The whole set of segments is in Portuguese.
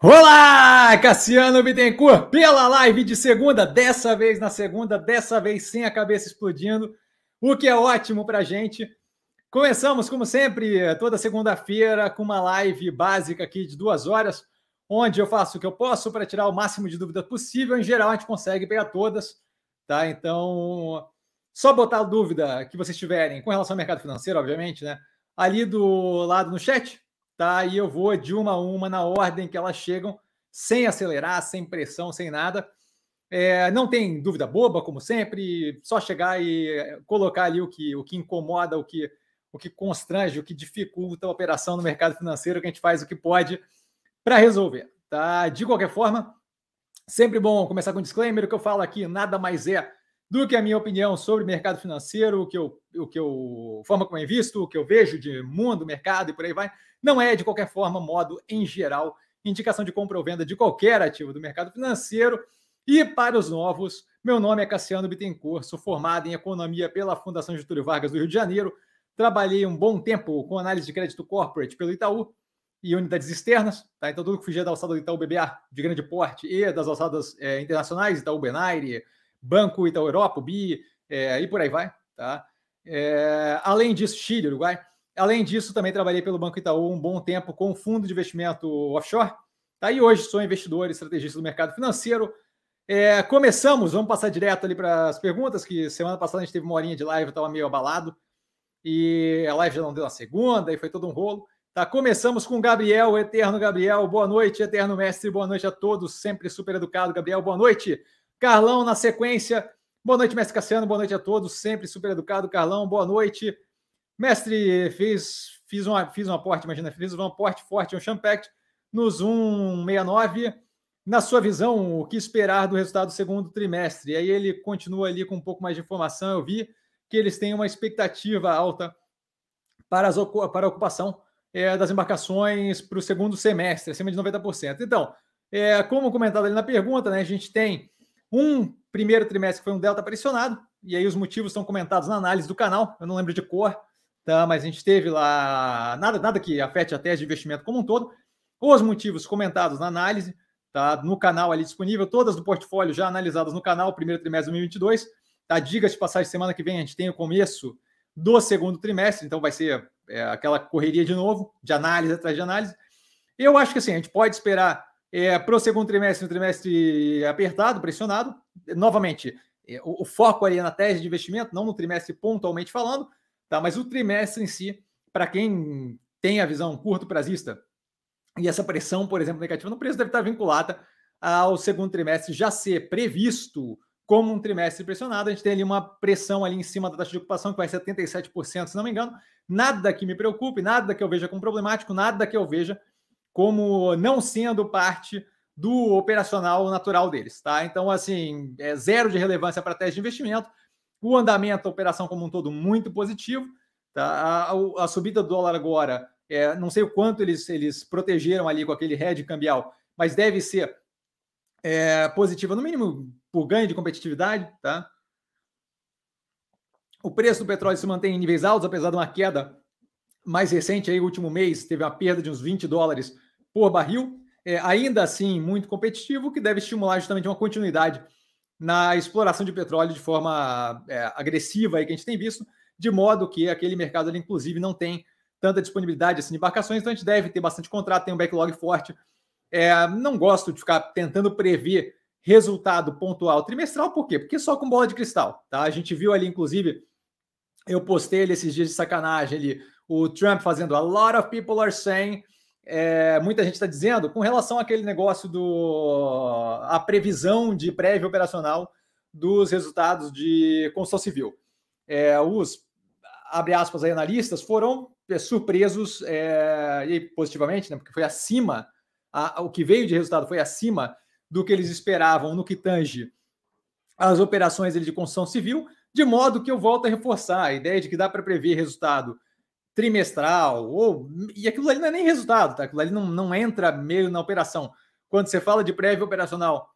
Olá, Cassiano Bittencourt, pela live de segunda, dessa vez na segunda, dessa vez sem a cabeça explodindo, o que é ótimo para gente. Começamos, como sempre, toda segunda-feira com uma live básica aqui de duas horas, onde eu faço o que eu posso para tirar o máximo de dúvidas possível. Em geral, a gente consegue pegar todas, tá? Então, só botar a dúvida que vocês tiverem com relação ao mercado financeiro, obviamente, né? Ali do lado no chat, tá? E eu vou de uma a uma na ordem que elas chegam, sem acelerar, sem pressão, sem nada. É, não tem dúvida boba, como sempre, só chegar e colocar ali o que, o que incomoda, o que, o que constrange, o que dificulta a operação no mercado financeiro, que a gente faz o que pode para resolver. Tá? De qualquer forma, sempre bom começar com um disclaimer, o que eu falo aqui nada mais é do que a minha opinião sobre mercado financeiro, o que eu, o que eu forma como eu invisto, o que eu vejo de mundo, mercado e por aí vai. Não é, de qualquer forma, modo em geral, indicação de compra ou venda de qualquer ativo do mercado financeiro. E para os novos, meu nome é Cassiano Bittencourt, sou formado em Economia pela Fundação Getúlio Vargas do Rio de Janeiro. Trabalhei um bom tempo com análise de crédito corporate pelo Itaú e unidades externas, tá? Então, tudo que fugia da alçada do Itaú BBA de grande porte e das alçadas é, internacionais, Itaú Benaire, Banco Itaú Europa, BI, é, e por aí vai, tá? É, além disso, Chile, Uruguai. Além disso, também trabalhei pelo Banco Itaú um bom tempo com fundo de investimento offshore. Tá? E hoje sou investidor e estrategista do mercado financeiro. É, começamos, vamos passar direto ali para as perguntas, que semana passada a gente teve uma horinha de live, estava meio abalado. E a live já não deu na segunda, e foi todo um rolo. Tá? Começamos com Gabriel, o Eterno Gabriel. Boa noite, Eterno Mestre. Boa noite a todos. Sempre super educado, Gabriel. Boa noite. Carlão na sequência. Boa noite, Mestre Cassiano. Boa noite a todos. Sempre super educado, Carlão. Boa noite. Mestre, fiz, fiz, uma, fiz um aporte, imagina, fiz um aporte forte um Champact no Zoom 69. Na sua visão, o que esperar do resultado do segundo trimestre? E aí ele continua ali com um pouco mais de informação. Eu vi que eles têm uma expectativa alta para, as, para a ocupação é, das embarcações para o segundo semestre, acima de 90%. Então, é, como comentado ali na pergunta, né, a gente tem um primeiro trimestre foi um delta pressionado, e aí os motivos estão comentados na análise do canal, eu não lembro de cor, tá? mas a gente teve lá nada, nada que afete a tese de investimento como um todo. Os motivos comentados na análise, tá? No canal ali disponível, todas do portfólio já analisadas no canal, primeiro trimestre de 2022. Tá? Diga de passagem, semana que vem a gente tem o começo do segundo trimestre, então vai ser é, aquela correria de novo, de análise atrás de análise. Eu acho que assim, a gente pode esperar é, para o segundo trimestre, um trimestre apertado, pressionado. Novamente, é, o, o, foco ali é na tese de investimento, não no trimestre pontualmente falando, Tá? Mas o trimestre em si, para quem tem a visão curto prazista, e essa pressão, por exemplo, negativa no preço deve estar vinculada ao segundo trimestre já ser previsto como um trimestre pressionado. A gente tem ali uma pressão ali em cima da taxa de ocupação, que vai ser 77%, se não me engano. Nada que me preocupe, nada que eu veja como problemático, nada que eu veja como não sendo parte do operacional natural deles, tá? Então, assim, é zero de relevância para a tese de investimento. O andamento da operação como um todo muito positivo. Tá? A, a, a subida do dólar agora, é, não sei o quanto eles, eles protegeram ali com aquele hedge cambial, mas deve ser é, positiva, no mínimo por ganho de competitividade. Tá? O preço do petróleo se mantém em níveis altos, apesar de uma queda mais recente, aí, último mês, teve uma perda de uns 20 dólares por barril. É, ainda assim, muito competitivo, que deve estimular justamente uma continuidade na exploração de petróleo de forma é, agressiva aí que a gente tem visto, de modo que aquele mercado ali, inclusive, não tem tanta disponibilidade assim, de embarcações, então a gente deve ter bastante contrato, tem um backlog forte. É, não gosto de ficar tentando prever resultado pontual trimestral, por quê? Porque só com bola de cristal, tá? A gente viu ali, inclusive, eu postei ali esses dias de sacanagem ali, o Trump fazendo a lot of people are saying é, muita gente está dizendo com relação àquele negócio do a previsão de prévia operacional dos resultados de construção civil. É, os abre aspas aí, analistas foram é, surpresos é, e positivamente, né, porque foi acima a, o que veio de resultado foi acima do que eles esperavam no que tange as operações de construção civil, de modo que eu volto a reforçar a ideia de que dá para prever resultado trimestral, ou e aquilo ali não é nem resultado, tá? Aquilo ali não, não entra meio na operação. Quando você fala de prévia operacional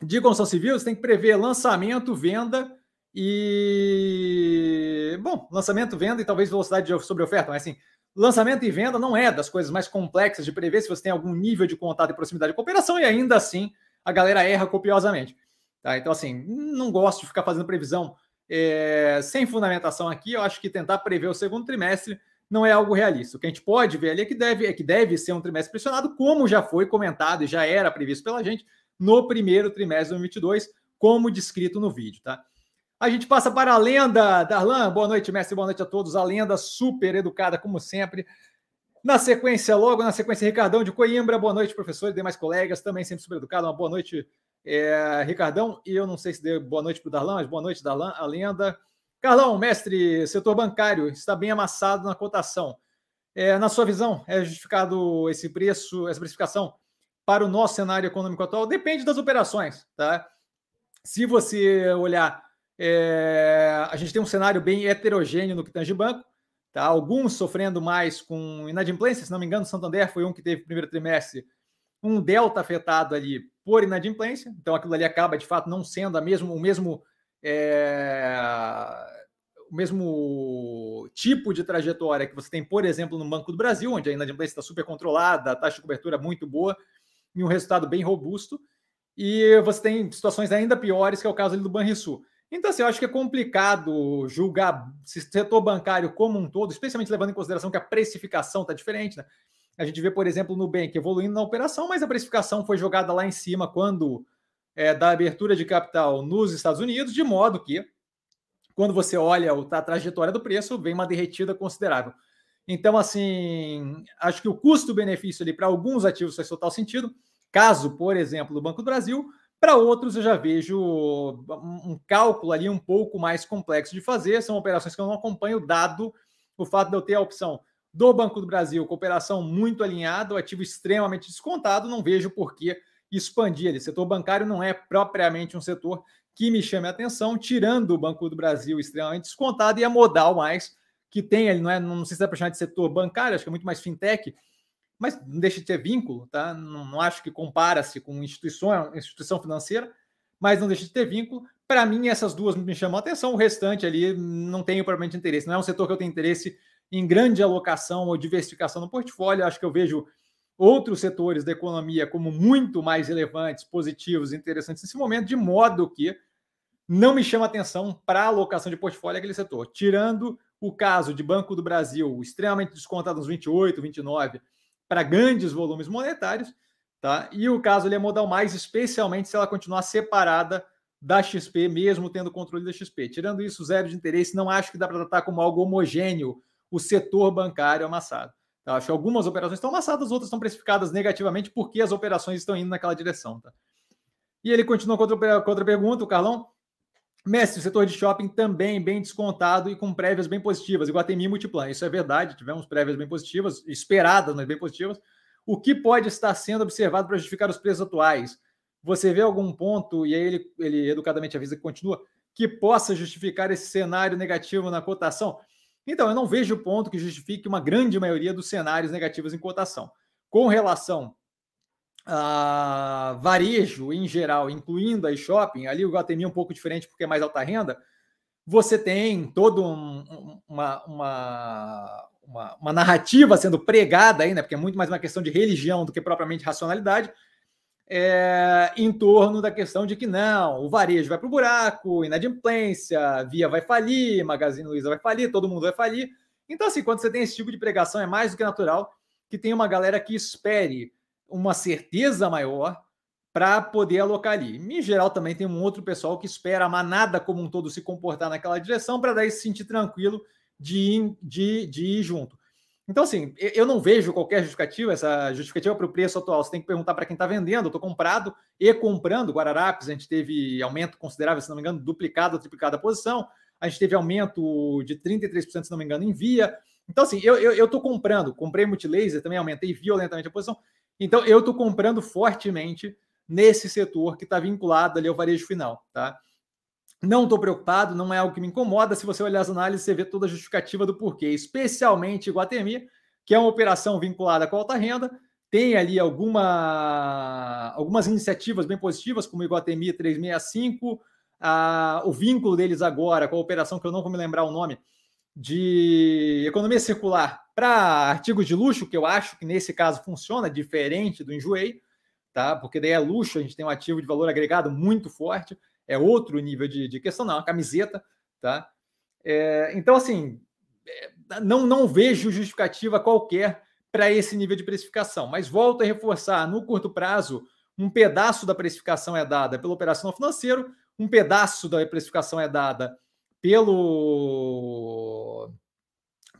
de construção civil, você tem que prever lançamento, venda E, bom, lançamento, venda e talvez velocidade sobre oferta, mas assim, lançamento e venda não é das coisas mais complexas de prever se você tem algum nível de contato e proximidade de cooperação e ainda assim a galera erra copiosamente. Tá? Então, assim, não gosto de ficar fazendo previsão é, sem fundamentação aqui. Eu acho que tentar prever o segundo trimestre não é algo realista. O que a gente pode ver ali é que deve, é que deve ser um trimestre pressionado, como já foi comentado e já era previsto pela gente no primeiro trimestre de 2022, como descrito no vídeo. Tá? A gente passa para a lenda, Darlan. Boa noite, mestre. Boa noite a todos. A lenda super educada, como sempre. Na sequência, logo na sequência, Ricardão de Coimbra. Boa noite, professor e demais colegas. Também sempre super educado. Uma boa noite, é, Ricardão. E eu não sei se deu boa noite para o Darlan, mas boa noite, Darlan, a lenda. Carlão, mestre, setor bancário está bem amassado na cotação. É, na sua visão, é justificado esse preço, essa precificação para o nosso cenário econômico atual? Depende das operações, tá? Se você olhar, é, a gente tem um cenário bem heterogêneo no que tange banco. Tá? Alguns sofrendo mais com inadimplência, se não me engano, Santander foi um que teve primeiro trimestre um delta afetado ali por inadimplência, então aquilo ali acaba de fato não sendo a mesmo, o mesmo é, o mesmo tipo de trajetória que você tem, por exemplo, no Banco do Brasil, onde a inadimplência está super controlada, a taxa de cobertura muito boa e um resultado bem robusto, e você tem situações ainda piores, que é o caso ali do Banrisul. Então, assim, eu acho que é complicado julgar se setor bancário como um todo, especialmente levando em consideração que a precificação está diferente. Né? A gente vê, por exemplo, no Nubank evoluindo na operação, mas a precificação foi jogada lá em cima quando é, da abertura de capital nos Estados Unidos, de modo que, quando você olha a trajetória do preço, vem uma derretida considerável. Então, assim, acho que o custo-benefício ali para alguns ativos faz total sentido. Caso, por exemplo, do Banco do Brasil, para outros, eu já vejo um cálculo ali um pouco mais complexo de fazer. São operações que eu não acompanho, dado o fato de eu ter a opção do Banco do Brasil, cooperação muito alinhada, o ativo extremamente descontado. Não vejo por que expandir ele. Setor bancário não é propriamente um setor que me chame a atenção, tirando o Banco do Brasil extremamente descontado e a modal mais que tem ele, não é, não sei se é para chamar de setor bancário, acho que é muito mais fintech, mas não deixa de ter vínculo, tá? Não, não acho que compara-se com instituição, instituição financeira, mas não deixa de ter vínculo. Para mim, essas duas me chamam a atenção, o restante ali não tenho propriamente interesse. Não é um setor que eu tenho interesse em grande alocação ou diversificação no portfólio. Acho que eu vejo outros setores da economia como muito mais relevantes, positivos, interessantes nesse momento, de modo que não me chama atenção para alocação de portfólio aquele setor. Tirando o caso de Banco do Brasil, extremamente descontado nos 28, 29, para grandes volumes monetários, tá? E o caso ele é modal mais, especialmente se ela continuar separada da XP, mesmo tendo controle da XP. Tirando isso, zero de interesse, não acho que dá para tratar como algo homogêneo o setor bancário amassado. Tá? Acho que algumas operações estão amassadas, outras estão precificadas negativamente porque as operações estão indo naquela direção. Tá? E ele continua com outra, com outra pergunta, o Carlão. Mestre, o setor de shopping também bem descontado e com prévias bem positivas, Iguatemi Multiplan. Isso é verdade, tivemos prévias bem positivas, esperadas, mas bem positivas. O que pode estar sendo observado para justificar os preços atuais? Você vê algum ponto, e aí ele, ele educadamente avisa que continua, que possa justificar esse cenário negativo na cotação? Então, eu não vejo ponto que justifique uma grande maioria dos cenários negativos em cotação. Com relação uh, varejo em geral, incluindo aí shopping, ali o Guatemi é um pouco diferente porque é mais alta renda, você tem toda um, uma, uma, uma, uma, narrativa sendo pregada aí, né, porque é muito mais uma questão de religião do que propriamente racionalidade, é, em torno da questão de que não, o varejo vai para o buraco, inadimplência, Via vai falir, Magazine Luiza vai falir, todo mundo vai falir. Então, assim, quando você tem esse tipo de pregação, é mais do que natural que tenha uma galera que espere uma certeza maior para poder alocar ali. Em geral, também tem um outro pessoal que espera a manada como um todo se comportar naquela direção para daí se sentir tranquilo de de, de ir junto. Então, assim, eu não vejo qualquer justificativa, essa justificativa para o preço atual. Você tem que perguntar para quem está vendendo. Eu estou comprado e comprando. Guararapes, a gente teve aumento considerável, se não me engano, duplicado ou triplicado a posição. A gente teve aumento de 33%, se não me engano, em via. Então, assim, eu estou comprando. Comprei multilaser, também aumentei violentamente a posição. Então, eu estou comprando fortemente nesse setor que está vinculado ali ao varejo final, tá? Não estou preocupado, não é algo que me incomoda. Se você olhar as análises, você vê toda a justificativa do porquê, especialmente Iguatemi, que é uma operação vinculada com alta renda, tem ali alguma, algumas iniciativas bem positivas, como Iguatemi 365, a, o vínculo deles agora com a operação, que eu não vou me lembrar o nome, de economia circular para artigos de luxo, que eu acho que nesse caso funciona diferente do enjoei, tá? Porque daí é luxo, a gente tem um ativo de valor agregado muito forte, é outro nível de, de questão, não, é uma camiseta, tá? É, então, assim, é, não, não vejo justificativa qualquer para esse nível de precificação, mas volto a reforçar, no curto prazo, um pedaço da precificação é dada pelo operacional financeiro, um pedaço da precificação é dada pelo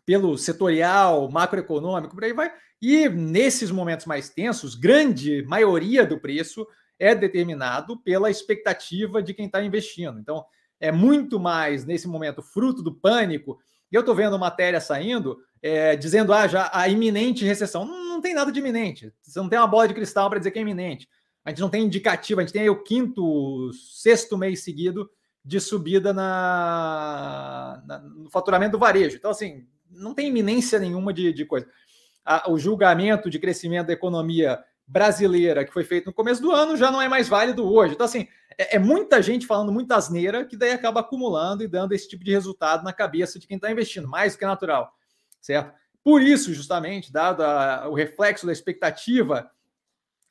pelo setorial, macroeconômico, por aí vai. E nesses momentos mais tensos, grande maioria do preço é determinado pela expectativa de quem está investindo. Então, é muito mais nesse momento fruto do pânico. E eu estou vendo matéria saindo é, dizendo ah, já a iminente recessão. Não, não, tem nada de iminente. Você não tem uma bola de cristal para dizer que é iminente. A gente não tem indicativo, a gente tem aí o quinto, sexto mês seguido de subida na, na, no faturamento do varejo. Então, assim, não tem iminência nenhuma de, de coisa. A, o julgamento de crescimento da economia brasileira que foi feito no começo do ano já não é mais válido hoje. Então, assim, é, é muita gente falando muita asneira que daí acaba acumulando e dando esse tipo de resultado na cabeça de quem está investindo, mais do que natural, certo? Por isso, justamente, dado a, o reflexo da expectativa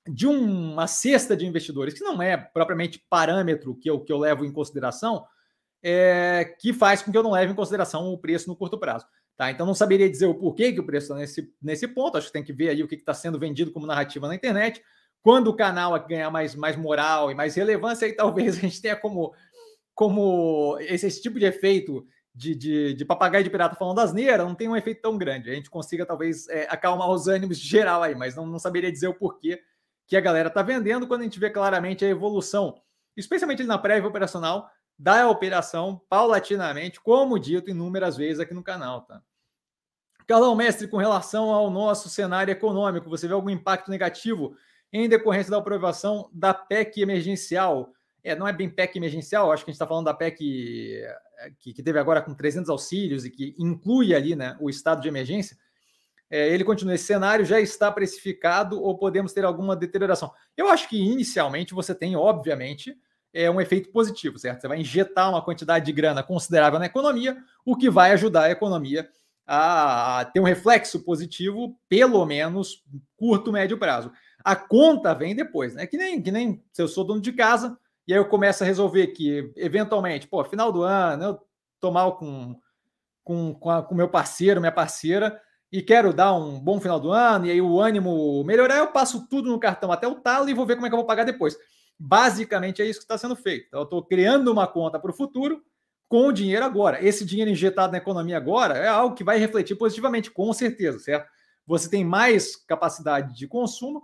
de uma cesta de investidores, que não é propriamente parâmetro que eu, que eu levo em consideração, é, que faz com que eu não leve em consideração o preço no curto prazo. Tá? Então não saberia dizer o porquê que o preço está nesse, nesse ponto. Acho que tem que ver aí o que está sendo vendido como narrativa na internet. Quando o canal ganhar mais, mais moral e mais relevância, aí talvez a gente tenha como, como esse, esse tipo de efeito de, de, de, papagaio de pirata falando asneira, não tem um efeito tão grande. A gente consiga talvez é, acalmar os ânimos geral aí, mas não, não saberia dizer o porquê que a galera está vendendo quando a gente vê claramente a evolução, especialmente na prévia operacional, da operação paulatinamente, como dito inúmeras vezes aqui no canal, tá? Carlão, mestre, com relação ao nosso cenário econômico, você vê algum impacto negativo em decorrência da aprovação da PEC emergencial? É, não é bem PEC emergencial, acho que a gente está falando da PEC que, que, teve agora com 300 auxílios e que inclui ali né, o estado de emergência é, ele continua, esse cenário já está precificado ou podemos ter alguma deterioração? Eu acho que inicialmente você tem, obviamente, é um efeito positivo, certo? Você vai injetar uma quantidade de grana considerável na economia, o que vai ajudar a economia a ter um reflexo positivo, pelo menos curto, médio prazo. A conta vem depois, né? Que nem, que nem se eu sou dono de casa e aí eu começo a resolver que, eventualmente, pô, final do ano, eu tô mal com com, com, com meu parceiro, minha parceira, e quero dar um bom final do ano, e aí o ânimo melhorar, eu passo tudo no cartão até o talo e vou ver como é que eu vou pagar depois. Basicamente é isso que está sendo feito. Então, eu estou criando uma conta para o futuro com o dinheiro agora. Esse dinheiro injetado na economia agora é algo que vai refletir positivamente, com certeza, certo? Você tem mais capacidade de consumo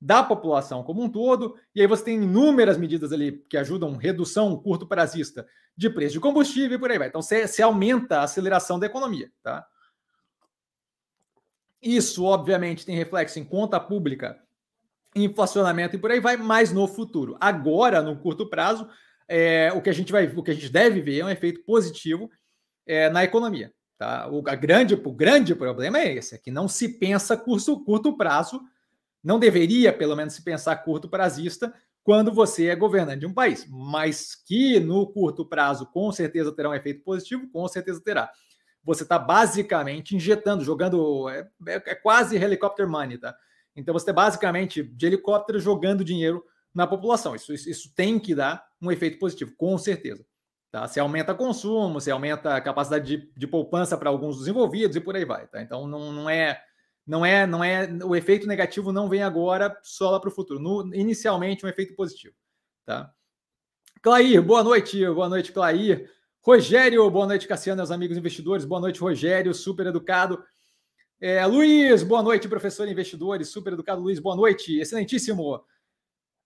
da população como um todo, e aí você tem inúmeras medidas ali que ajudam redução curto prazista de preço de combustível e por aí vai. Então, você, aumenta a aceleração da economia, tá? Isso, obviamente, tem reflexo em conta pública, inflacionamento e por aí vai, mas no futuro. Agora, no curto prazo, é, o que a gente vai, o que a gente deve ver é um efeito positivo é, na economia. Tá? O, a grande, o grande problema é esse, é que não se pensa curto, curto prazo, não deveria, pelo menos, se pensar curto prazista quando você é governante de um país, mas que no curto prazo com certeza terá um efeito positivo, com certeza terá você está basicamente injetando, jogando. É, é, é, quase helicopter money, tá? Então você basicamente de helicóptero jogando dinheiro na população. Isso, isso, isso, tem que dar um efeito positivo, com certeza. Tá? Você aumenta consumo, você aumenta a capacidade de, de poupança para alguns dos envolvidos e por aí vai. Tá? Então não, não é. Não é, não é, o efeito negativo não vem agora, só lá para o futuro. No, inicialmente, um efeito positivo. Tá? Clair, boa noite, boa noite, Clair. Rogério, boa noite, Cassiano, meus amigos investidores. Boa noite, Rogério, super educado. É, Luiz, boa noite, professor investidores, super educado. Luiz, boa noite, excelentíssimo.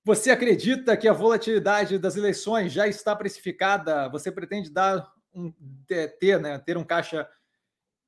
Você acredita que a volatilidade das eleições já está precificada? Você pretende dar um ter, né, ter um caixa,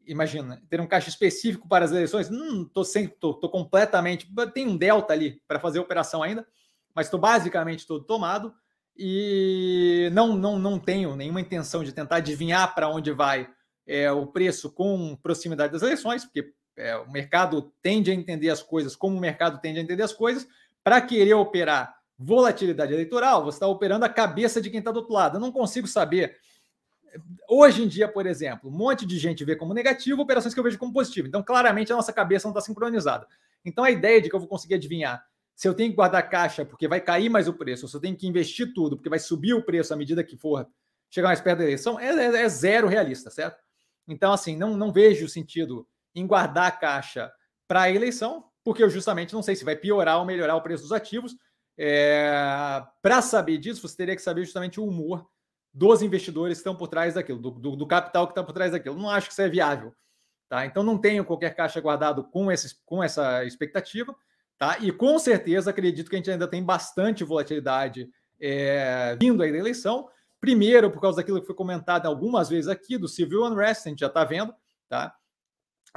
imagina, ter um caixa específico para as eleições? Não estou sem, tô, tô completamente, tem um delta ali para fazer operação ainda, mas estou basicamente todo tomado e não, não, não tenho nenhuma intenção de tentar adivinhar para onde vai é, o preço com proximidade das eleições, porque é, o mercado tende a entender as coisas como o mercado tende a entender as coisas. Para querer operar Volatilidade eleitoral, você está operando a cabeça de quem está do outro lado. Eu não consigo saber. Hoje em dia, por exemplo, um monte de gente vê como negativo operações que eu vejo como positivo. Então, claramente, a nossa cabeça não está sincronizada. Então, a ideia de que eu vou conseguir adivinhar se eu tenho que guardar caixa porque vai cair mais o preço, ou se eu tenho que investir tudo porque vai subir o preço à medida que for chegar mais perto da eleição, é, é, é zero realista, certo? Então, assim, não, não vejo sentido em guardar a caixa para a eleição, porque eu justamente não sei se vai piorar ou melhorar o preço dos ativos. É, para saber disso, você teria que saber justamente o humor dos investidores que estão por trás daquilo, do, do, do capital que está por trás daquilo. Não acho que isso é viável. Tá? Então, não tenho qualquer caixa guardado com, com essa expectativa. Tá? E com certeza acredito que a gente ainda tem bastante volatilidade é, vindo aí da eleição. Primeiro, por causa daquilo que foi comentado algumas vezes aqui, do civil unrest, a gente já está vendo. Tá?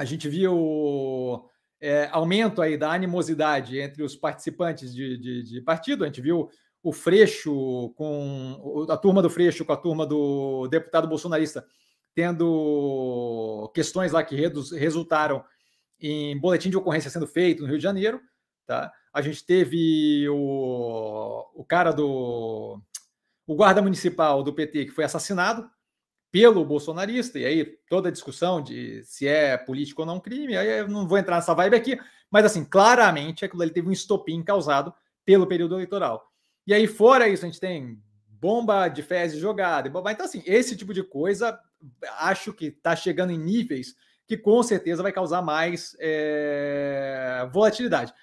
A gente viu é, aumento aí da animosidade entre os participantes de, de, de, partido. A gente viu o Freixo com a turma do Freixo com a turma do deputado bolsonarista tendo questões lá que resultaram em boletim de ocorrência sendo feito no Rio de Janeiro. Tá? A gente teve o, o cara do. o guarda municipal do PT que foi assassinado pelo bolsonarista, e aí toda a discussão de se é político ou não crime, aí eu não vou entrar nessa vibe aqui, mas assim, claramente aquilo ali teve um estopim causado pelo período eleitoral. E aí, fora isso, a gente tem bomba de fezes jogada, então assim, esse tipo de coisa acho que está chegando em níveis que com certeza vai causar mais é, volatilidade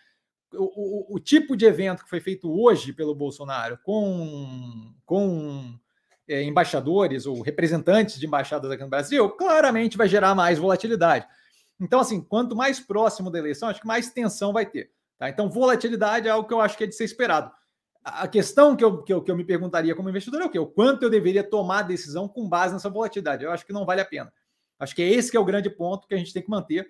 o, o, o, tipo de evento que foi feito hoje pelo Bolsonaro com, com é, embaixadores ou representantes de embaixadas aqui no Brasil, claramente vai gerar mais volatilidade. Então, assim, quanto mais próximo da eleição, acho que mais tensão vai ter. Tá? Então, volatilidade é algo que eu acho que é de ser esperado. A questão que eu, que eu, que eu me perguntaria como investidor é o quê? O quanto eu deveria tomar decisão com base nessa volatilidade? Eu acho que não vale a pena. Acho que é esse que é o grande ponto que a gente tem que manter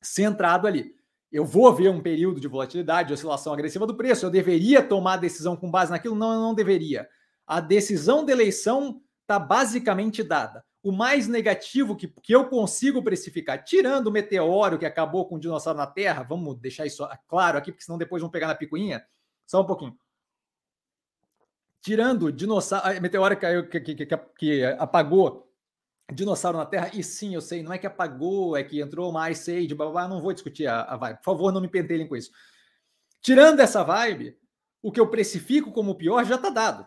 centrado ali eu vou ver um período de volatilidade, de oscilação agressiva do preço, eu deveria tomar a decisão com base naquilo? Não, eu não deveria. A decisão da eleição está basicamente dada. O mais negativo que, que eu consigo precificar, tirando o meteoro que acabou com o dinossauro na Terra, vamos deixar isso claro aqui, porque senão depois vão pegar na picuinha, só um pouquinho. Tirando dinossauro, meteoro que, que, que, que apagou dinossauro na Terra, e sim, eu sei, não é que apagou, é que entrou uma Ice Age, blá, blá, blá, não vou discutir a, a vibe. Por favor, não me pentelem com isso. Tirando essa vibe, o que eu precifico como pior já está dado.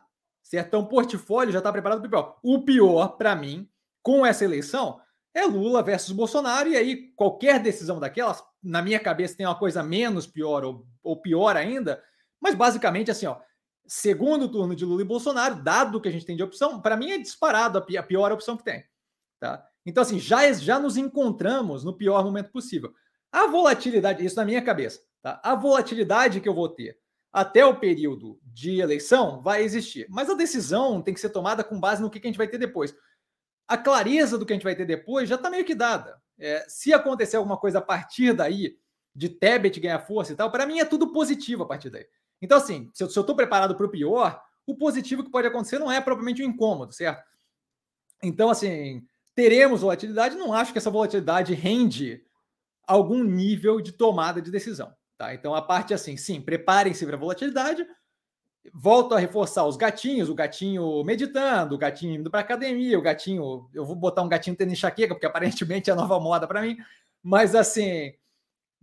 Certo? Então, o portfólio já está preparado para o pior. O pior, para mim, com essa eleição, é Lula versus Bolsonaro, e aí qualquer decisão daquelas, na minha cabeça, tem uma coisa menos pior ou, ou pior ainda, mas basicamente assim, ó, segundo turno de Lula e Bolsonaro, dado que a gente tem de opção, para mim é disparado a pior opção que tem. Tá? Então, assim, já, já nos encontramos no pior momento possível. A volatilidade, isso na minha cabeça, tá? A volatilidade que eu vou ter até o período de eleição vai existir. Mas a decisão tem que ser tomada com base no que, a gente vai ter depois. A clareza do que a gente vai ter depois já está meio que dada. É, se acontecer alguma coisa a partir daí, de Tebet ganhar força e tal, para mim é tudo positivo a partir daí. Então, assim, se eu estou preparado para o pior, o positivo que pode acontecer não é propriamente um incômodo, certo? Então, assim, teremos volatilidade, não acho que essa volatilidade rende algum nível de tomada de decisão. Tá? Então, a parte assim, sim, preparem-se para a volatilidade. Volto a reforçar os gatinhos, o gatinho meditando, o gatinho indo para academia, o gatinho. Eu vou botar um gatinho tendo enxaqueca, porque aparentemente é a nova moda para mim. Mas, assim,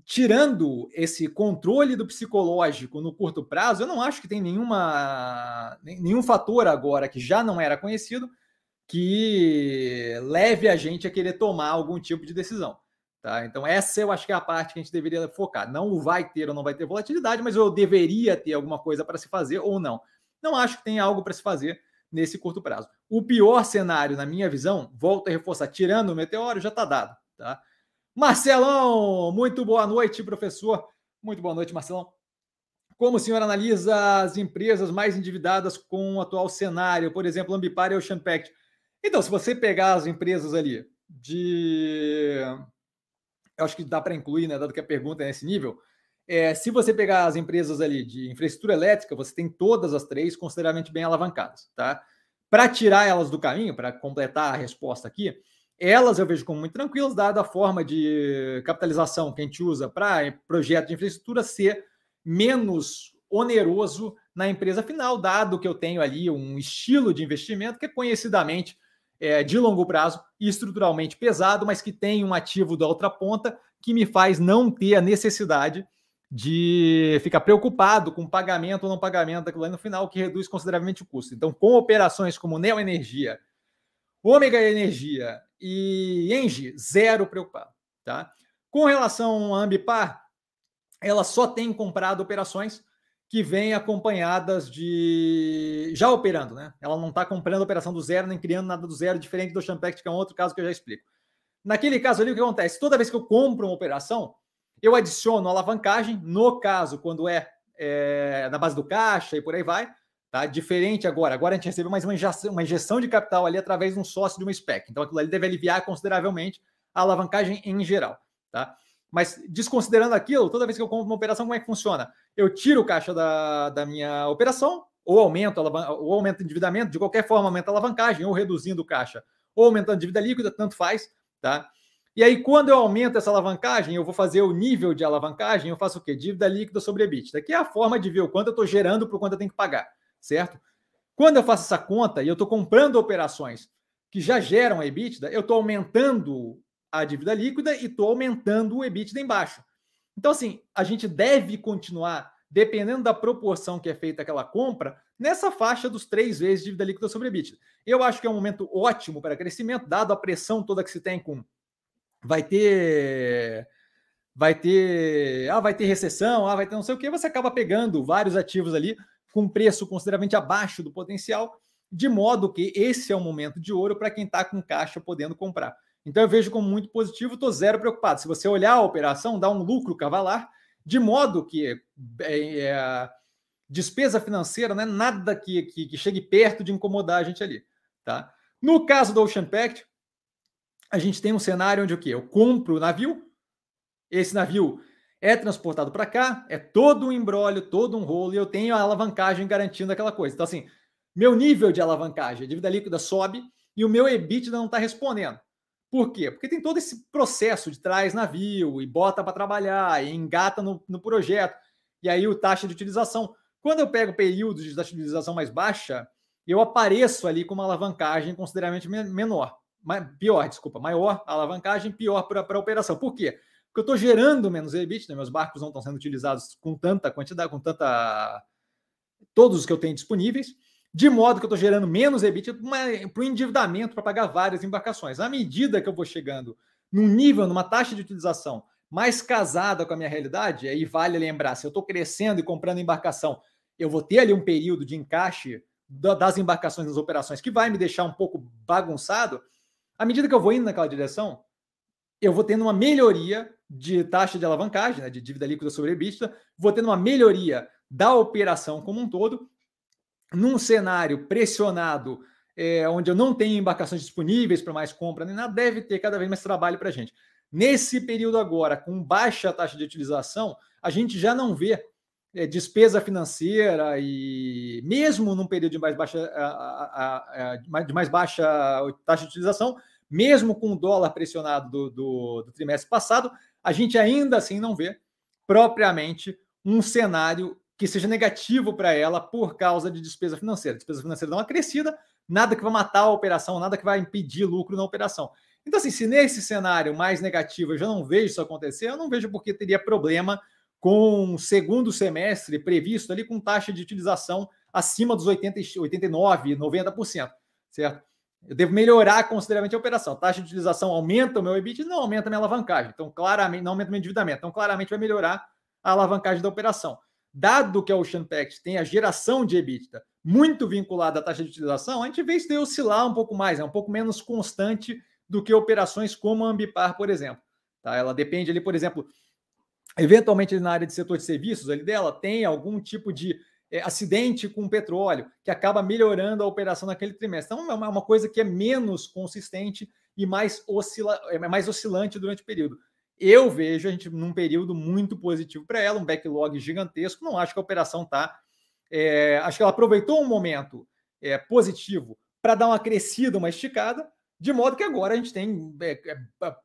tirando esse controle do psicológico no curto prazo, eu não acho que tem nenhuma, nenhum fator agora que já não era conhecido que leve a gente a querer tomar algum tipo de decisão. Tá? Então, essa eu acho que é a parte que a gente deveria focar. Não vai ter ou não vai ter volatilidade, mas eu deveria ter alguma coisa para se fazer ou não. Não acho que tem algo para se fazer nesse curto prazo. O pior cenário, na minha visão, volto a reforçar, tirando o meteoro, já está dado. Tá? Marcelão, muito boa noite, professor. Muito boa noite, Marcelão. Como o senhor analisa as empresas mais endividadas com o atual cenário? Por exemplo, Ambipar e Ocean Pact. Então, se você pegar as empresas ali de. Eu acho que dá para incluir, né? Dado que a pergunta é nesse nível. É, se você pegar as empresas ali de infraestrutura elétrica, você tem todas as três consideravelmente bem alavancadas, tá? Para tirar elas do caminho, para completar a resposta aqui, elas eu vejo como muito tranquilas, dada a forma de capitalização que a gente usa para projeto de infraestrutura ser menos oneroso na empresa final, dado que eu tenho ali um estilo de investimento que é conhecidamente é, de longo prazo e estruturalmente pesado, mas que tem um ativo da outra ponta que me faz não ter a necessidade de ficar preocupado com pagamento ou não pagamento daquilo ali no final, que reduz consideravelmente o custo. Então, com operações como Neo Energia, Ômega Energia e Engie, zero preocupado. Tá? Com relação à Ambipar, ela só tem comprado operações que vêm acompanhadas de. já operando, né? Ela não está comprando operação do zero, nem criando nada do zero, diferente do Champect, que é um outro caso que eu já explico. Naquele caso ali, o que acontece? Toda vez que eu compro uma operação, eu adiciono alavancagem, no caso, quando é, é na base do caixa e por aí vai, tá? Diferente agora. Agora a gente recebeu mais uma injeção, uma injeção de capital ali através de um sócio de uma SPEC. Então aquilo ali deve aliviar consideravelmente a alavancagem em geral, tá? Mas desconsiderando aquilo, toda vez que eu compro uma operação, como é que funciona? Eu tiro o caixa da, da minha operação, ou aumento, ou aumento o endividamento, de qualquer forma aumenta a alavancagem, ou reduzindo o caixa, ou aumentando a dívida líquida, tanto faz, tá? E aí, quando eu aumento essa alavancagem, eu vou fazer o nível de alavancagem, eu faço o quê? Dívida líquida sobre EBITDA, que é a forma de ver o quanto eu estou gerando para o quanto eu tenho que pagar, certo? Quando eu faço essa conta e eu estou comprando operações que já geram EBITDA, eu estou aumentando a dívida líquida e estou aumentando o EBITDA embaixo. Então, assim, a gente deve continuar, dependendo da proporção que é feita aquela compra, nessa faixa dos três vezes dívida líquida sobre EBITDA. Eu acho que é um momento ótimo para crescimento, dado a pressão toda que se tem com vai ter vai ter, ah, vai ter recessão, ah, vai ter não sei o que, você acaba pegando vários ativos ali com preço consideravelmente abaixo do potencial, de modo que esse é o momento de ouro para quem está com caixa podendo comprar. Então eu vejo como muito positivo, estou zero preocupado. Se você olhar a operação, dá um lucro cavalar, de modo que é, é, despesa financeira não é nada que, que, que, chegue perto de incomodar a gente ali. Tá? No caso do Ocean Pact, a gente tem um cenário onde o quê? Eu compro o navio, esse navio é transportado para cá, é todo um embrólio, todo um rolo, e eu tenho a alavancagem garantindo aquela coisa. Então, assim, meu nível de alavancagem, a dívida líquida sobe e o meu EBITDA não está respondendo. Por quê? Porque tem todo esse processo de traz navio e bota para trabalhar e engata no, no, projeto. E aí o taxa de utilização. Quando eu pego períodos de taxa de utilização mais baixa, eu apareço ali com uma alavancagem consideravelmente menor pior, desculpa, maior alavancagem, pior para a operação. Por quê? Porque eu estou gerando menos EBIT, né? meus barcos não estão sendo utilizados com tanta quantidade, com tanta. todos os que eu tenho disponíveis, de modo que eu estou gerando menos EBIT para o endividamento para pagar várias embarcações. À medida que eu vou chegando num nível, numa taxa de utilização mais casada com a minha realidade, aí vale lembrar, se eu estou crescendo e comprando embarcação, eu vou ter ali um período de encaixe das embarcações nas operações que vai me deixar um pouco bagunçado, à medida que eu vou indo naquela direção, eu vou tendo uma melhoria de taxa de alavancagem, né, de dívida líquida sobre EBITDA, vou tendo uma melhoria da operação como um todo, num cenário pressionado, é, onde eu não tenho embarcações disponíveis para mais compra, nem nada, deve ter cada vez mais trabalho para a gente. Nesse período agora, com baixa taxa de utilização, a gente já não vê é, despesa financeira e mesmo num período de mais baixa, a, a, a, de mais baixa taxa de utilização, mesmo com o dólar pressionado do, do, do trimestre passado, a gente ainda assim não vê propriamente um cenário que seja negativo para ela por causa de despesa financeira. Despesa financeira dá uma crescida, nada que vai matar a operação, nada que vai impedir lucro na operação. Então, assim, se nesse cenário mais negativo eu já não vejo isso acontecer, eu não vejo por que teria problema com o segundo semestre previsto ali com taxa de utilização acima dos 80, 89, 90%, certo? Eu devo melhorar consideravelmente a operação. A taxa de utilização aumenta o meu EBIT? Não aumenta a minha alavancagem. Então, claramente, não aumenta o meu endividamento. Então, claramente vai melhorar a alavancagem da operação. Dado que a Ocean Pact tem a geração de EBITDA muito vinculada à taxa de utilização, a gente vê isso oscilar um pouco mais, é um pouco menos constante do que operações como a Ambipar, por exemplo. Tá? Ela depende ali, por exemplo, eventualmente na área de setor de serviços, ali dela tem algum tipo de é, acidente com petróleo, que acaba melhorando a operação naquele trimestre. Então, é uma, uma coisa que é menos consistente e mais, oscila, é mais oscilante durante o período. Eu vejo a gente num período muito positivo para ela, um backlog gigantesco. Não acho que a operação está. É, acho que ela aproveitou um momento é, positivo para dar uma crescida, uma esticada, de modo que agora a gente tem é, é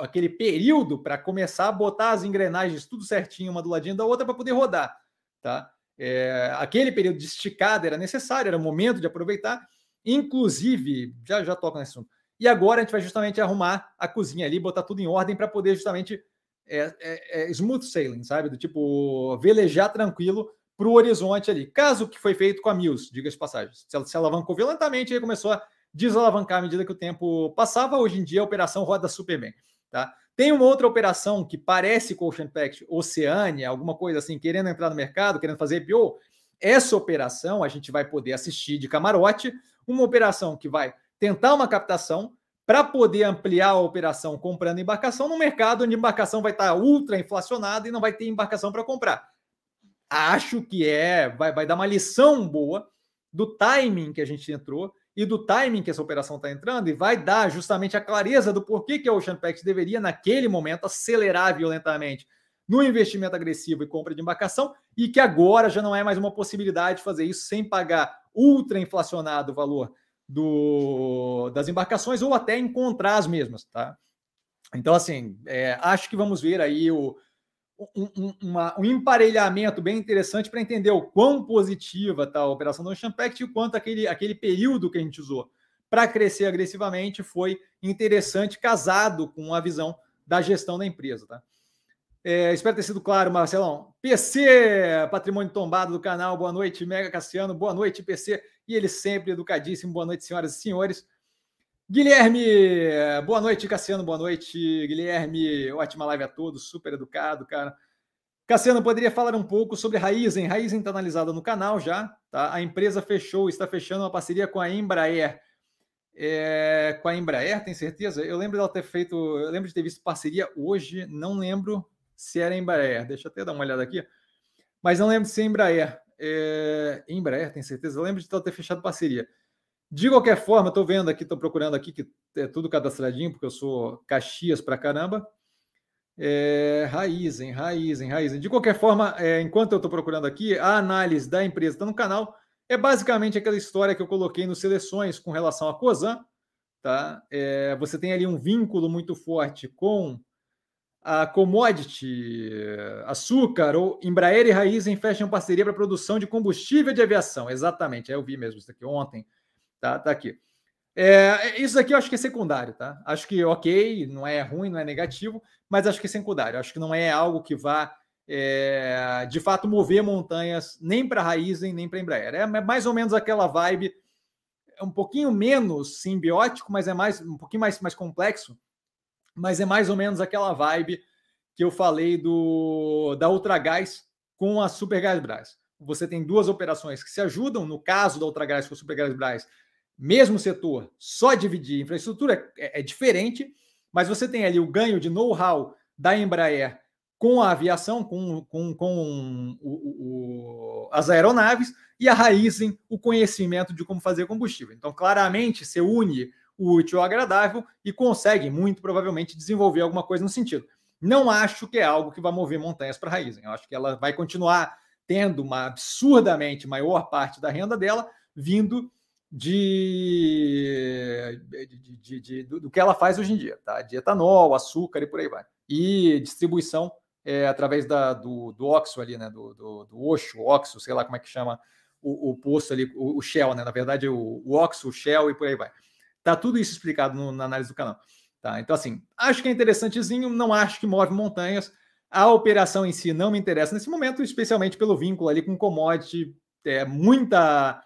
aquele período para começar a botar as engrenagens tudo certinho, uma do ladinho da outra, para poder rodar. Tá? É, aquele período de esticada era necessário, era momento de aproveitar. Inclusive, já já toco nesse assunto. E agora a gente vai justamente arrumar a cozinha ali, botar tudo em ordem para poder justamente é, é, é, smooth sailing, sabe? Do tipo velejar tranquilo para o horizonte ali. Caso que foi feito com a Mills, diga de passagem. Se ela se alavancou violentamente e começou a desalavancar à medida que o tempo passava. Hoje em dia a operação roda super bem. Tá? Tem uma outra operação que parece Ocean Pact, Oceania, alguma coisa assim, querendo entrar no mercado, querendo fazer IPO. Essa operação a gente vai poder assistir de camarote, uma operação que vai tentar uma captação para poder ampliar a operação comprando embarcação no mercado onde embarcação vai estar ultra inflacionada e não vai ter embarcação para comprar. Acho que é, vai, vai dar uma lição boa do timing que a gente entrou e do timing que essa operação está entrando e vai dar justamente a clareza do porquê que a Ocean Pact deveria, naquele momento, acelerar violentamente no investimento agressivo e compra de embarcação e que agora já não é mais uma possibilidade de fazer isso sem pagar ultra inflacionado o valor do, das embarcações ou até encontrar as mesmas, tá? Então, assim, é, acho que vamos ver aí o, um, uma, um emparelhamento bem interessante para entender o quão positiva está a operação do Ocean Pact e o quanto aquele, aquele período que a gente usou para crescer agressivamente foi interessante, casado com a visão da gestão da empresa. Tá? É, espero ter sido claro, Marcelão. PC, patrimônio tombado do canal, boa noite, Mega Cassiano, boa noite, PC. E ele sempre educadíssimo, boa noite, senhoras e senhores. Guilherme, boa noite, Cassiano, boa noite, Guilherme, ótima live a todos, super educado, cara. Cassiano, poderia falar um pouco sobre Raizen? Raizen está analisada no canal já, tá? A empresa fechou, está fechando uma parceria com a Embraer. É, com a Embraer, tem certeza? Eu lembro dela ter feito, eu lembro de ter visto parceria hoje, não lembro se era Embraer, deixa eu até dar uma olhada aqui, mas não lembro se é Embraer. É, Embraer, tem certeza? Eu lembro de ter fechado parceria. De qualquer forma, estou vendo aqui, estou procurando aqui, que é tudo cadastradinho, porque eu sou Caxias para caramba. É, Raizen, Raizen, Raizen. De qualquer forma, é, enquanto eu estou procurando aqui, a análise da empresa está no canal. É basicamente aquela história que eu coloquei nos seleções com relação a Cosan. Tá? É, você tem ali um vínculo muito forte com a commodity, açúcar, ou Embraer e Raizen fecham parceria para produção de combustível de aviação. Exatamente, eu vi mesmo isso aqui ontem. Tá, tá aqui. É, isso aqui eu acho que é secundário, tá? Acho que ok, não é ruim, não é negativo, mas acho que é secundário. Acho que não é algo que vá é, de fato mover montanhas nem para Raizen, nem para Embraer. É mais ou menos aquela vibe, é um pouquinho menos simbiótico, mas é mais um pouquinho mais, mais complexo, mas é mais ou menos aquela vibe que eu falei do da Ultragás com a Supergás Você tem duas operações que se ajudam, no caso da Ultragás com a Supergás Brás, mesmo setor, só dividir infraestrutura é, é diferente, mas você tem ali o ganho de know-how da Embraer com a aviação, com, com, com o, o, as aeronaves, e a Raizen, o conhecimento de como fazer combustível. Então, claramente, você une o útil ao agradável e consegue, muito provavelmente, desenvolver alguma coisa no sentido. Não acho que é algo que vai mover montanhas para a Raizen. Eu acho que ela vai continuar tendo uma absurdamente maior parte da renda dela vindo de, de, de, de do, do, que ela faz hoje em dia, tá? De etanol, açúcar e por aí vai. E distribuição é, através da, do, do Oxo ali, né? Do, do, do Oxo, Oxo, sei lá como é que chama o, o poço ali, o, o, Shell, né? Na verdade, o, o Oxo, o Shell e por aí vai. Tá tudo isso explicado no, na análise do canal. Tá? Então, assim, acho que é interessantezinho, não acho que move montanhas. A operação em si não me interessa nesse momento, especialmente pelo vínculo ali com commodity, é, muita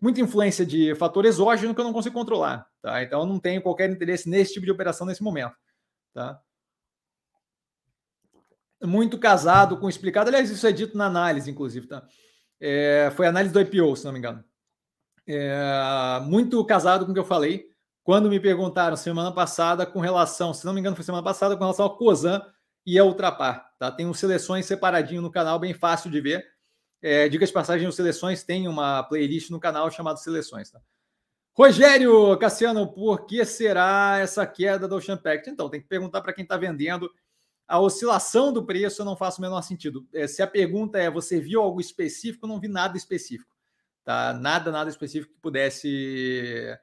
muita influência de fator exógeno que eu não consigo controlar, tá? Então eu não tenho qualquer interesse nesse tipo de operação nesse momento, tá? Muito casado com explicado, aliás, isso é dito na análise, inclusive, tá? É, foi análise do IPO, se não me engano. É, muito casado com o que eu falei quando me perguntaram semana passada com relação, se não me engano, foi semana passada, com relação ao COSAN e a Ultrapar, tá? Tem um seleções separadinho no canal, bem fácil de ver é, diga de passagem, os Seleções tem uma playlist no canal chamada Seleções. Tá? Rogério Cassiano, por que será essa queda do Ocean Pact? Então, tem que perguntar para quem está vendendo. A oscilação do preço não faz o menor sentido. É, se a pergunta é você viu algo específico, eu não vi nada específico. Tá? Nada, nada específico que pudesse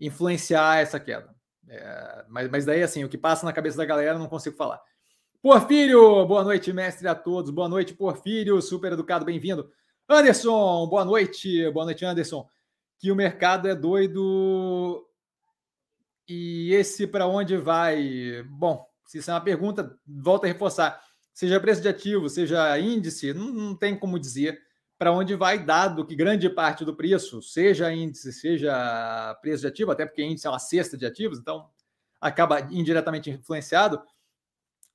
influenciar essa queda. É, mas, mas daí, assim, o que passa na cabeça da galera, não consigo falar. Porfírio, boa noite, mestre a todos. Boa noite, Porfírio, super educado, bem-vindo. Anderson, boa noite. Boa noite, Anderson. Que o mercado é doido. E esse para onde vai? Bom, se isso é uma pergunta, volta a reforçar. Seja preço de ativo, seja índice, não, não tem como dizer para onde vai, dado que grande parte do preço, seja índice, seja preço de ativo, até porque índice é uma cesta de ativos, então acaba indiretamente influenciado,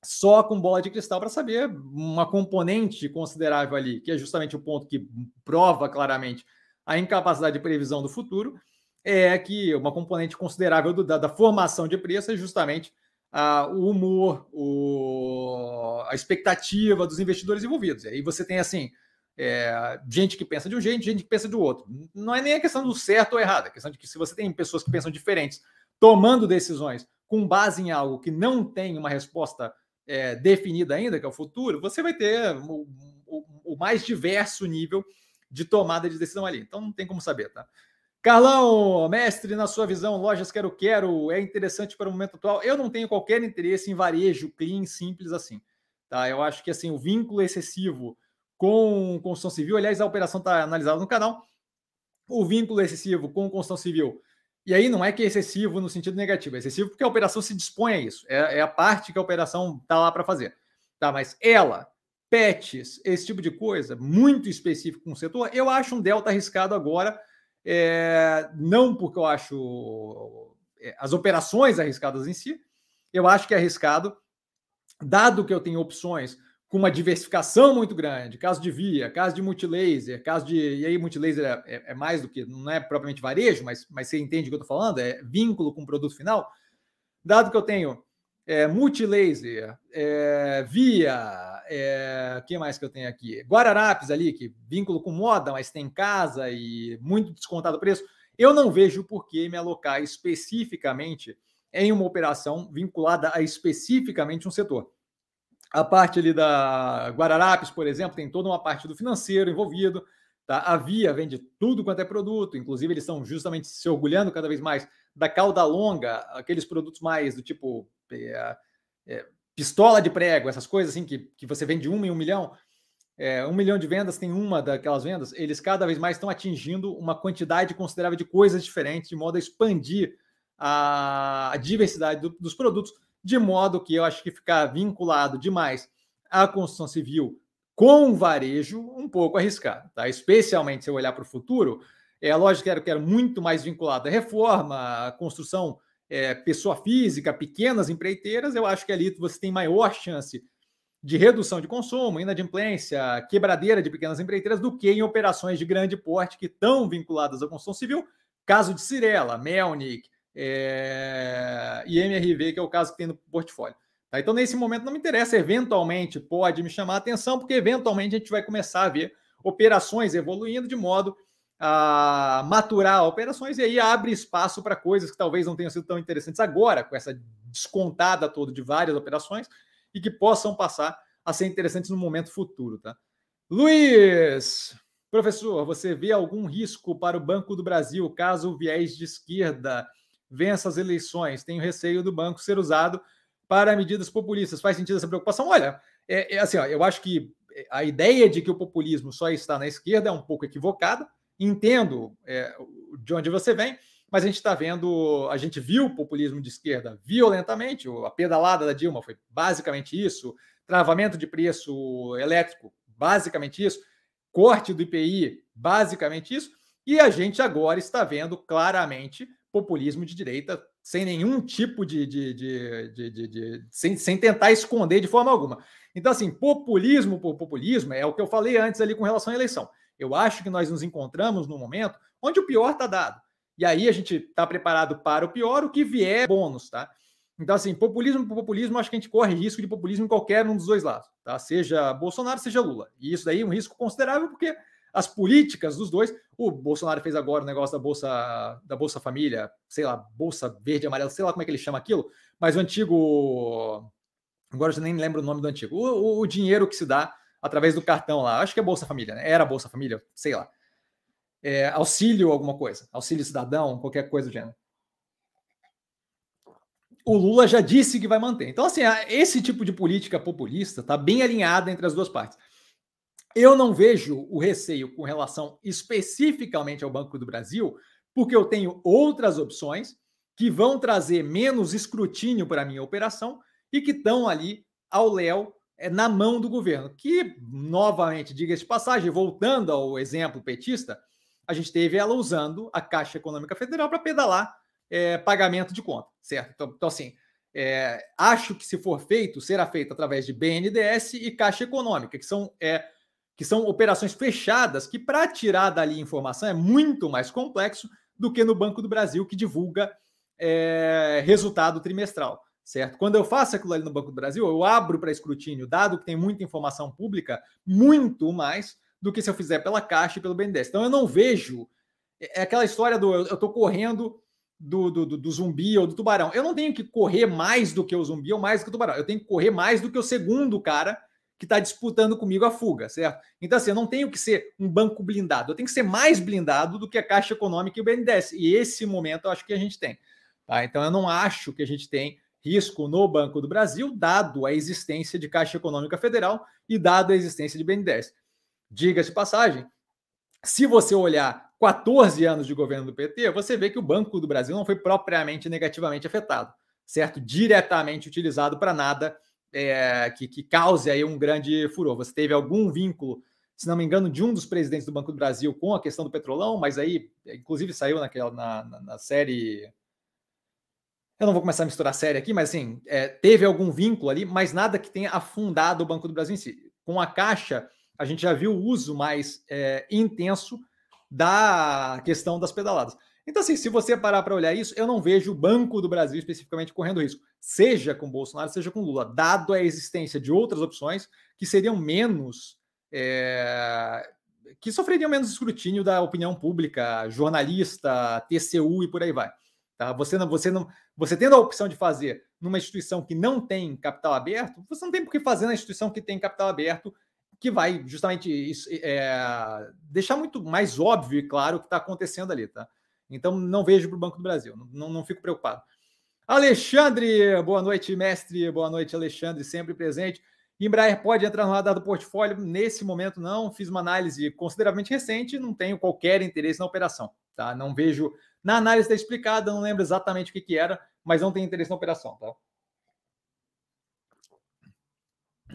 só com bola de cristal para saber uma componente considerável ali, que é justamente o ponto que prova claramente a incapacidade de previsão do futuro, é que uma componente considerável do, da, da, formação de preço é justamente ah, o humor, o, a expectativa dos investidores envolvidos. E aí você tem assim. É, gente que pensa de um jeito, gente que pensa do outro. Não é nem a questão do certo ou errado, é a questão de que se você tem pessoas que pensam diferentes, tomando decisões com base em algo que não tem uma resposta é, definida ainda, que é o futuro, você vai ter o, o, o, mais diverso nível de tomada de decisão ali. Então não tem como saber, tá? Carlão, mestre, na sua visão, lojas quero quero é interessante para o momento atual. Eu não tenho qualquer interesse em varejo clean, simples assim. Tá? Eu acho que assim o vínculo excessivo com construção civil, aliás, a operação está analisada no canal. O vínculo excessivo com construção civil e aí não é que é excessivo no sentido negativo, é excessivo porque a operação se dispõe a isso. É, é a parte que a operação está lá para fazer. Tá, mas ela, pets, esse tipo de coisa, muito específico com o setor, eu acho um delta arriscado agora. É, não porque eu acho é, as operações arriscadas em si, eu acho que é arriscado, dado que eu tenho opções com uma diversificação muito grande, caso de via, caso de multilaser, caso de. E aí, multilaser é, é, é mais do que, não é propriamente varejo, mas, mas você entende o que eu estou falando, é vínculo com o produto final. Dado que eu tenho é, multilaser, é, via, é, que mais que eu tenho aqui? Guararapes ali, que vínculo com moda, mas tem casa e muito descontado o preço. Eu não vejo por que me alocar especificamente em uma operação vinculada a especificamente um setor. A parte ali da Guararapes, por exemplo, tem toda uma parte do financeiro envolvido. Tá? A Via vende tudo quanto é produto, inclusive eles estão justamente se orgulhando cada vez mais da cauda longa, aqueles produtos mais do tipo é, é, pistola de prego, essas coisas assim que, que você vende uma em um milhão. É, um milhão de vendas tem uma daquelas vendas, eles cada vez mais estão atingindo uma quantidade considerável de coisas diferentes, de modo a expandir a, a diversidade do, dos produtos de modo que eu acho que ficar vinculado demais à construção civil com varejo, um pouco arriscado, tá? Especialmente se eu olhar para o futuro, é lógico que quero, quero muito mais vinculado à reforma, à construção é, pessoa física, pequenas empreiteiras, eu acho que ali você tem maior chance de redução de consumo, inadimplência, quebradeira de pequenas empreiteiras do que em operações de grande porte que estão vinculadas à construção civil, caso de Cirela, Melnick, é, MRV, que é o caso que tem no portfólio. Tá? Então, nesse momento, não me interessa, eventualmente pode me chamar a atenção, porque eventualmente a gente vai começar a ver operações evoluindo de modo a maturar operações e aí abre espaço para coisas que talvez não tenham sido tão interessantes agora, com essa descontada toda de várias operações e que possam passar a ser interessantes no momento futuro, tá? Luiz, professor, você vê algum risco para o Banco do Brasil caso o viés de esquerda vença as eleições. Tenho receio do banco ser usado para medidas populistas. Faz sentido essa preocupação? Olha, é, é assim, ó, eu acho que a ideia de que o populismo só está na esquerda é um pouco equivocada. Entendo é, de onde você vem, mas a gente está vendo, a gente viu o populismo de esquerda violentamente. A pedalada da Dilma foi basicamente isso, travamento de preço elétrico, basicamente isso, corte do IPI, basicamente isso. E a gente agora está vendo claramente populismo de direita sem nenhum tipo de. de, de, de, de sem, sem tentar esconder de forma alguma. Então, assim, populismo por populismo é o que eu falei antes ali com relação à eleição. Eu acho que nós nos encontramos num momento onde o pior está dado. E aí a gente está preparado para o pior, o que vier é bônus, tá? Então, assim, populismo por populismo, acho que a gente corre risco de populismo em qualquer um dos dois lados, tá? Seja Bolsonaro, seja Lula. E isso daí é um risco considerável, porque as políticas dos dois. O Bolsonaro fez agora o negócio da Bolsa da Bolsa Família, sei lá, Bolsa Verde Amarela, sei lá como é que ele chama aquilo, mas o antigo. Agora eu nem lembro o nome do antigo. O, o, o dinheiro que se dá através do cartão lá, acho que é Bolsa Família, né? Era Bolsa Família, sei lá. É, auxílio alguma coisa, auxílio cidadão, qualquer coisa do gênero. O Lula já disse que vai manter. Então, assim, esse tipo de política populista está bem alinhada entre as duas partes. Eu não vejo o receio com relação especificamente ao Banco do Brasil, porque eu tenho outras opções que vão trazer menos escrutínio para a minha operação e que estão ali ao léu é, na mão do governo. Que, novamente, diga-se de passagem, voltando ao exemplo petista, a gente teve ela usando a Caixa Econômica Federal para pedalar é, pagamento de conta, certo? Então, então assim, é, acho que se for feito, será feito através de BNDES e Caixa Econômica, que são, é, que são operações fechadas, que para tirar dali informação é muito mais complexo do que no Banco do Brasil, que divulga é, resultado trimestral, certo? Quando eu faço aquilo ali no Banco do Brasil, eu abro para escrutínio, dado que tem muita informação pública, muito mais do que se eu fizer pela Caixa e pelo BNDES. Então eu não vejo. É, é aquela história do eu estou correndo do, do, do, zumbi ou do tubarão. Eu não tenho que correr mais do que o zumbi ou mais do que o tubarão. Eu tenho que correr mais do que o segundo cara que está disputando comigo a fuga, certo? Então, assim, eu não tenho que ser um banco blindado. Eu tenho que ser mais blindado do que a Caixa Econômica e o BNDES. E esse momento eu acho que a gente tem. Tá? Então, eu não acho que a gente tem risco no Banco do Brasil, dado a existência de Caixa Econômica Federal e dado a existência de BNDES. Diga-se passagem, se você olhar 14 anos de governo do PT, você vê que o Banco do Brasil não foi propriamente negativamente afetado, certo? Diretamente utilizado para nada é, que, que cause aí um grande furor. Você teve algum vínculo, se não me engano, de um dos presidentes do Banco do Brasil com a questão do petrolão, mas aí, inclusive, saiu naquela, na, na, na série. Eu não vou começar a misturar a série aqui, mas assim, é, teve algum vínculo ali, mas nada que tenha afundado o Banco do Brasil em si. Com a Caixa, a gente já viu o uso mais é, intenso da questão das pedaladas. Então, assim, se você parar para olhar isso, eu não vejo o Banco do Brasil especificamente correndo risco, seja com Bolsonaro, seja com Lula, dado a existência de outras opções que seriam menos. É, que sofreriam menos escrutínio da opinião pública, jornalista, TCU e por aí vai. Tá? Você não, você não, você tendo a opção de fazer numa instituição que não tem capital aberto, você não tem por que fazer na instituição que tem capital aberto que vai justamente é, deixar muito mais óbvio e claro o que está acontecendo ali, tá? Então não vejo para o Banco do Brasil, não, não fico preocupado. Alexandre, boa noite, mestre, boa noite, Alexandre, sempre presente. Embraer pode entrar no radar do portfólio? Nesse momento, não. Fiz uma análise consideravelmente recente, não tenho qualquer interesse na operação. Tá? Não vejo. Na análise está explicada, não lembro exatamente o que, que era, mas não tenho interesse na operação. Tá?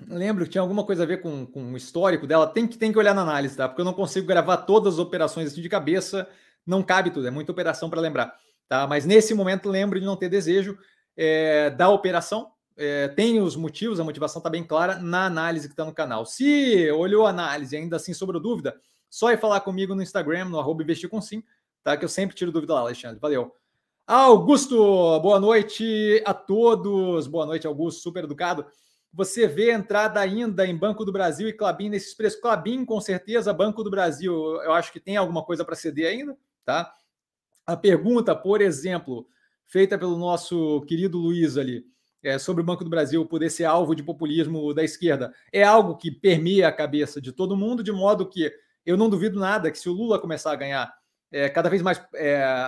lembro que tinha alguma coisa a ver com, com o histórico dela. Tem que, tem que olhar na análise, tá? Porque eu não consigo gravar todas as operações assim de cabeça. Não cabe tudo, é muita operação para lembrar. Tá? Mas nesse momento lembro de não ter desejo é, da operação. É, tem os motivos, a motivação está bem clara na análise que está no canal. Se olhou a análise ainda assim sobrou dúvida, só ir falar comigo no Instagram, no arroba investir com sim, tá? Que eu sempre tiro dúvida lá, Alexandre. Valeu. Augusto, boa noite a todos. Boa noite, Augusto, super educado. Você vê entrada ainda em Banco do Brasil e Clabin nesses preços. Clabin, com certeza, Banco do Brasil, eu acho que tem alguma coisa para ceder ainda, tá? A pergunta, por exemplo, feita pelo nosso querido Luiz ali, é, sobre o Banco do Brasil poder ser alvo de populismo da esquerda, é algo que permeia a cabeça de todo mundo, de modo que eu não duvido nada que se o Lula começar a ganhar é, cada vez mais é,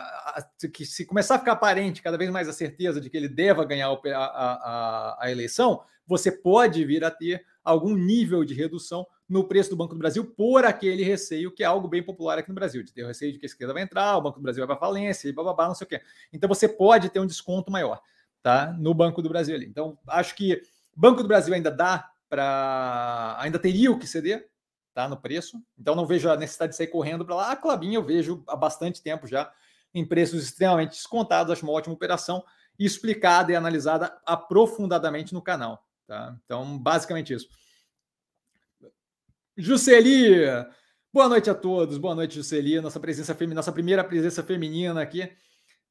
que se começar a ficar aparente cada vez mais a certeza de que ele deva ganhar a, a, a, eleição, você pode vir a ter algum nível de redução no preço do Banco do Brasil por aquele receio que é algo bem popular aqui no Brasil, de ter o receio de que a esquerda vai entrar, o Banco do Brasil vai para falência, e bababá, não sei o quê. Então você pode ter um desconto maior, tá? No Banco do Brasil ali. Então acho que Banco do Brasil ainda dá para ainda teria o que ceder, tá, no preço. Então não vejo a necessidade de sair correndo para lá. A Clabin eu vejo há bastante tempo já em preços extremamente descontados. Acho uma ótima operação explicada e analisada aprofundadamente no canal. Tá? Então, basicamente isso. Jusceli, boa noite a todos. Boa noite, Jusceli. Nossa presença feminina, nossa primeira presença feminina aqui.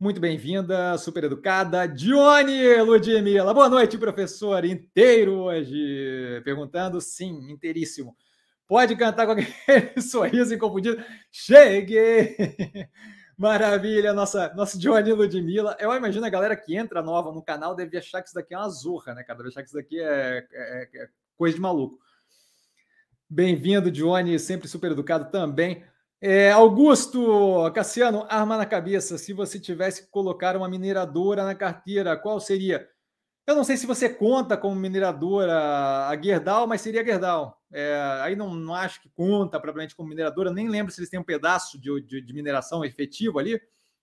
Muito bem-vinda, super educada. Dione Ludmilla. Boa noite, professor. Inteiro hoje. Perguntando, sim, inteiríssimo. Pode cantar com aquele sorriso inconfundido. Cheguei! Maravilha, nossa, nosso Johnny Ludmilla. Eu imagino a galera que entra nova no canal deve achar que isso daqui é uma zorra, né, cara? Deve achar que isso daqui é, é, é coisa de maluco. Bem-vindo, Johnny, sempre super educado também. É, Augusto, Cassiano, arma na cabeça. Se você tivesse que colocar uma mineradora na carteira, qual seria? Eu não sei se você conta como mineradora a Gerdau, mas seria a Gerdau. É, aí não, não acho que conta propriamente como mineradora, nem lembro se eles têm um pedaço de, de, de mineração efetivo ali.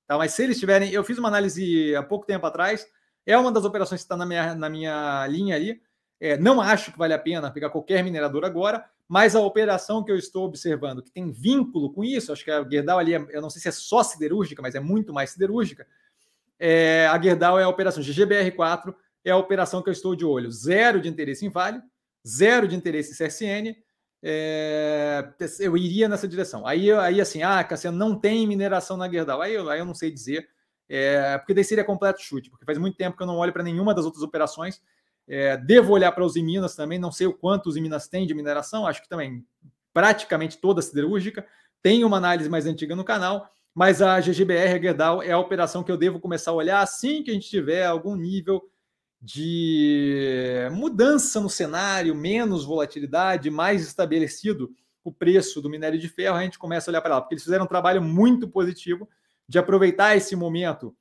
Tá? Mas se eles tiverem, eu fiz uma análise há pouco tempo atrás, é uma das operações que está na minha, na minha linha ali. É, não acho que vale a pena pegar qualquer minerador agora, mas a operação que eu estou observando, que tem vínculo com isso, acho que a Gerdau ali, é, eu não sei se é só siderúrgica, mas é muito mais siderúrgica. É, a Gerdau é a operação GGBR4, é a operação que eu estou de olho. Zero de interesse em Vale, zero de interesse em CSN. É, eu iria nessa direção. Aí, aí assim, ah, Cassiano, não tem mineração na Gerdau. Aí, aí eu não sei dizer, é, porque daí seria completo chute, porque faz muito tempo que eu não olho para nenhuma das outras operações. É, devo olhar para os Minas também, não sei o quanto os Minas têm de mineração, acho que também praticamente toda siderúrgica. Tem uma análise mais antiga no canal, mas a GGBR, a Gerdau, é a operação que eu devo começar a olhar assim que a gente tiver algum nível de mudança no cenário, menos volatilidade, mais estabelecido o preço do minério de ferro, a gente começa a olhar para lá, porque eles fizeram um trabalho muito positivo de aproveitar esse momento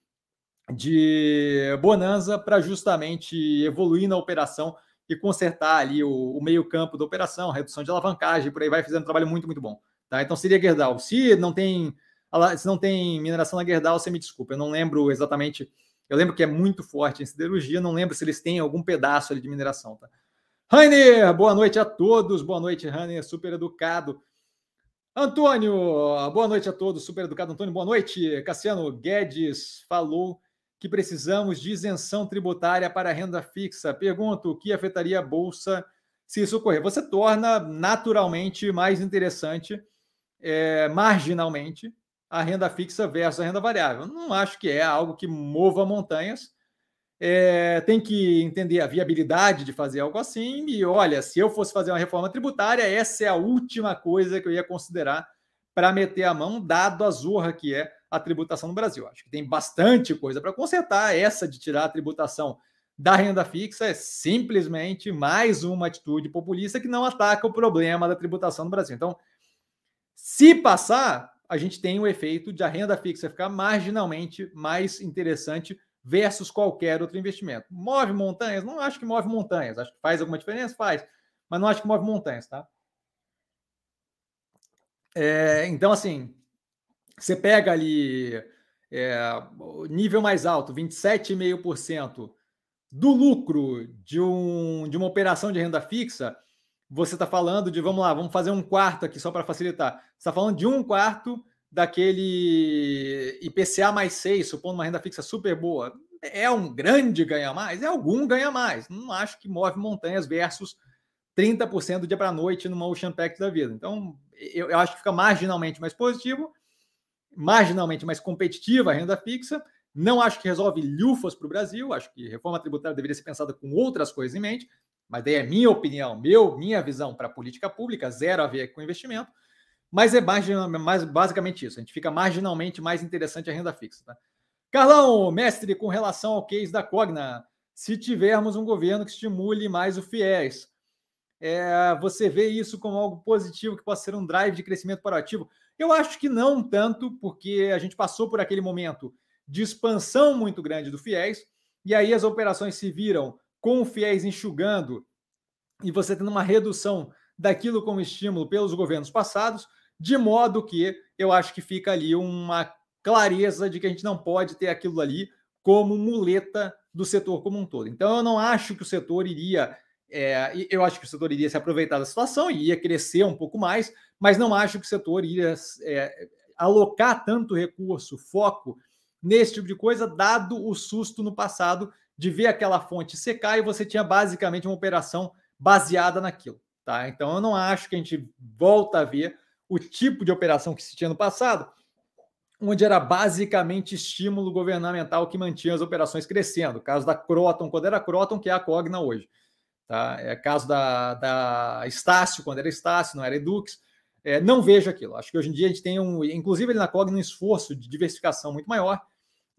de bonança para justamente evoluir na operação e consertar ali o, o meio-campo da operação, redução de alavancagem, por aí vai fazendo um trabalho muito, muito bom. Tá? Então seria Gerdau. Se não tem se não tem mineração na Gerdau, você me desculpa, eu não lembro exatamente eu lembro que é muito forte em siderurgia, não lembro se eles têm algum pedaço ali de mineração. Tá? Rainer, boa noite a todos. Boa noite, Rainer, super educado. Antônio, boa noite a todos, super educado. Antônio, boa noite. Cassiano Guedes falou que precisamos de isenção tributária para renda fixa. Pergunto, o que afetaria a Bolsa se isso ocorrer? Você torna naturalmente mais interessante, é, marginalmente, a renda fixa versus a renda variável. Não acho que é algo que mova montanhas. É, tem que entender a viabilidade de fazer algo assim. E olha, se eu fosse fazer uma reforma tributária, essa é a última coisa que eu ia considerar para meter a mão, dado a zorra que é a tributação no Brasil. Acho que tem bastante coisa para consertar. Essa de tirar a tributação da renda fixa é simplesmente mais uma atitude populista que não ataca o problema da tributação no Brasil. Então, se passar, a gente tem o efeito de a renda fixa ficar marginalmente mais interessante versus qualquer outro investimento. Move montanhas? Não acho que move montanhas. Acho que faz alguma diferença? Faz. Mas não acho que move montanhas, tá? É, então, assim, você pega ali é, nível mais alto, 27,5% do lucro de, um, de uma operação de renda fixa, você está falando de, vamos lá, vamos fazer um quarto aqui só para facilitar. Você está falando de um quarto daquele IPCA mais 6, supondo uma renda fixa super boa. É um grande ganha mais? É algum ganha mais. Não acho que move montanhas versus 30% do dia para noite numa Ocean Pact da vida. Então, eu, eu acho que fica marginalmente mais positivo, marginalmente mais competitiva a renda fixa. Não acho que resolve lufas para o Brasil. Acho que reforma tributária deveria ser pensada com outras coisas em mente mas daí é minha opinião, meu, minha visão para a política pública, zero a ver com investimento, mas é mais, basicamente isso. A gente fica marginalmente mais interessante a renda fixa. Tá? Carlão, mestre, com relação ao case da Cogna, se tivermos um governo que estimule mais o FIES, é, você vê isso como algo positivo que possa ser um drive de crescimento para o ativo? Eu acho que não tanto, porque a gente passou por aquele momento de expansão muito grande do FIES, e aí as operações se viram com o FIES enxugando e você tendo uma redução daquilo como estímulo pelos governos passados, de modo que eu acho que fica ali uma clareza de que a gente não pode ter aquilo ali como muleta do setor como um todo. Então, eu não acho que o setor iria. É, eu acho que o setor iria se aproveitar da situação e ia crescer um pouco mais, mas não acho que o setor iria é, alocar tanto recurso, foco nesse tipo de coisa, dado o susto no passado de ver aquela fonte secar e você tinha basicamente uma operação baseada naquilo. Tá? Então eu não acho que a gente volta a ver o tipo de operação que se tinha no passado, onde era basicamente estímulo governamental que mantinha as operações crescendo. caso da Croton, quando era Croton, que é a Cogna hoje. Tá? É caso da, da Estácio, quando era Estácio, não era Edux. É, não vejo aquilo. Acho que hoje em dia a gente tem um, inclusive na Cogna, um esforço de diversificação muito maior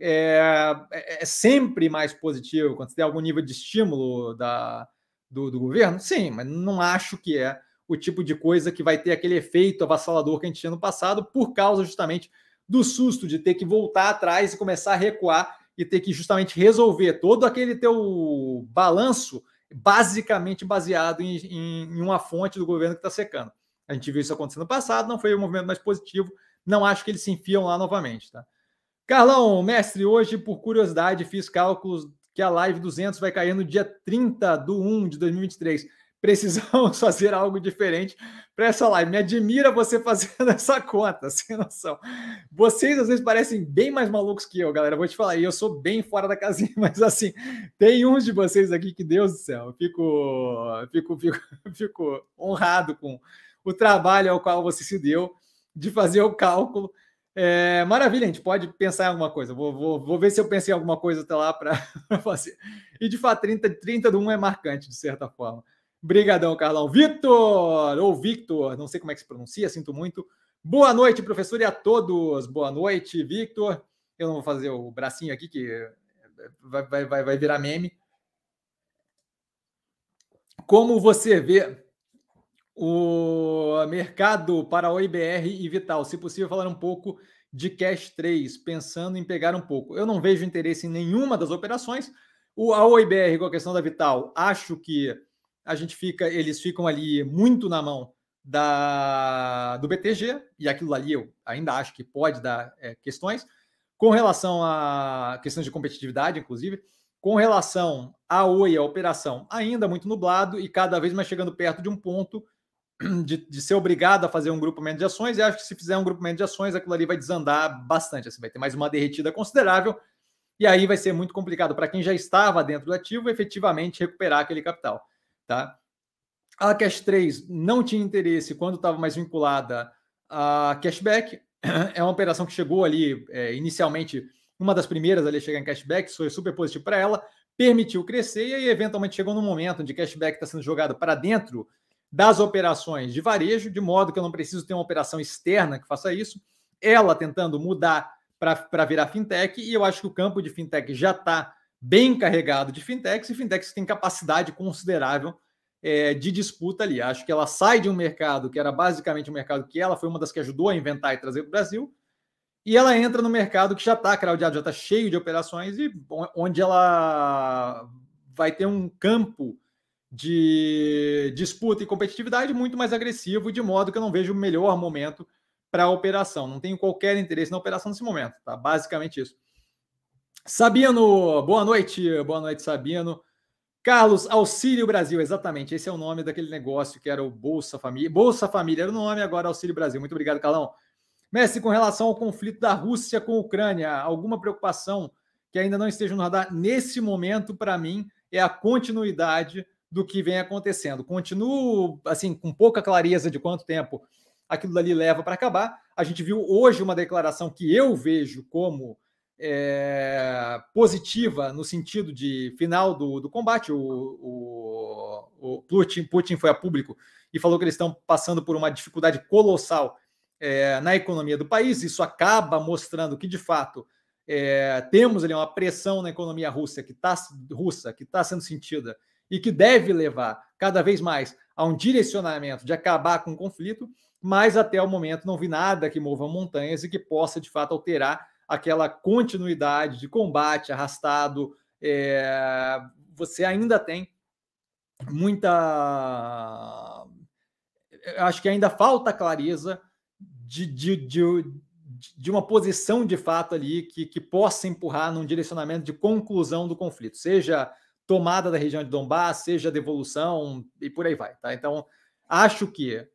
é, é, é, sempre mais positivo quando você tem algum nível de estímulo da, do, do, governo? Sim, mas não acho que é o tipo de coisa que vai ter aquele efeito avassalador que a gente tinha no passado, por causa justamente do susto de ter que voltar atrás e começar a recuar e ter que justamente resolver todo aquele teu balanço basicamente baseado em, em, em uma fonte do governo que está secando. A gente viu isso acontecendo no passado, não foi um movimento mais positivo. Não acho que eles se enfiam lá novamente, tá? Carlão, mestre, hoje, por curiosidade, fiz cálculos que a live 200 vai cair no dia 30 de 1 de 2023. Precisamos fazer algo diferente para essa live. Me admira você fazendo essa conta, sem noção. Vocês às vezes parecem bem mais malucos que eu, galera. Vou te falar, e eu sou bem fora da casinha, mas assim, tem uns de vocês aqui que, Deus do céu, eu fico, fico, fico, fico honrado com o trabalho ao qual você se deu de fazer o cálculo. É, maravilha, a gente pode pensar em alguma coisa. Vou, vou, vou ver se eu pensei em alguma coisa até lá para fazer. E de fato, 30, 30 do 1 é marcante, de certa forma. Brigadão, Carlão. Vitor, ou Victor, não sei como é que se pronuncia, sinto muito. Boa noite, professor, e a todos. Boa noite, Victor. Eu não vou fazer o bracinho aqui, que vai, vai, vai, vai virar meme. Como você vê o mercado para a OIBR e Vital, se possível, falar um pouco de Cash 3, pensando em pegar um pouco. Eu não vejo interesse em nenhuma das operações. O, a OIBR, com a questão da Vital, acho que a gente fica, eles ficam ali muito na mão da, do BTG, e aquilo ali eu ainda acho que pode dar é, questões. Com relação a questões de competitividade, inclusive, com relação à OI, a operação, ainda muito nublado e cada vez mais chegando perto de um ponto de, de, ser obrigado a fazer um grupamento de ações, e acho que se fizer um grupamento de ações, aquilo ali vai desandar bastante. Assim, vai ter mais uma derretida considerável, e aí vai ser muito complicado para quem já estava dentro do ativo efetivamente recuperar aquele capital. Tá? A Cash 3 não tinha interesse quando estava mais vinculada a cashback. É uma operação que chegou ali é, inicialmente, uma das primeiras ali a chegar em cashback, foi super positivo para ela, permitiu crescer e aí eventualmente chegou no momento onde cashback está sendo jogado para dentro das operações de varejo, de modo que eu não preciso ter uma operação externa que faça isso. Ela tentando mudar para virar fintech, e eu acho que o campo de fintech já está bem carregado de fintechs, e fintechs têm capacidade considerável é, de disputa ali. Acho que ela sai de um mercado que era basicamente um mercado que ela foi uma das que ajudou a inventar e trazer para o Brasil, e ela entra no mercado que já está crowdado, já está cheio de operações, e onde ela vai ter um campo de disputa e competitividade muito mais agressivo, de modo que eu não vejo o melhor momento para a operação. Não tenho qualquer interesse na operação nesse momento, tá? Basicamente isso. Sabino, boa noite, boa noite, Sabino. Carlos, Auxílio Brasil, exatamente, esse é o nome daquele negócio que era o Bolsa Família. Bolsa Família era o nome, agora Auxílio Brasil. Muito obrigado, Carlão. Messi, com relação ao conflito da Rússia com a Ucrânia, alguma preocupação que ainda não esteja no radar? Nesse momento, para mim, é a continuidade do que vem acontecendo. Continuo, assim, com pouca clareza de quanto tempo aquilo ali leva para acabar. A gente viu hoje uma declaração que eu vejo como é, positiva no sentido de final do, do combate. O, o, o Putin, Putin, foi a público e falou que eles estão passando por uma dificuldade colossal é, na economia do país. Isso acaba mostrando que, de fato, é, temos ali uma pressão na economia russa que está russa que está sendo sentida e que deve levar cada vez mais a um direcionamento de acabar com o conflito, mas até o momento não vi nada que mova montanhas e que possa de fato alterar aquela continuidade de combate arrastado. É, você ainda tem muita. Acho que ainda falta clareza de, de, de, de uma posição de fato ali que, que possa empurrar num direcionamento de conclusão do conflito, seja tomada da região de Donbass, seja devolução e por aí vai. Tá? Então, acho que,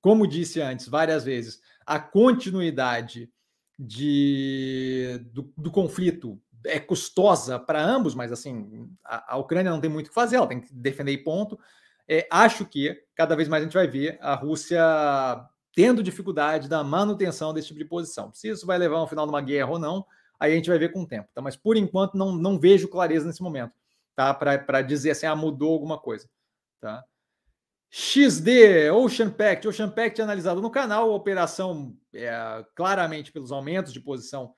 como disse antes várias vezes, a continuidade de, do, do conflito é custosa para ambos, mas assim, a, a, Ucrânia não tem muito o que fazer, ela tem que defender e ponto. É, acho que cada vez mais a gente vai ver a Rússia tendo dificuldade da manutenção desse tipo de posição. Se isso vai levar ao final de uma guerra ou não, aí a gente vai ver com o tempo. Tá? Mas por enquanto não, não vejo clareza nesse momento tá? Para dizer assim, ah, mudou alguma coisa, tá? XD, Ocean Pact, Ocean Pact analisado no canal, operação é, claramente pelos aumentos de posição,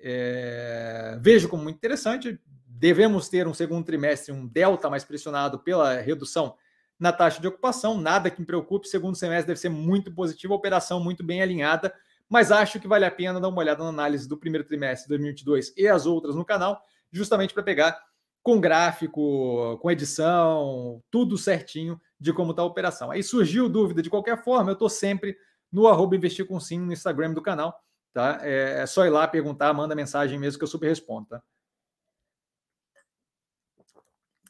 é, vejo como muito interessante. Devemos ter um segundo trimestre, um delta mais pressionado pela redução na taxa de ocupação, nada que me preocupe. Segundo semestre deve ser muito positivo, operação muito bem alinhada, mas acho que vale a pena dar uma olhada na análise do primeiro trimestre de 2022 e as outras no canal, justamente para pegar com gráfico, com edição, tudo certinho de como está a operação. Aí surgiu dúvida de qualquer forma, eu estou sempre no arroba investir com sim no Instagram do canal, tá? É, é, só ir lá perguntar, manda mensagem mesmo que eu super respondo, tá?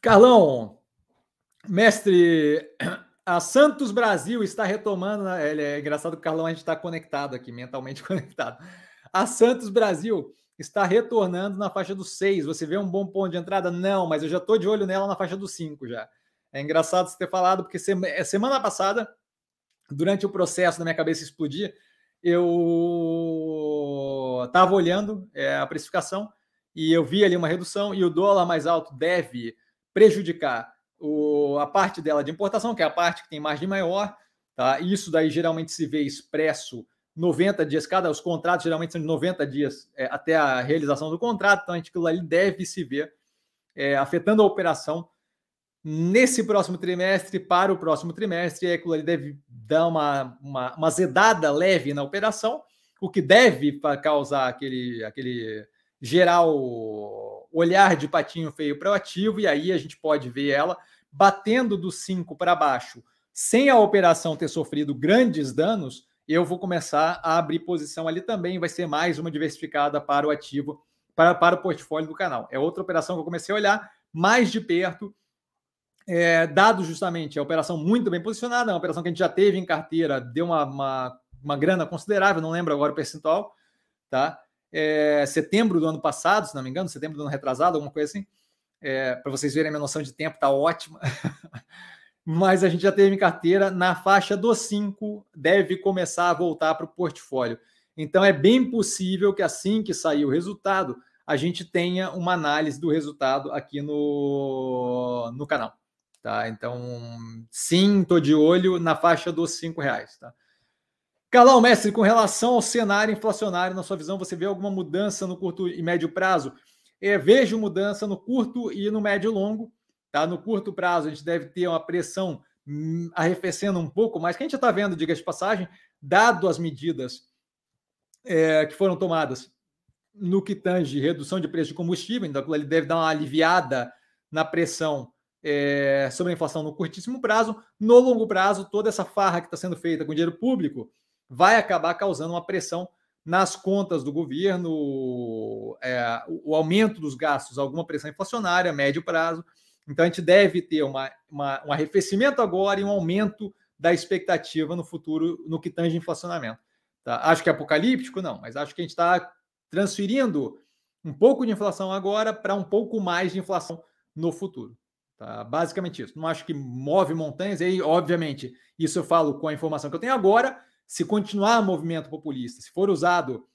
Carlão, mestre, a Santos Brasil está retomando. Né? É engraçado que o Carlão a gente está conectado aqui, mentalmente conectado. A Santos Brasil está retornando na faixa dos 6. Você vê um bom ponto de entrada? Não, mas eu já estou de olho nela na faixa dos 5 já. É engraçado você ter falado, porque é, semana passada, durante o processo da minha cabeça explodir, eu estava olhando é, a precificação e eu vi ali uma redução e o dólar mais alto deve prejudicar o, a parte dela de importação, que é a parte que tem margem maior. Tá? Isso daí geralmente se vê expresso 90 dias, cada os contratos geralmente são de 90 dias é, até a realização do contrato, então a gente, aquilo ali deve se ver é, afetando a operação nesse próximo trimestre para o próximo trimestre, e aquilo ali deve dar uma, uma, uma zedada leve na operação, o que deve causar aquele, aquele geral olhar de patinho feio para o ativo, e aí a gente pode ver ela batendo do 5 para baixo, sem a operação ter sofrido grandes danos, eu vou começar a abrir posição ali também, vai ser mais uma diversificada para o ativo, para, para o portfólio do canal. É outra operação que eu comecei a olhar mais de perto, é, dado justamente a operação muito bem posicionada, uma operação que a gente já teve em carteira, deu uma, uma, uma grana considerável, não lembro agora o percentual, tá? é, setembro do ano passado, se não me engano, setembro do ano retrasado, alguma coisa assim. É, para vocês verem a minha noção de tempo, tá ótima. Mas a gente já teve carteira na faixa dos 5, deve começar a voltar para o portfólio. Então é bem possível que assim que sair o resultado, a gente tenha uma análise do resultado aqui no, no canal. Tá? Então, sim, estou de olho na faixa dos 5 reais. Tá? Calão, mestre, com relação ao cenário inflacionário, na sua visão, você vê alguma mudança no curto e médio prazo? É, vejo mudança no curto e no médio longo. Tá? No curto prazo, a gente deve ter uma pressão hum, arrefecendo um pouco mais, que a gente está vendo, diga de passagem, dado as medidas é, que foram tomadas no que tange redução de preço de combustível, então ele deve dar uma aliviada na pressão é, sobre a inflação no curtíssimo prazo. No longo prazo, toda essa farra que está sendo feita com dinheiro público vai acabar causando uma pressão nas contas do governo, é, o aumento dos gastos, alguma pressão inflacionária, médio prazo. Então, a gente deve ter uma, uma, um arrefecimento agora e um aumento da expectativa no futuro no que tange inflacionamento. Tá? Acho que é apocalíptico, não, mas acho que a gente está transferindo um pouco de inflação agora para um pouco mais de inflação no futuro. Tá? Basicamente isso. Não acho que move montanhas, e aí, obviamente, isso eu falo com a informação que eu tenho agora, se continuar movimento populista, se for usado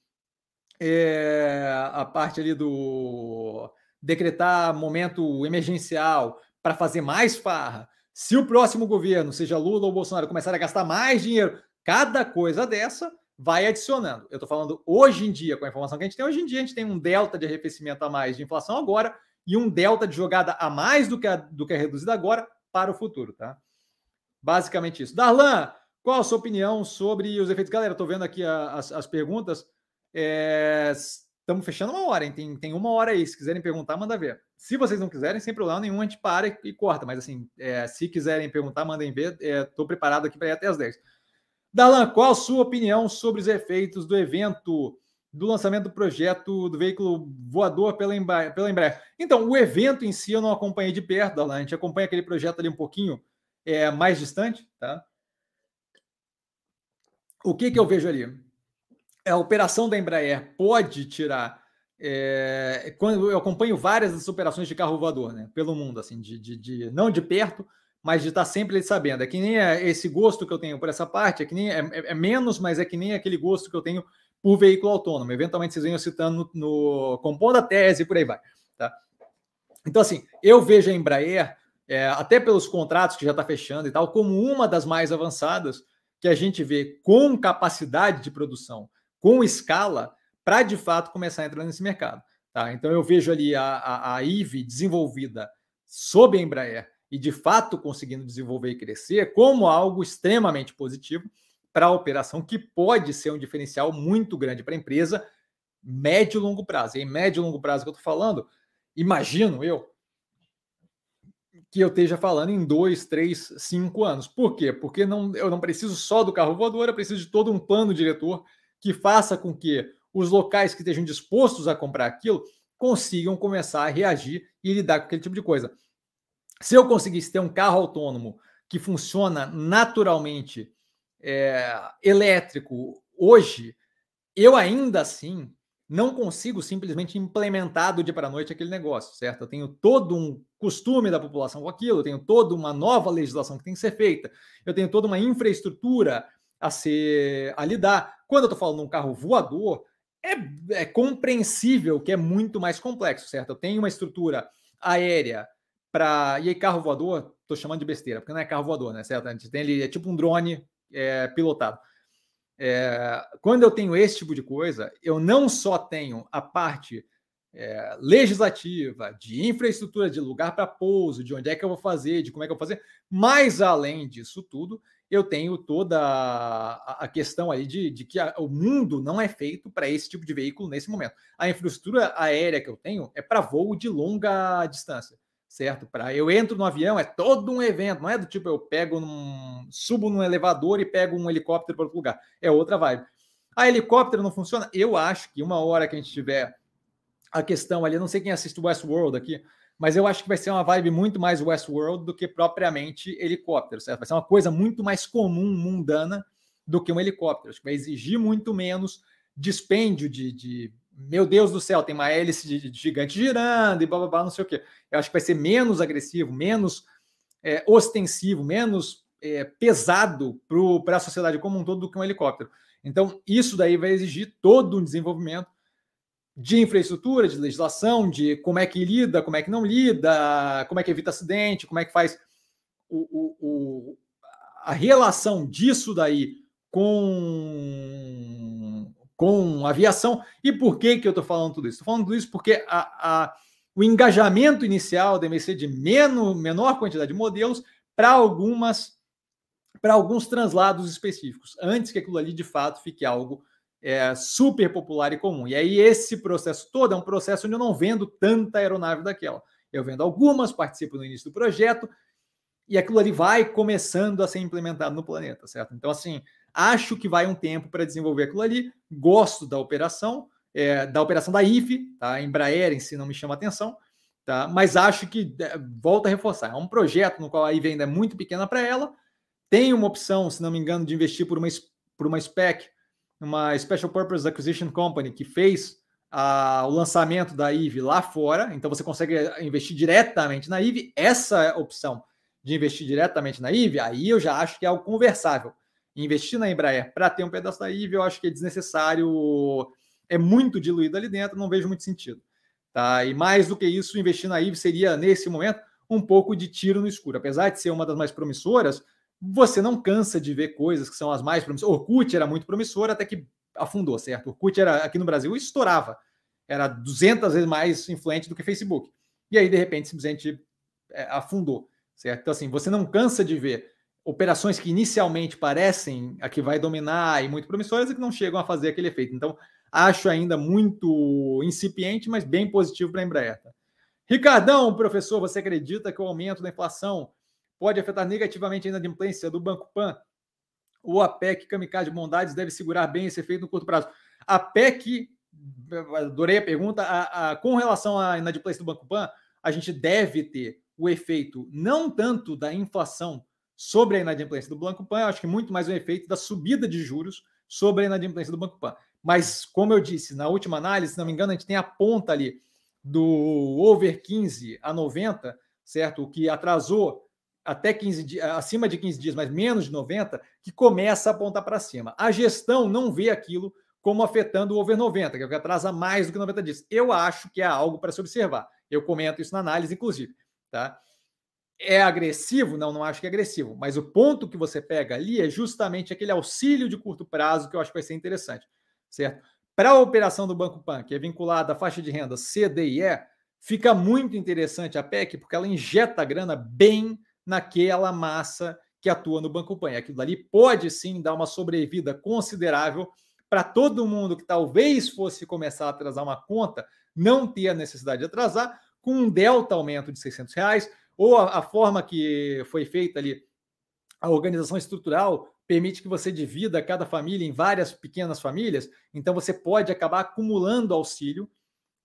é, a parte ali do decretar momento emergencial para fazer mais farra, se o próximo governo, seja Lula ou Bolsonaro, começar a gastar mais dinheiro, cada coisa dessa vai adicionando. Eu estou falando hoje em dia, com a informação que a gente tem, hoje em dia a gente tem um delta de arrefecimento a mais de inflação agora e um delta de jogada a mais do que a, do que a reduzida agora para o futuro, tá? Basicamente isso. Darlan, qual a sua opinião sobre os efeitos? Galera, estou vendo aqui as, as, perguntas. Estamos fechando uma hora, hein? Tem, tem uma hora aí. Se quiserem perguntar, manda ver. Se vocês não quiserem, sem problema nenhum, a gente para e, e corta. Mas assim, é, se quiserem perguntar, mandem ver. Estou é, preparado aqui para ir até as 10. Dalan, qual a sua opinião sobre os efeitos do evento do lançamento do projeto do veículo voador pela Embraer? Pela Embraer? Então, o evento em si eu não acompanhei de perto, Dalan. A gente acompanha aquele projeto ali um pouquinho é, mais distante, tá? o que, que eu vejo ali? A operação da Embraer pode tirar. É, quando eu acompanho várias das operações de carro voador, né, pelo mundo, assim, de, de, de não de perto, mas de estar sempre sabendo. É que nem é esse gosto que eu tenho por essa parte, é que nem é, é, é, menos, mas é que nem aquele gosto que eu tenho por veículo autônomo. Eventualmente vocês venham citando no, no compondo a tese e por aí vai. Tá? Então, assim, eu vejo a Embraer, é, até pelos contratos que já está fechando e tal, como uma das mais avançadas que a gente vê com capacidade de produção, com escala, para de fato começar a entrar nesse mercado. Tá? Então eu vejo ali a, a, a IVE desenvolvida sob a Embraer e de fato conseguindo desenvolver e crescer como algo extremamente positivo, para a operação, que pode ser um diferencial muito grande para a empresa, médio e longo prazo. E em médio e longo prazo que eu estou falando, imagino eu, que eu esteja falando em dois, três, cinco anos. Por quê? Porque não, eu não preciso só do carro voador, eu preciso de todo um plano diretor que faça com que os locais que estejam dispostos a comprar aquilo consigam começar a reagir e lidar com aquele tipo de coisa. Se eu conseguisse ter um carro autônomo que funciona naturalmente é, elétrico hoje, eu ainda assim não consigo simplesmente implementar do dia para a noite aquele negócio, certo? Eu tenho todo um costume da população com aquilo, eu tenho toda uma nova legislação que tem que ser feita, eu tenho toda uma infraestrutura a ser a lidar. Quando eu estou falando de um carro voador, é, é, compreensível que é muito mais complexo, certo? Eu tenho uma estrutura aérea para. E aí, carro voador, estou chamando de besteira, porque não é carro voador, né? Certo? A gente tem ali, é tipo um drone é, pilotado. É, quando eu tenho esse tipo de coisa, eu não só tenho a parte é, legislativa, de infraestrutura, de lugar para pouso, de onde é que eu vou fazer, de como é que eu vou fazer, mas além disso tudo, eu tenho toda a, questão ali de, de que a, o mundo não é feito para esse tipo de veículo nesse momento. A infraestrutura aérea que eu tenho é para voo de longa distância certo? Para eu entro no avião é todo um evento, não é do tipo eu pego num subo num elevador e pego um helicóptero para outro lugar. É outra vibe. A helicóptero não funciona. Eu acho que uma hora que a gente tiver a questão ali, não sei quem assiste o Westworld aqui, mas eu acho que vai ser uma vibe muito mais Westworld do que propriamente helicóptero, certo? Vai ser uma coisa muito mais comum, mundana, do que um helicóptero. Acho que vai exigir muito menos dispêndio de, de meu Deus do céu, tem uma hélice de, de gigante girando e blá, blá, blá, não sei o quê. Eu acho que vai ser menos agressivo, menos é, ostensivo, menos é, pesado para a sociedade como um todo do que um helicóptero. Então, isso daí vai exigir todo um desenvolvimento de infraestrutura, de legislação, de como é que lida, como é que não lida, como é que evita acidente, como é que faz o, o, o a relação disso daí com com aviação. E por que, que eu estou falando tudo isso? Estou falando tudo isso porque a, a, o engajamento inicial deve ser de menos, menor quantidade de modelos para algumas para alguns translados específicos, antes que aquilo ali de fato fique algo é, super popular e comum. E aí, esse processo todo é um processo onde eu não vendo tanta aeronave daquela. Eu vendo algumas, participo no início do projeto, e aquilo ali vai começando a ser implementado no planeta, certo? Então, assim, Acho que vai um tempo para desenvolver aquilo ali. Gosto da operação, é, da operação da IFE, tá? Embraer em si não me chama atenção, tá? Mas acho que é, volta a reforçar. É um projeto no qual a IVE ainda é muito pequena para ela. Tem uma opção, se não me engano, de investir por uma, por uma SPEC, uma Special Purpose Acquisition Company, que fez a, o lançamento da IVE lá fora. Então você consegue investir diretamente na IVE. Essa opção de investir diretamente na IVE, aí eu já acho que é algo conversável investir na Embraer para ter um pedaço da IVE, eu acho que é desnecessário, é muito diluído ali dentro, não vejo muito sentido. Tá? E mais do que isso, investir na IVE seria, nesse momento, um pouco de tiro no escuro. Apesar de ser uma das mais promissoras, você não cansa de ver coisas que são as mais promissoras. Orkut era muito promissora até que afundou, certo? Orkut era aqui no Brasil estourava. Era 200 vezes mais influente do que Facebook. E aí, de repente, simplesmente é, afundou, certo? Então, assim, você não cansa de ver operações que inicialmente parecem a que vai dominar e muito promissoras e que não chegam a fazer aquele efeito. Então, acho ainda muito incipiente, mas bem positivo para a Embraer. Ricardão, professor, você acredita que o aumento da inflação pode afetar negativamente a inadimplência do Banco Pan? Ou a PEC Kamikaze de Bondades deve segurar bem esse efeito no curto prazo? A PEC, adorei a pergunta, a, a, com relação à inadimplência do Banco Pan, a gente deve ter o efeito não tanto da inflação sobre a inadimplência do Banco Pan, eu acho que muito mais um efeito da subida de juros sobre a inadimplência do Banco Pan. Mas, como eu disse, na última análise, se não me engano, a gente tem a ponta ali do over 15 a 90, certo? O que atrasou até 15 dias, acima de 15 dias, mas menos de 90, que começa a apontar para cima. A gestão não vê aquilo como afetando o over 90, que é o que atrasa mais do que 90 dias. Eu acho que é algo para se observar. Eu comento isso na análise, inclusive. Tá? é agressivo? Não, não acho que é agressivo. Mas o ponto que você pega ali é justamente aquele auxílio de curto prazo que eu acho que vai ser interessante, certo? Para a operação do Banco Pan, que é vinculada à faixa de renda C, D e E, fica muito interessante a PEC, porque ela injeta grana bem naquela massa que atua no Banco Pan. Aquilo dali pode sim dar uma sobrevida considerável para todo mundo que talvez fosse começar a atrasar uma conta, não ter a necessidade de atrasar, com um delta aumento de 600 reais, ou a, a forma que foi feita ali, a organização estrutural permite que você divida cada família em várias pequenas famílias, então você pode acabar acumulando auxílio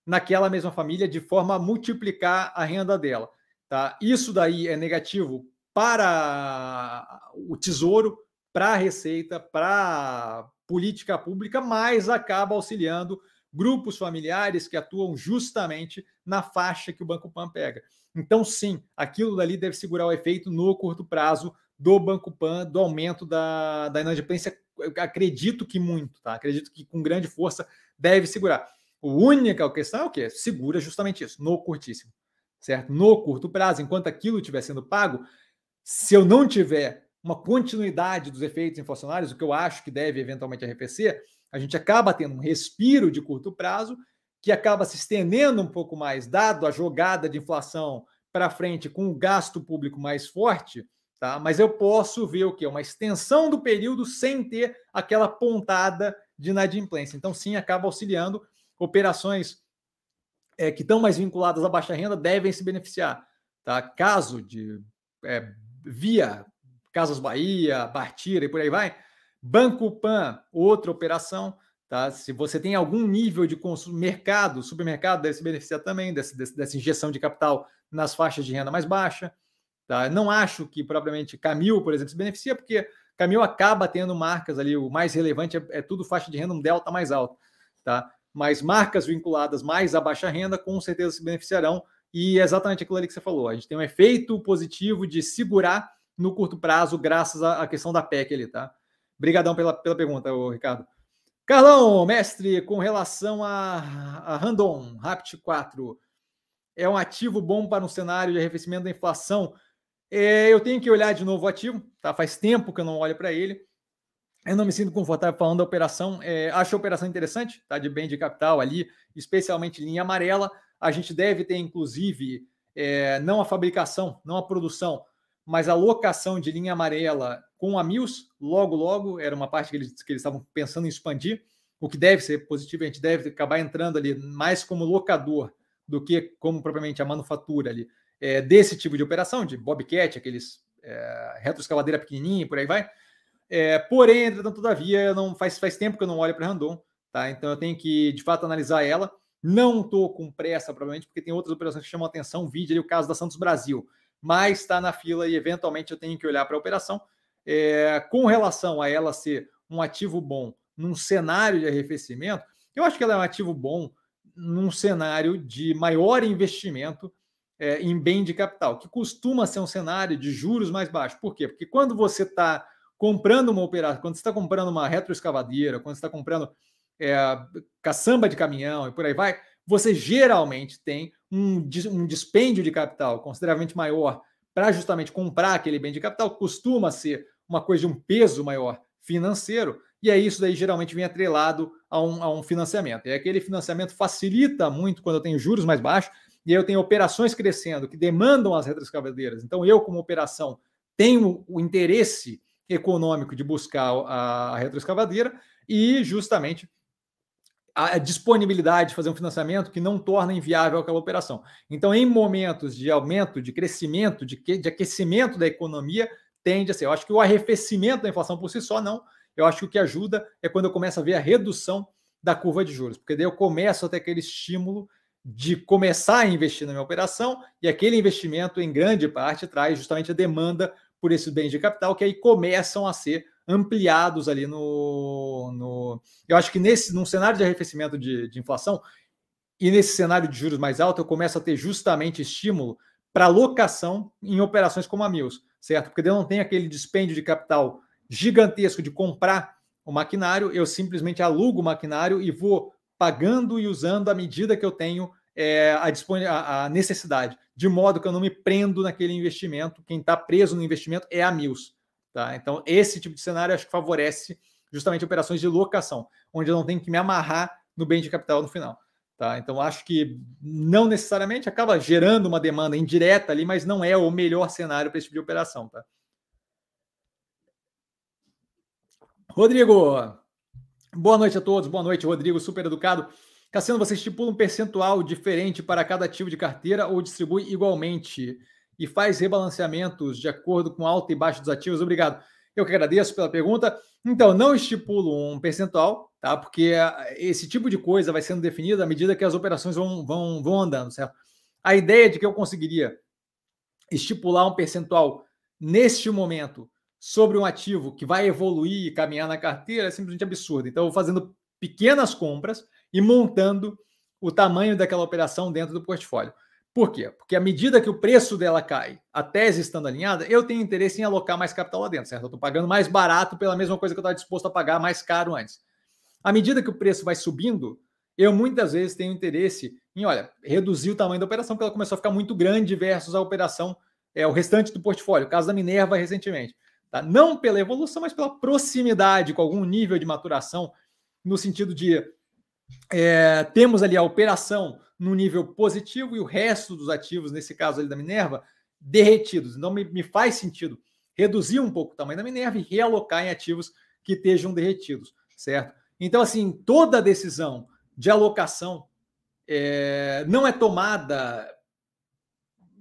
naquela mesma família de forma a multiplicar a renda dela. Tá? Isso daí é negativo para o tesouro, para a receita, para a política pública, mas acaba auxiliando grupos familiares que atuam justamente na faixa que o Banco Pan pega. Então, sim, aquilo dali deve segurar o efeito no curto prazo do Banco Pan, do aumento da, da inadimplência. acredito que muito, tá? Acredito que com grande força deve segurar. A única questão é o quê? Segura justamente isso, no curtíssimo, certo? No curto prazo, enquanto aquilo estiver sendo pago, se eu não tiver uma continuidade dos efeitos inflacionários, o que eu acho que deve eventualmente arrefecer, a gente acaba tendo um respiro de curto prazo que acaba se estendendo um pouco mais, dado a jogada de inflação para frente com o gasto público mais forte, tá? Mas eu posso ver o que uma extensão do período sem ter aquela pontada de inadimplência. Então, sim, acaba auxiliando operações é, que estão mais vinculadas à baixa renda devem se beneficiar, tá? Caso de é, via Casas Bahia, Bartira e por aí vai, Banco Pan, outra operação. Tá? Se você tem algum nível de consumo, mercado, supermercado deve se beneficiar também desse, dessa injeção de capital nas faixas de renda mais baixa. Tá? Não acho que propriamente Camil, por exemplo, se beneficia, porque Camil acaba tendo marcas ali, o mais relevante é, é tudo faixa de renda, um delta mais alto. Tá? Mas marcas vinculadas mais à baixa renda, com certeza se beneficiarão. E é exatamente aquilo ali que você falou. A gente tem um efeito positivo de segurar no curto prazo, graças à questão da PEC ali, tá? Obrigadão pela, pela pergunta, Ricardo. Carlão, mestre, com relação a, a Randon, Rapt 4, é um ativo bom para um cenário de arrefecimento da inflação? É, eu tenho que olhar de novo o ativo, tá? Faz tempo que eu não olho para ele. Eu não me sinto confortável falando da operação. É, acho a operação interessante, tá? De bem de capital ali, especialmente linha amarela. A gente deve ter, inclusive, é, não a fabricação, não a produção, mas a locação de linha amarela com a Mills, logo, logo, era uma parte que eles, que eles estavam pensando em expandir, o que deve ser positivo, a gente deve acabar entrando ali mais como locador do que como propriamente a manufatura ali, é, desse tipo de operação, de Bobcat, aqueles é, retroescavadeira pequenininha e por aí vai. É, porém, entretanto, todavia, não faz, faz tempo que eu não olho para Randon, tá? Então eu tenho que, de fato, analisar ela. Não estou com pressa, provavelmente, porque tem outras operações que chamam atenção, vídeo ali, o caso da Santos Brasil mas está na fila e eventualmente eu tenho que olhar para a operação. É, com relação a ela ser um ativo bom num cenário de arrefecimento, eu acho que ela é um ativo bom num cenário de maior investimento é, em bem de capital, que costuma ser um cenário de juros mais baixos. Por quê? Porque quando você está comprando uma operação, quando você está comprando uma retroescavadeira, quando você está comprando é, caçamba de caminhão e por aí vai, você geralmente tem um, um dispêndio de capital consideravelmente maior para justamente comprar aquele bem de capital, costuma ser uma coisa de um peso maior financeiro, e aí isso daí geralmente vem atrelado a um, a um financiamento. E aquele financiamento facilita muito quando eu tenho juros mais baixos, e aí eu tenho operações crescendo que demandam as retroescavadeiras. Então, eu, como operação, tenho o interesse econômico de buscar a, a retroescavadeira e justamente a disponibilidade de fazer um financiamento que não torna inviável aquela operação. Então, em momentos de aumento, de crescimento, de, de aquecimento da economia, tende a ser. Eu acho que o arrefecimento da inflação por si só não. Eu acho que o que ajuda é quando eu começo a ver a redução da curva de juros, porque daí eu começo a ter aquele estímulo de começar a investir na minha operação e aquele investimento, em grande parte, traz justamente a demanda por esses bens de capital que aí começam a ser ampliados ali no, no. Eu acho que nesse num cenário de arrefecimento de, de inflação e nesse cenário de juros mais alto, eu começo a ter justamente estímulo para alocação em operações como a Mills, certo? Porque eu não tenho aquele dispêndio de capital gigantesco de comprar o maquinário, eu simplesmente alugo o maquinário e vou pagando e usando à medida que eu tenho é, a, a, necessidade, de modo que eu não me prendo naquele investimento. Quem está preso no investimento é a Mills. Tá? Então, esse tipo de cenário acho que favorece justamente operações de locação, onde eu não tenho que me amarrar no bem de capital no final. Tá? Então, acho que não necessariamente acaba gerando uma demanda indireta ali, mas não é o melhor cenário para esse tipo de operação. Tá? Rodrigo, boa noite a todos. Boa noite, Rodrigo, super educado. Cassiano, você estipula um percentual diferente para cada ativo de carteira ou distribui igualmente e faz rebalanceamentos de acordo com alta e baixa dos ativos? Obrigado. Eu que agradeço pela pergunta. Então, não estipulo um percentual, tá? Porque esse tipo de coisa vai sendo definida à medida que as operações vão, vão, vão andando, certo? A ideia de que eu conseguiria estipular um percentual neste momento sobre um ativo que vai evoluir e caminhar na carteira é simplesmente absurdo. Então, eu vou fazendo pequenas compras e montando o tamanho daquela operação dentro do portfólio. Por quê? Porque à medida que o preço dela cai, a tese estando alinhada, eu tenho interesse em alocar mais capital lá dentro, certo? Eu estou pagando mais barato pela mesma coisa que eu estava disposto a pagar mais caro antes. À medida que o preço vai subindo, eu muitas vezes tenho interesse em, olha, reduzir o tamanho da operação, porque ela começou a ficar muito grande versus a operação, é, o restante do portfólio, o caso da Minerva recentemente. Tá? Não pela evolução, mas pela proximidade, com algum nível de maturação, no sentido de é, temos ali a operação no nível positivo e o resto dos ativos, nesse caso ali da Minerva, derretidos. Então, me, me faz sentido reduzir um pouco o tamanho da Minerva e realocar em ativos que estejam derretidos, certo? Então, assim, toda decisão de alocação é, não é tomada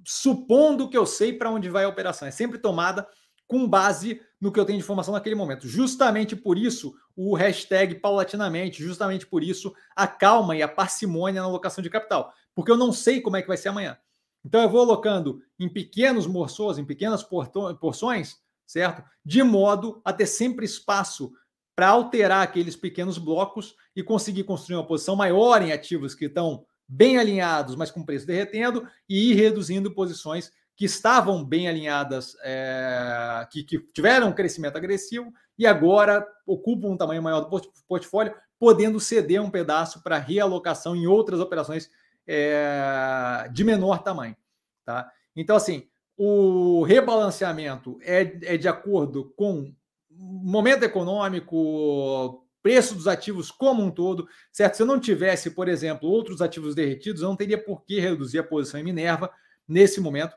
supondo que eu sei para onde vai a operação, é sempre tomada com base no que eu tenho de informação naquele momento. Justamente por isso, o hashtag paulatinamente, justamente por isso, a calma e a parcimônia na alocação de capital, porque eu não sei como é que vai ser amanhã. Então eu vou alocando em pequenos morços, em pequenas porções, certo? De modo a ter sempre espaço para alterar aqueles pequenos blocos e conseguir construir uma posição maior em ativos que estão bem alinhados, mas com preço derretendo, e ir reduzindo posições que estavam bem alinhadas, é, que, que, tiveram um crescimento agressivo e agora ocupam um tamanho maior do portfólio, podendo ceder um pedaço para realocação em outras operações é, de menor tamanho. Tá? Então, assim, o rebalanceamento é, é de acordo com momento econômico, preço dos ativos como um todo, certo? Se eu não tivesse, por exemplo, outros ativos derretidos, eu não teria por que reduzir a posição em Minerva nesse momento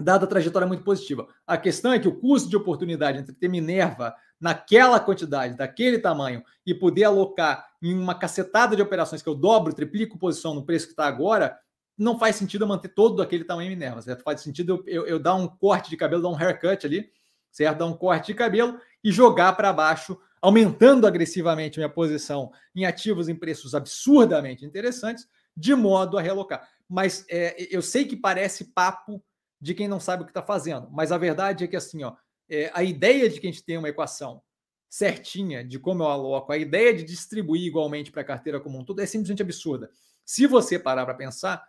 dada a trajetória muito positiva. A questão é que o custo de oportunidade entre ter Minerva naquela quantidade, daquele tamanho, e poder alocar em uma cacetada de operações que eu dobro, triplico posição no preço que está agora, não faz sentido eu manter todo aquele tamanho Minerva, certo? Faz sentido eu, eu, eu, dar um corte de cabelo, dar um haircut ali, certo? Dar um corte de cabelo e jogar para baixo, aumentando agressivamente minha posição em ativos em preços absurdamente interessantes, de modo a realocar. Mas é, eu sei que parece papo de quem não sabe o que está fazendo. Mas a verdade é que assim, ó, é, a ideia de que a gente tem uma equação certinha de como eu aloco, a ideia de distribuir igualmente para a carteira como um todo é simplesmente absurda. Se você parar para pensar,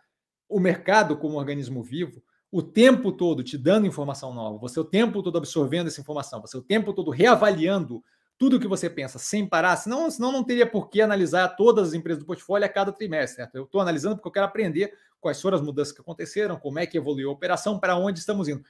o mercado como organismo vivo, o tempo todo te dando informação nova, você o tempo todo absorvendo essa informação, você o tempo todo reavaliando tudo o que você pensa sem parar, senão, senão não teria por que analisar todas as empresas do portfólio a cada trimestre. Certo? Eu estou analisando porque eu quero aprender quais foram as mudanças que aconteceram, como é que evoluiu a operação, para onde estamos indo.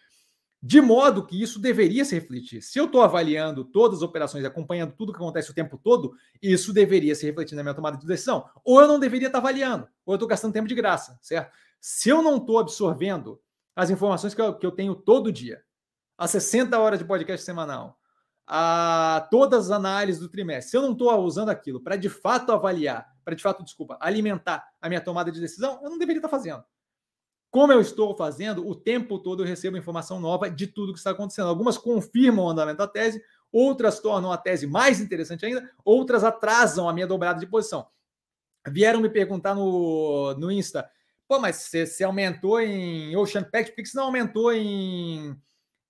De modo que isso deveria se refletir. Se eu estou avaliando todas as operações, acompanhando tudo que acontece o tempo todo, isso deveria se refletir na minha tomada de decisão. Ou eu não deveria estar avaliando, ou eu estou gastando tempo de graça, certo? Se eu não estou absorvendo as informações que eu, que eu tenho todo dia, as 60 horas de podcast semanal, a todas as análises do trimestre, se eu não estou usando aquilo para de fato avaliar, para de fato, desculpa, alimentar a minha tomada de decisão, eu não deveria estar fazendo. Como eu estou fazendo, o tempo todo eu recebo informação nova de tudo que está acontecendo. Algumas confirmam o andamento da tese, outras tornam a tese mais interessante ainda, outras atrasam a minha dobrada de posição. Vieram me perguntar no, no Insta, pô, mas você aumentou em Ocean Pact, por que você não aumentou em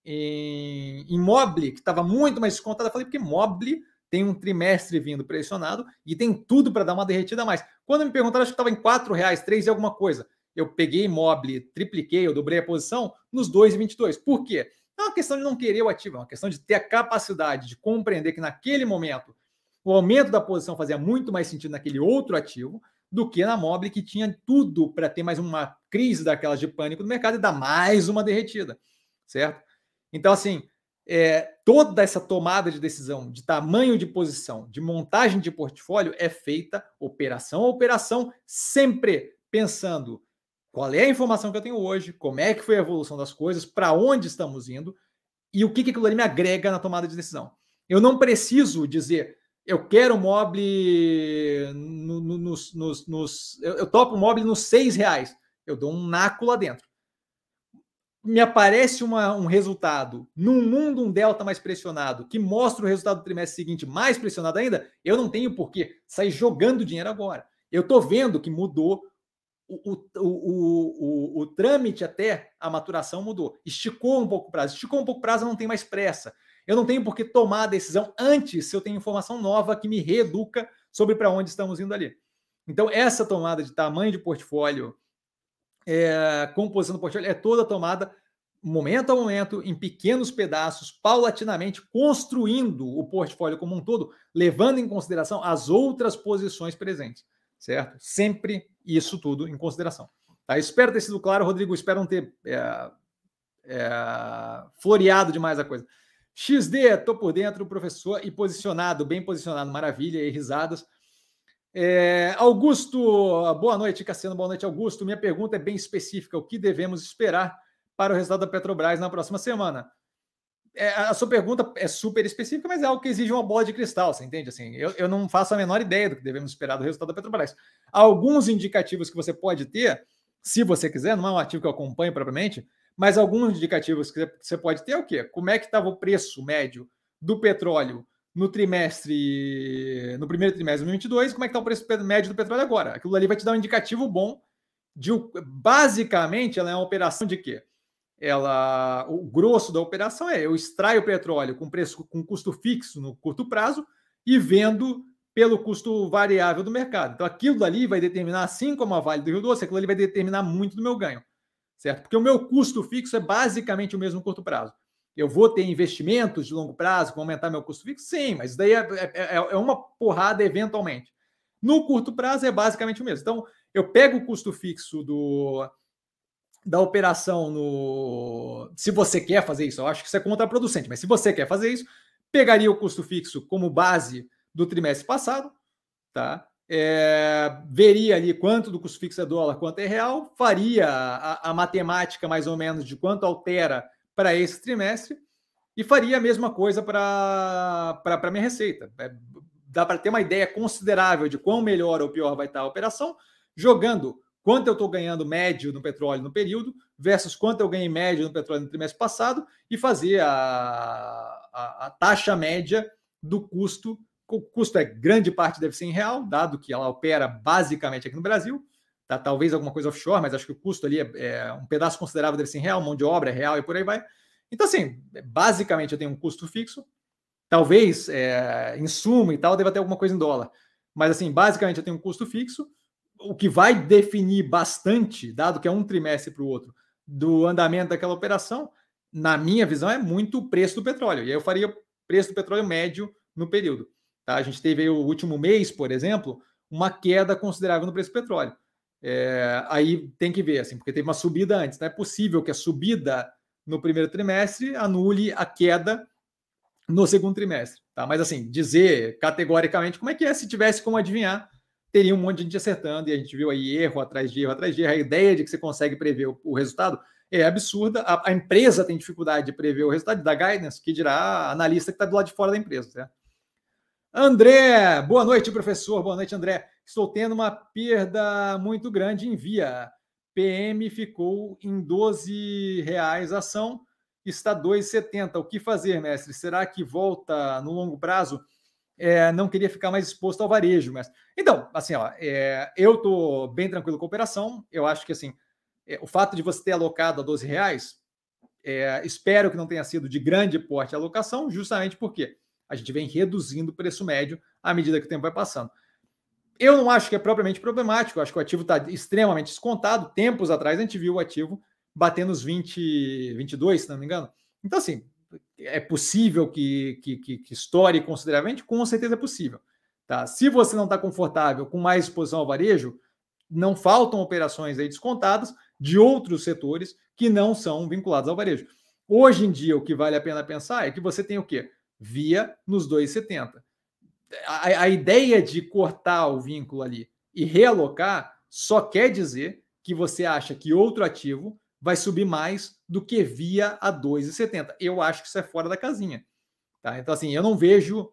em, em Mobile, que estava muito mais descontada. Eu falei, porque Mobile tem um trimestre vindo pressionado e tem tudo para dar uma derretida a mais. Quando me perguntaram, acho que estava em R$ reais, 3 e alguma coisa. Eu peguei Mobile, tripliquei, eu dobrei a posição nos 2,22. Por quê? É uma questão de não querer o ativo, é uma questão de ter a capacidade de compreender que naquele momento o aumento da posição fazia muito mais sentido naquele outro ativo do que na Mobile, que tinha tudo para ter mais uma crise daquelas de pânico no mercado e dar mais uma derretida, certo? Então, assim, é, toda essa tomada de decisão de tamanho de posição, de montagem de portfólio é feita operação a operação, sempre pensando qual é a informação que eu tenho hoje, como é que foi a evolução das coisas, para onde estamos indo e o que, que aquilo ali me agrega na tomada de decisão. Eu não preciso dizer, eu quero mobile no, no, nos, nos, nos, eu, eu topo mobile nos seis reais. Eu dou um naco lá dentro. Me aparece uma, um resultado num mundo, um delta mais pressionado, que mostra o resultado do trimestre seguinte mais pressionado ainda, eu não tenho por que sair jogando dinheiro agora. Eu estou vendo que mudou o, o, o, o, o trâmite até a maturação mudou. Esticou um pouco o prazo. Esticou um pouco o prazo, não tem mais pressa. Eu não tenho por que tomar a decisão antes se eu tenho informação nova que me reeduca sobre para onde estamos indo ali. Então, essa tomada de tamanho de portfólio, é, composição do portfólio, é toda tomada momento a momento, em pequenos pedaços, paulatinamente, construindo o portfólio como um todo, levando em consideração as outras posições presentes, certo? Sempre isso tudo em consideração. Tá? Espero ter sido claro, Rodrigo. Espero não ter é, é, floreado demais a coisa. XD, tô por dentro, professor, e posicionado, bem posicionado, maravilha, e risadas. É, Augusto, boa noite, Cassiano, boa noite, Augusto. Minha pergunta é bem específica: o que devemos esperar para o resultado da Petrobras na próxima semana? É, a sua pergunta é super específica, mas é algo que exige uma bola de cristal, você entende? Assim, eu, eu não faço a menor ideia do que devemos esperar do resultado da Petrobras. Alguns indicativos que você pode ter, se você quiser, não é um ativo que eu acompanho propriamente, mas alguns indicativos que você pode ter é o quê? Como é que estava o preço médio do petróleo no trimestre, no primeiro trimestre de 2022, como é que está o preço médio do petróleo agora? Aquilo ali vai te dar um indicativo bom de, basicamente, ela é uma operação de quê? ela, o grosso da operação é eu extraio o petróleo com preço com custo fixo no curto prazo e vendo pelo custo variável do mercado. Então aquilo ali vai determinar, assim como a Vale do Rio Doce, aquilo ali vai determinar muito do meu ganho, certo? Porque o meu custo fixo é basicamente o mesmo curto prazo. Eu vou ter investimentos de longo prazo vão aumentar meu custo fixo? Sim, mas daí é, é, é, é uma porrada eventualmente. No curto prazo é basicamente o mesmo. Então, eu pego o custo fixo do, da operação no. Se você quer fazer isso, eu acho que isso é contraproducente, mas se você quer fazer isso, pegaria o custo fixo como base do trimestre passado, tá? É, veria ali quanto do custo fixo é dólar, quanto é real, faria a, a matemática mais ou menos de quanto altera para esse trimestre e faria a mesma coisa para a minha receita. É, dá para ter uma ideia considerável de quão melhor ou pior vai estar a operação, jogando quanto eu estou ganhando médio no petróleo no período versus quanto eu ganhei médio no petróleo no trimestre passado e fazer a, a, a taxa média do custo. O custo é grande parte deve ser em real, dado que ela opera basicamente aqui no Brasil. Tá? Talvez alguma coisa offshore, mas acho que o custo ali é, é um pedaço considerável deve ser em real, mão de obra é real e por aí vai. Então, assim, basicamente eu tenho um custo fixo. Talvez é, insumo e tal, deva ter alguma coisa em dólar. Mas, assim, basicamente eu tenho um custo fixo o que vai definir bastante, dado que é um trimestre para o outro, do andamento daquela operação, na minha visão, é muito o preço do petróleo. E aí eu faria preço do petróleo médio no período. Tá? A gente teve o último mês, por exemplo, uma queda considerável no preço do petróleo. É, aí tem que ver, assim, porque teve uma subida antes. Não é possível que a subida no primeiro trimestre anule a queda no segundo trimestre. Tá? Mas assim, dizer categoricamente como é que é se tivesse como adivinhar, teria um monte de gente acertando, e a gente viu aí erro atrás de erro atrás de erro. A ideia de que você consegue prever o, o resultado é absurda. A, a, empresa tem dificuldade de prever o resultado da guidance, que dirá a analista que está do lado de fora da empresa. Certo? André, boa noite, professor. Boa noite, André. Estou tendo uma perda muito grande em via. PM ficou em 12 reais a ação, está 2,70. O que fazer, mestre? Será que volta no longo prazo? é, não queria ficar mais exposto ao varejo. Mas... Então, assim, ó, é, eu estou bem tranquilo com a operação. Eu acho que assim, é, o fato de você ter alocado a 12 reais, é, espero que não tenha sido de grande porte a alocação, justamente porque a gente vem reduzindo o preço médio à medida que o tempo vai passando. Eu não acho que é propriamente problemático, eu acho que o ativo está extremamente descontado. Tempos atrás a gente viu o ativo batendo os 20, 22, se não me engano. Então, assim, é possível que, que, que, que estoure consideravelmente? Com certeza é possível. Tá? Se você não está confortável com mais exposição ao varejo, não faltam operações aí descontadas de outros setores que não são vinculados ao varejo. Hoje em dia, o que vale a pena pensar é que você tem o quê? Via nos 2,70. A, a ideia de cortar o vínculo ali e realocar só quer dizer que você acha que outro ativo vai subir mais do que via a 2,70. Eu acho que isso é fora da casinha. Tá? Então, assim, eu não vejo.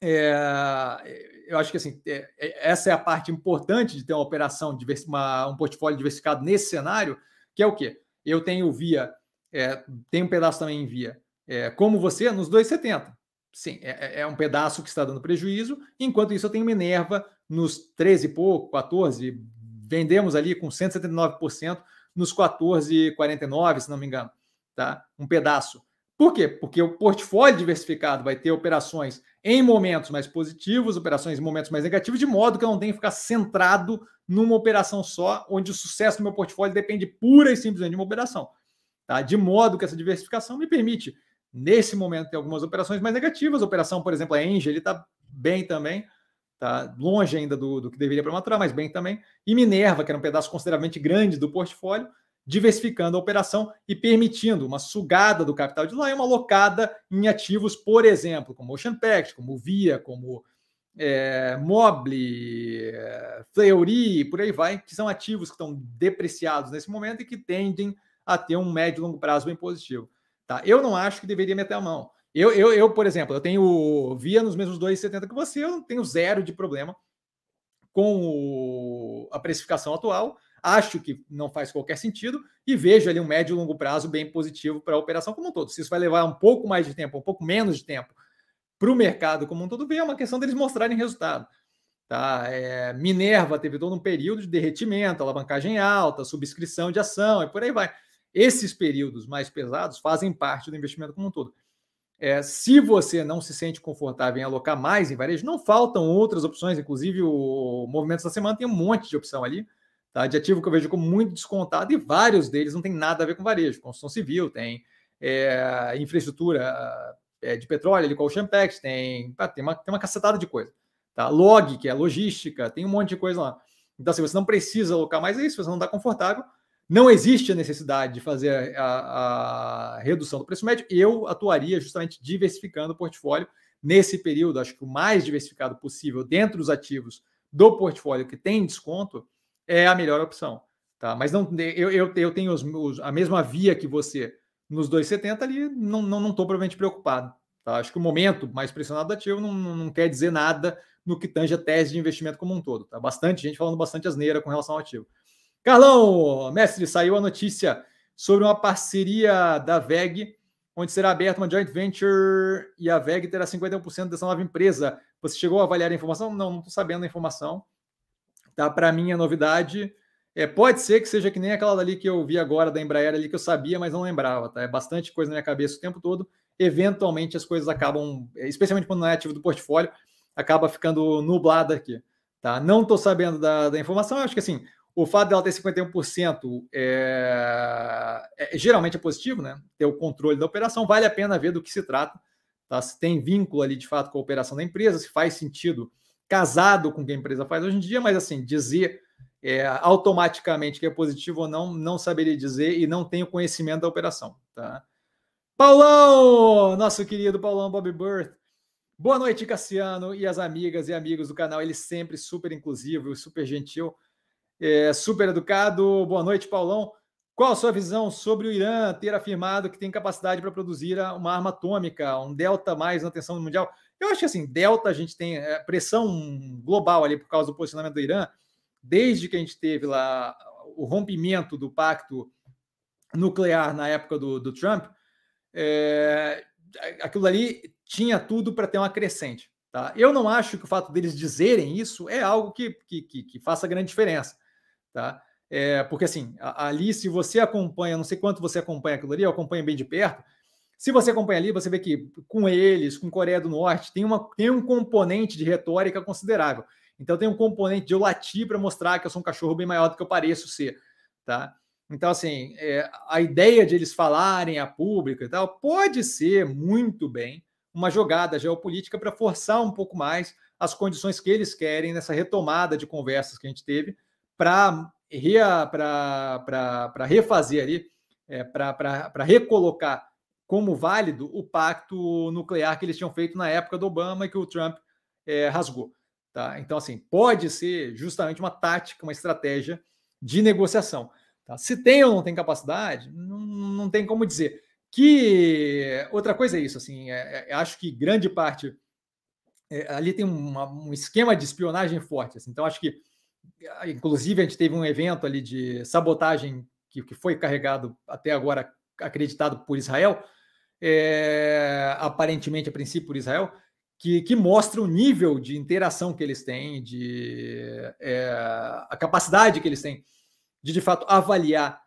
É, eu acho que assim, é, é, essa é a parte importante de ter uma operação, uma, um portfólio diversificado nesse cenário, que é o quê? Eu tenho via, é, tem um pedaço também em via, é, como você, nos 2,70. Sim, é, é, um pedaço que está dando prejuízo, enquanto isso eu tenho Minerva nos 13 e pouco, 14, vendemos ali com 179% nos 14,49, se não me engano, tá? Um pedaço. Por quê? Porque o portfólio diversificado vai ter operações em momentos mais positivos, operações em momentos mais negativos, de modo que eu não tenho que ficar centrado numa operação só, onde o sucesso do meu portfólio depende pura e simplesmente de uma operação. Tá? De modo que essa diversificação me permite, nesse momento, ter algumas operações mais negativas. A operação, por exemplo, a Engie, ele está bem também, tá longe ainda do, do que deveria para maturar, mas bem também. E Minerva, que era um pedaço consideravelmente grande do portfólio, diversificando a operação e permitindo uma sugada do capital de lá e uma alocada em ativos, por exemplo, como Ocean Pact, como Via, como é, Mobile, é, Fleury, por aí vai, que são ativos que estão depreciados nesse momento e que tendem a ter um médio e longo prazo bem positivo. Tá? Eu não acho que deveria meter a mão. Eu, eu, eu por exemplo, eu tenho Via nos mesmos 2,70 que você, eu não tenho zero de problema com o, a precificação atual acho que não faz qualquer sentido e vejo ali um médio e longo prazo bem positivo para a operação como um todo. Se isso vai levar um pouco mais de tempo, um pouco menos de tempo para o mercado como um todo, bem, é uma questão deles mostrarem resultado. Tá? É, Minerva teve todo um período de derretimento, alavancagem alta, subscrição de ação e por aí vai. Esses períodos mais pesados fazem parte do investimento como um todo. É, se você não se sente confortável em alocar mais em varejo, não faltam outras opções, inclusive o Movimentos da Semana tem um monte de opção ali tá? de ativo que eu vejo como muito descontado, e vários deles não tem nada a ver com varejo. Construção civil, tem é, infraestrutura é, de petróleo, ali com o Champex, tem, tem, uma, tem uma cacetada de coisa. Tá? Log, que é logística, tem um monte de coisa lá. Então, se você não precisa alocar mais isso, você não está confortável, não existe a necessidade de fazer a, a, redução do preço médio. Eu atuaria justamente diversificando o portfólio nesse período. Acho que o mais diversificado possível dentro dos ativos do portfólio que tem desconto é a melhor opção. Tá? Mas não, eu, eu, eu tenho os, os, a mesma via que você nos 2,70 ali, não estou não, não propriamente preocupado. Tá? Acho que o momento mais pressionado do ativo não, não, não, quer dizer nada no que tange a tese de investimento como um todo. Tá? Bastante gente falando bastante asneira com relação ao ativo. Carlão, mestre, saiu a notícia sobre uma parceria da VEG, onde será aberta uma joint venture e a VEG terá 51% dessa nova empresa. Você chegou a avaliar a informação? Não, não estou sabendo a informação. Tá? Para mim, a novidade é, pode ser que seja que nem aquela dali que eu vi agora da Embraer ali que eu sabia, mas não lembrava. Tá? É bastante coisa na minha cabeça o tempo todo. Eventualmente as coisas acabam, especialmente quando não é ativo do portfólio, acaba ficando nublada aqui. Tá? Não estou sabendo da, da informação. acho que assim, o fato dela ter 51% é, é, geralmente é positivo, né? Ter o controle da operação, vale a pena ver do que se trata. Tá? Se tem vínculo ali de fato com a operação da empresa, se faz sentido casado com o que a empresa faz hoje em dia, mas assim, dizer é, automaticamente que é positivo ou não, não saberia dizer e não tenho conhecimento da operação. Tá? Paulão, nosso querido Paulão Bob Birth. Boa noite, Cassiano e as amigas e amigos do canal. Ele sempre super inclusivo, super gentil, é, super educado. Boa noite, Paulão. Qual a sua visão sobre o Irã ter afirmado que tem capacidade para produzir uma arma atômica, um delta mais na tensão mundial? Eu acho que assim, Delta, a gente tem é, pressão global ali por causa do posicionamento do Irã, desde que a gente teve lá o rompimento do pacto nuclear na época do, do Trump, é, aquilo ali tinha tudo para ter uma crescente. Tá? Eu não acho que o fato deles dizerem isso é algo que, que, que, que faça grande diferença. Tá? É, porque assim, ali, se você acompanha, não sei quanto você acompanha aquilo ali, eu acompanho bem de perto, se você acompanha ali, você vê que com eles, com Coreia do Norte, tem, uma, tem um componente de retórica considerável. Então tem um componente de eu latir para mostrar que eu sou um cachorro bem maior do que eu pareço ser, tá? Então, assim, é, a ideia de eles falarem a público e tal pode ser muito bem uma jogada geopolítica para forçar um pouco mais as condições que eles querem nessa retomada de conversas que a gente teve para refazer ali, é, para recolocar como válido o pacto nuclear que eles tinham feito na época do Obama e que o Trump é, rasgou. Tá? Então, assim, pode ser justamente uma tática, uma estratégia de negociação. Tá? Se tem ou não tem capacidade, não, não tem como dizer. Que outra coisa é isso, assim, é, é, acho que grande parte é, ali tem uma, um esquema de espionagem forte. Assim, então, acho que, inclusive, a gente teve um evento ali de sabotagem que, que foi carregado até agora, acreditado por Israel, é, aparentemente, a princípio, por Israel, que, que, mostra o nível de interação que eles têm, de é, a capacidade que eles têm de, de fato, avaliar,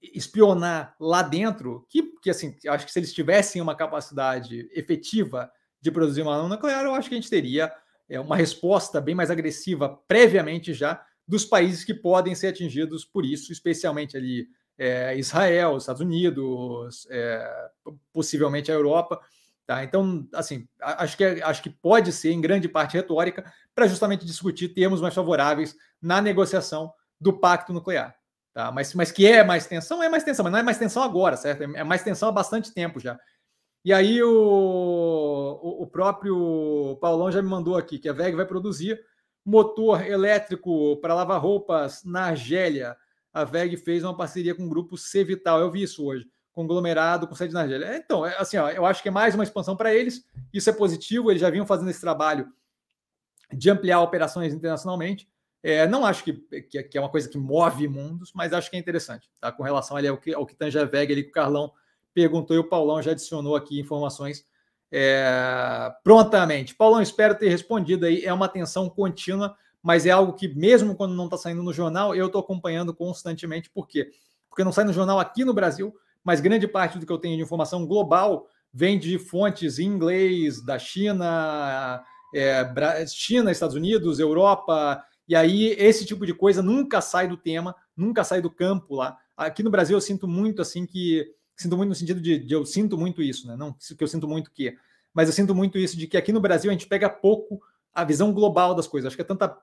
espionar lá dentro, que, que assim, acho que se eles tivessem uma capacidade efetiva de produzir uma arma nuclear, eu acho que a gente teria é, uma resposta bem mais agressiva previamente já dos países que podem ser atingidos por isso, especialmente ali é, Israel, Estados Unidos, é, possivelmente a Europa. Tá? Então, assim, acho que, acho que pode ser, em grande parte, retórica, para justamente discutir termos mais favoráveis na negociação do pacto nuclear. Tá? Mas, mas que é mais tensão, é mais tensão, mas não é mais tensão agora, certo? É mais tensão há bastante tempo já. E aí o, o, próprio Paulão já me mandou aqui que a VEG vai produzir motor elétrico para lavar roupas na Argélia. A VEG fez uma parceria com o grupo C Vital. Eu vi isso hoje. Conglomerado com sede na Argélia. Então, é, assim, ó, eu acho que é mais uma expansão para eles. Isso é positivo. Eles já vinham fazendo esse trabalho de ampliar operações internacionalmente. É, não acho que, que, que, é uma coisa que move mundos, mas acho que é interessante. Tá? Com relação ali ao que, ao que tange a VEG ali com o Carlão perguntou e o Paulão já adicionou aqui informações é, prontamente. Paulão, espero ter respondido aí. É uma atenção contínua, mas é algo que, mesmo quando não está saindo no jornal, eu estou acompanhando constantemente. Por quê? Porque não sai no jornal aqui no Brasil, mas grande parte do que eu tenho de informação global vem de fontes em inglês, da China, é, China, Estados Unidos, Europa. E aí, esse tipo de coisa nunca sai do tema, nunca sai do campo lá. Aqui no Brasil, eu sinto muito assim que Sinto muito no sentido de, de, eu sinto muito isso, né? Não que eu sinto muito que, mas eu sinto muito isso de que aqui no Brasil a gente pega pouco a visão global das coisas. Acho que é tanta,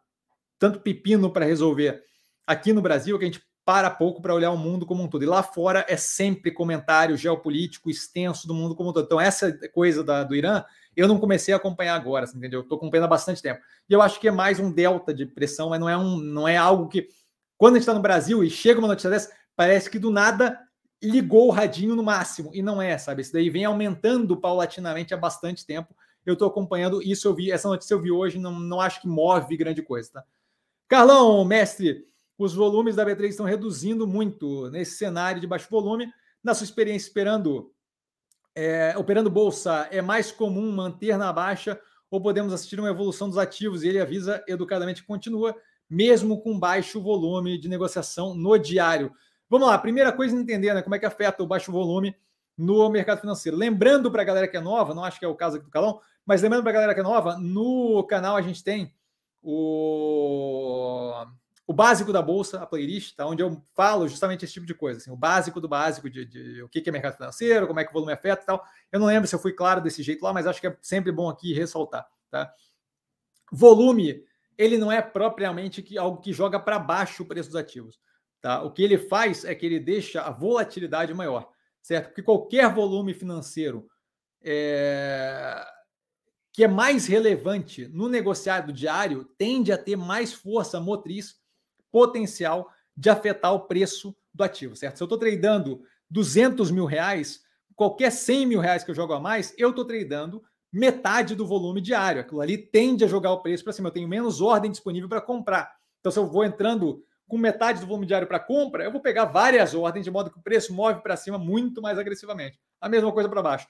tanto pepino para resolver aqui no Brasil que a gente para pouco para olhar o mundo como um todo. E lá fora é sempre comentário geopolítico extenso do mundo como um todo. Então, essa coisa da, do Irã, eu não comecei a acompanhar agora, entendeu? Estou acompanhando há bastante tempo. E eu acho que é mais um delta de pressão, mas não é, um, não é algo que. Quando a gente está no Brasil e chega uma notícia dessa, parece que do nada ligou o radinho no máximo, e não é, sabe? Isso daí vem aumentando paulatinamente há bastante tempo. Eu estou acompanhando isso, eu vi, essa notícia eu vi hoje, não, não acho que move grande coisa, tá? Carlão, mestre, os volumes da B3 estão reduzindo muito nesse cenário de baixo volume. Na sua experiência esperando, é, operando bolsa, é mais comum manter na baixa ou podemos assistir uma evolução dos ativos? E ele avisa educadamente que continua, mesmo com baixo volume de negociação no diário. Vamos lá, primeira coisa entender né, como é que afeta o baixo volume no mercado financeiro. Lembrando para a galera que é nova, não acho que é o caso aqui do Calão, mas lembrando para a galera que é nova, no canal a gente tem o, o básico da bolsa, a playlist, tá? onde eu falo justamente esse tipo de coisa, assim, o básico do básico de, de, o que é mercado financeiro, como é que o volume afeta e tal. Eu não lembro se eu fui claro desse jeito lá, mas acho que é sempre bom aqui ressaltar. Tá? Volume, ele não é propriamente que, algo que joga para baixo o preço dos ativos. Tá? O que ele faz é que ele deixa a volatilidade maior, certo? Porque qualquer volume financeiro é... que é mais relevante no negociado diário tende a ter mais força motriz potencial de afetar o preço do ativo, certo? Se eu estou tradando 200 mil reais, qualquer 100 mil reais que eu jogo a mais, eu estou tradando metade do volume diário. Aquilo ali tende a jogar o preço para cima. Eu tenho menos ordem disponível para comprar. Então, se eu vou entrando com metade do volume diário para compra, eu vou pegar várias ordens de modo que o preço move para cima muito mais agressivamente. A mesma coisa para baixo.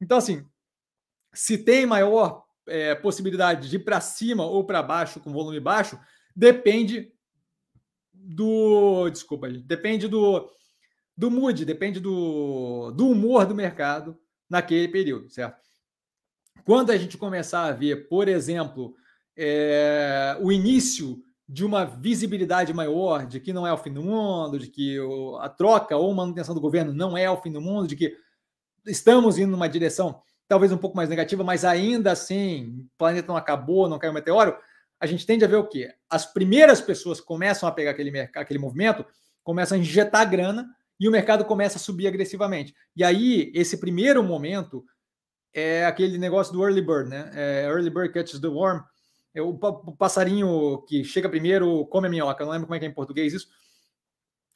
Então, assim, se tem maior é, possibilidade de ir para cima ou para baixo com volume baixo, depende do. Desculpa, depende do, do mood, depende do, do humor do mercado naquele período, certo? Quando a gente começar a ver, por exemplo, é, o início de uma visibilidade maior, de que não é o fim do mundo, de que a troca ou manutenção do governo não é o fim do mundo, de que estamos indo numa direção talvez um pouco mais negativa, mas ainda assim, o planeta não acabou, não caiu um meteoro, a gente tende a ver o quê? As primeiras pessoas começam a pegar aquele, aquele movimento, começam a injetar grana e o mercado começa a subir agressivamente. E aí, esse primeiro momento é aquele negócio do early bird, né? É, early bird catches the worm, o, passarinho que chega primeiro come a minhoca, não lembro como é que é em português isso.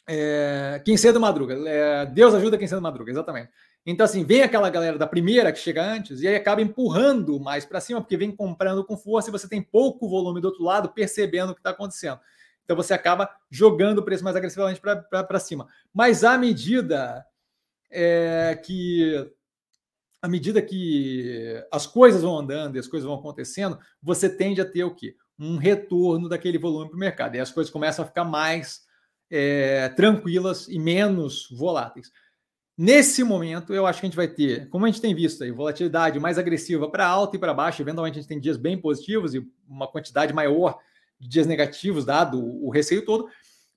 É, quem cedo madruga. É, Deus ajuda quem cedo madruga, exatamente. Então, assim, vem aquela galera da primeira que chega antes e aí acaba empurrando mais para cima, porque vem comprando com força e você tem pouco volume do outro lado percebendo o que está acontecendo. Então, você acaba jogando o preço mais agressivamente para cima. Mas à medida é, que à medida que as coisas vão andando e as coisas vão acontecendo, você tende a ter o quê? Um retorno daquele volume para o mercado. E as coisas começam a ficar mais é, tranquilas e menos voláteis. Nesse momento, eu acho que a gente vai ter, como a gente tem visto aí, volatilidade mais agressiva para alta e para baixo. Eventualmente, a gente tem dias bem positivos e uma quantidade maior de dias negativos, dado o receio todo.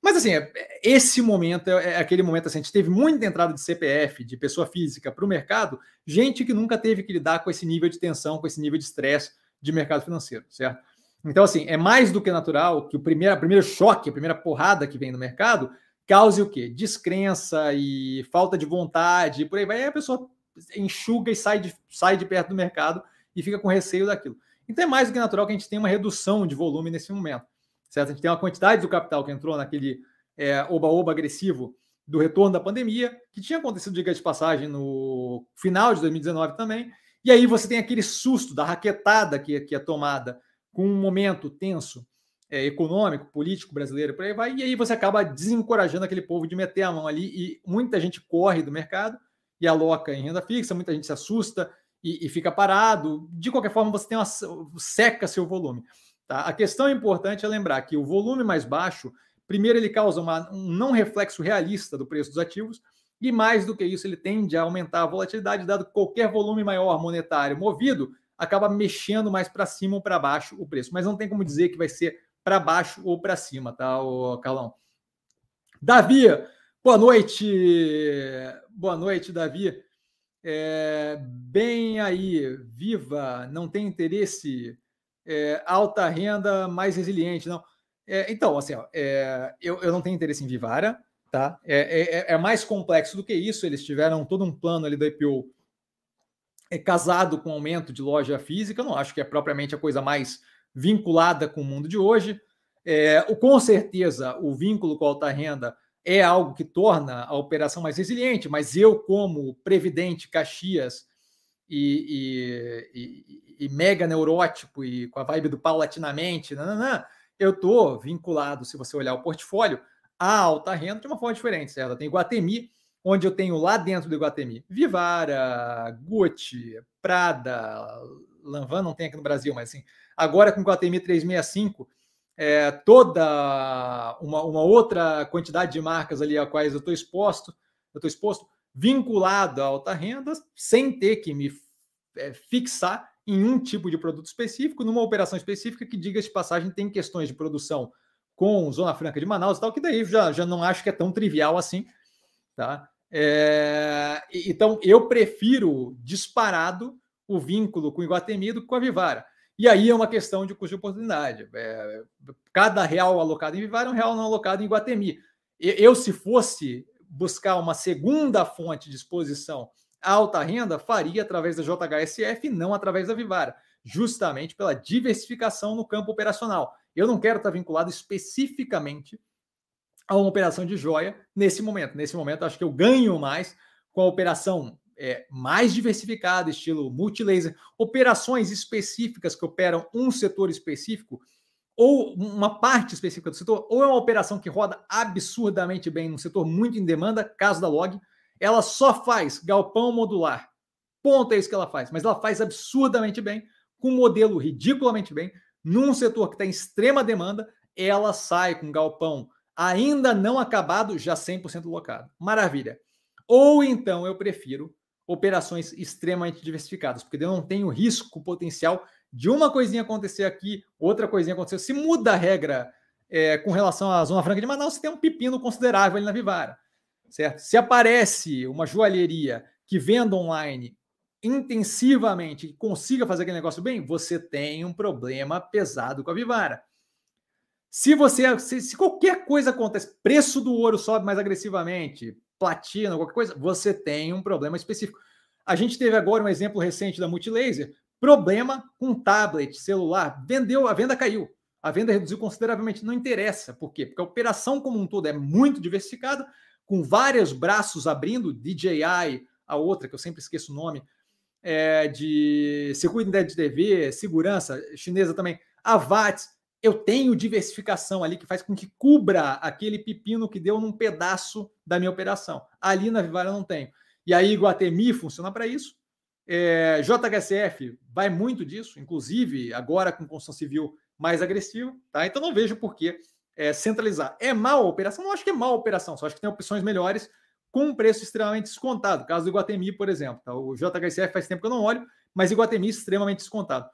Mas, assim, é, esse momento é, é aquele momento assim, a gente teve muita entrada de CPF, de pessoa física para o mercado, gente que nunca teve que lidar com esse nível de tensão, com esse nível de estresse de mercado financeiro, certo? Então, assim, é mais do que natural que o primeiro, primeiro choque, a primeira porrada que vem no mercado cause o quê? Descrença e falta de vontade, por aí vai. Aí a pessoa enxuga e sai de, sai de perto do mercado e fica com receio daquilo. Então é mais do que natural que a gente tenha uma redução de volume nesse momento. Certo? A gente tem uma quantidade do capital que entrou naquele é, oba-oba é, agressivo do retorno da pandemia, que tinha acontecido, diga de passagem, no final de 2019 também. E aí você tem aquele susto da raquetada que, que é tomada com um momento tenso é, econômico, político brasileiro, por aí vai, e aí você acaba desencorajando aquele povo de meter a mão ali, e muita gente corre do mercado e aloca em renda fixa, muita gente se assusta e, fica parado. De qualquer forma, você tem uma, seca seu volume. Tá? A questão importante é lembrar que o volume mais baixo, primeiro, ele causa uma, um não reflexo realista do preço dos ativos, e mais do que isso, ele tende a aumentar a volatilidade, dado que qualquer volume maior monetário movido acaba mexendo mais para cima ou para baixo o preço. Mas não tem como dizer que vai ser para baixo ou para cima, tá, o Carlão? Davi, boa noite. Boa noite, Davi. É, bem aí, viva, não tem interesse, é, alta renda mais resiliente, não. É, então, assim, ó, é, eu, eu não tenho interesse em Vivara, tá? É, é, é, mais complexo do que isso. Eles tiveram todo um plano ali da IPO é, casado com aumento de loja física. Eu não acho que é propriamente a coisa mais vinculada com o mundo de hoje. É, com certeza, o vínculo com a alta renda é algo que torna a operação mais resiliente, mas eu, como Previdente Caxias e, e, e, e mega neurótico e com a vibe do paulatinamente, não, eu estou vinculado, se você olhar o portfólio, à alta renda de uma forma diferente, certo? Tem Guatemi, onde eu tenho lá dentro do Guatemi Vivara, Gucci, Prada, Lanvin não tem aqui no Brasil, mas assim, agora com o Guatemi 365, é, toda uma, uma, outra quantidade de marcas ali a quais eu estou exposto, eu estou exposto, vinculado à alta renda, sem ter que me é, fixar em um tipo de produto específico, numa operação específica que, diga de passagem, tem questões de produção com Zona Franca de Manaus e tal, que daí já, já não acho que é tão trivial assim, tá? É, então, eu prefiro disparado o vínculo com o Iguatemi do que com a Vivara. E aí é uma questão de custo de oportunidade. É, cada real alocado em Vivara é um real não alocado em Iguatemi. Eu, se fosse buscar uma segunda fonte de exposição alta renda, faria através da JHSF e não através da Vivara, justamente pela diversificação no campo operacional. Eu não quero estar vinculado especificamente a uma operação de joia nesse momento. Nesse momento, acho que eu ganho mais com a operação é, mais diversificada, estilo multilaser, operações específicas que operam um setor específico ou uma parte específica do setor, ou é uma operação que roda absurdamente bem num setor muito em demanda, caso da Log, ela só faz galpão modular. Ponto é isso que ela faz, mas ela faz absurdamente bem, com um modelo ridiculamente bem, num setor que está em extrema demanda, ela sai com galpão ainda não acabado, já 100% locado. Maravilha. Ou então eu prefiro operações extremamente diversificadas, porque eu não tenho risco potencial de uma coisinha acontecer aqui, outra coisinha acontecer. Se muda a regra é, com relação à Zona Franca de Manaus, você tem um pepino considerável ali na Vivara, certo? Se aparece uma joalheria que venda online intensivamente e consiga fazer aquele negócio bem, você tem um problema pesado com a Vivara. Se você, se, se qualquer coisa acontece, preço do ouro sobe mais agressivamente, platina, qualquer coisa, você tem um problema específico. A gente teve agora um exemplo recente da Multilaser, problema com tablet, celular, vendeu, a venda caiu. A venda reduziu consideravelmente. Não interessa. Por quê? Porque a operação como um todo é muito diversificada, com vários braços abrindo, DJI, a outra, que eu sempre esqueço o nome, é, de circuito de TV, segurança chinesa também, a VATS, eu tenho diversificação ali que faz com que cubra aquele pepino que deu num pedaço da minha operação. Ali na Vivara eu não tenho. E aí Iguatemi funciona para isso. É, JHSF vai muito disso, inclusive agora com construção civil mais agressiva, tá? Então não vejo por que é, centralizar. É mal a operação? Não acho que é mal a operação, só acho que tem opções melhores com um preço extremamente descontado. Caso do Iguatemi, por exemplo. Tá? O JHSF faz tempo que eu não olho, mas Iguatemi extremamente descontado.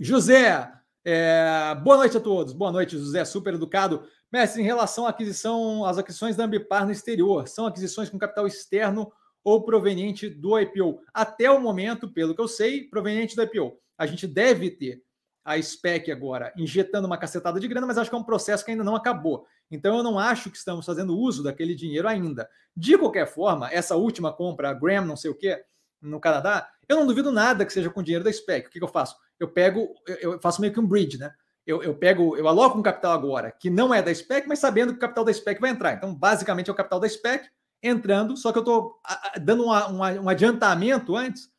José, é, boa noite a todos. Boa noite, José, super educado. Mestre, em relação à aquisição, às aquisições da Ambipar no exterior, são aquisições com capital externo ou proveniente do IPO? Até o momento, pelo que eu sei, proveniente do IPO. A gente deve ter a SPEC agora injetando uma cacetada de grana, mas acho que é um processo que ainda não acabou. Então eu não acho que estamos fazendo uso daquele dinheiro ainda. De qualquer forma, essa última compra, a Graham, não sei o quê, no Canadá, eu não duvido nada que seja com dinheiro da SPEC. O que, que eu faço? Eu pego, eu faço meio que um bridge, né? Eu, eu, pego, eu aloco um capital agora que não é da SPEC, mas sabendo que o capital da SPEC vai entrar. Então, basicamente, é o capital da SPEC entrando, só que eu estou dando um adiantamento antes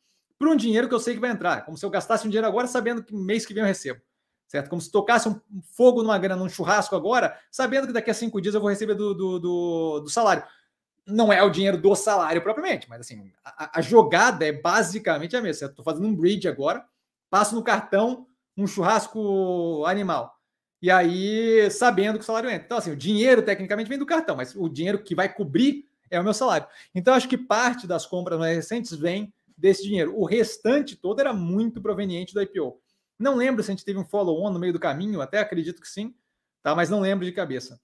para um dinheiro que eu sei que vai entrar. Como se eu gastasse um dinheiro agora sabendo que mês que vem eu recebo. Certo? Como se tocasse um fogo numa grana, num churrasco agora, sabendo que daqui a cinco dias eu vou receber do, do, do, do salário. Não é o dinheiro do salário propriamente, mas assim, a, a jogada é basicamente a mesma. Estou fazendo um bridge agora, passo no cartão um churrasco animal. E aí, sabendo que o salário entra. Então, assim, o dinheiro tecnicamente vem do cartão, mas o dinheiro que vai cobrir é o meu salário. Então, acho que parte das compras mais recentes vem desse dinheiro. O restante todo era muito proveniente do IPO. Não lembro se a gente teve um follow-on no meio do caminho, até acredito que sim, tá? mas não lembro de cabeça.